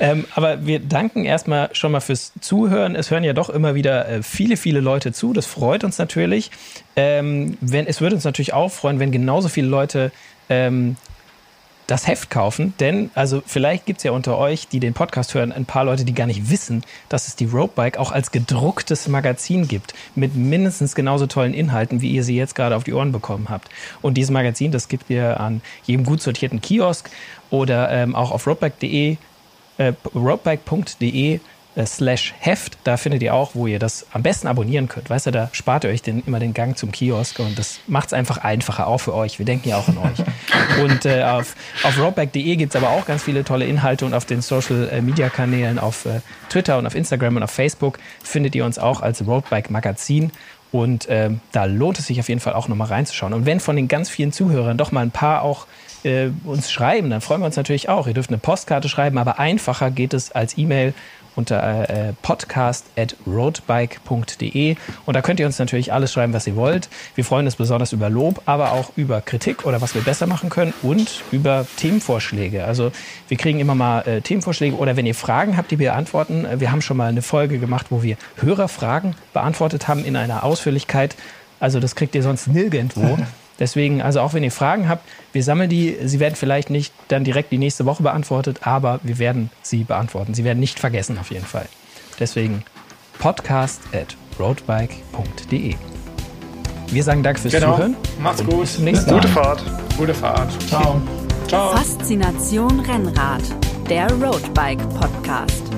Speaker 1: Ähm, aber wir danken erstmal schon mal fürs Zuhören. Es hören ja doch immer wieder äh, viele, viele Leute zu. Das freut uns natürlich. Ähm, wenn, es würde uns natürlich auch freuen, wenn genauso viele Leute ähm, das Heft kaufen, denn also vielleicht gibt es ja unter euch, die den Podcast hören, ein paar Leute, die gar nicht wissen, dass es die Roadbike auch als gedrucktes Magazin gibt, mit mindestens genauso tollen Inhalten, wie ihr sie jetzt gerade auf die Ohren bekommen habt. Und dieses Magazin, das gibt ihr an jedem gut sortierten Kiosk oder ähm, auch auf roadbike.de, äh, roadbike.de slash Heft. Da findet ihr auch, wo ihr das am besten abonnieren könnt. Weißt du, da spart ihr euch den, immer den Gang zum Kiosk und das macht es einfach einfacher, auch für euch. Wir denken ja auch an euch. Und äh, auf, auf roadback.de gibt es aber auch ganz viele tolle Inhalte und auf den Social äh, Media Kanälen, auf äh, Twitter und auf Instagram und auf Facebook findet ihr uns auch als Roadbike Magazin. Und äh, da lohnt es sich auf jeden Fall auch nochmal reinzuschauen. Und wenn von den ganz vielen Zuhörern doch mal ein paar auch äh, uns schreiben, dann freuen wir uns natürlich auch. Ihr dürft eine Postkarte schreiben, aber einfacher geht es als E-Mail unter äh, podcast.roadbike.de und da könnt ihr uns natürlich alles schreiben, was ihr wollt. Wir freuen uns besonders über Lob, aber auch über Kritik oder was wir besser machen können und über Themenvorschläge. Also wir kriegen immer mal äh, Themenvorschläge oder wenn ihr Fragen habt, die wir beantworten. Äh, wir haben schon mal eine Folge gemacht, wo wir Hörerfragen beantwortet haben in einer Ausführlichkeit. Also das kriegt ihr sonst nirgendwo. Deswegen, also auch wenn ihr Fragen habt, wir sammeln die. Sie werden vielleicht nicht dann direkt die nächste Woche beantwortet, aber wir werden sie beantworten. Sie werden nicht vergessen auf jeden Fall. Deswegen podcast at roadbike.de. Wir sagen Danke fürs
Speaker 4: genau.
Speaker 1: Zuhören.
Speaker 4: Macht's gut.
Speaker 3: Bis zum nächsten Mal. Gute Fahrt.
Speaker 4: Gute Fahrt.
Speaker 2: Ciao. Ciao. Faszination Rennrad, der Roadbike Podcast.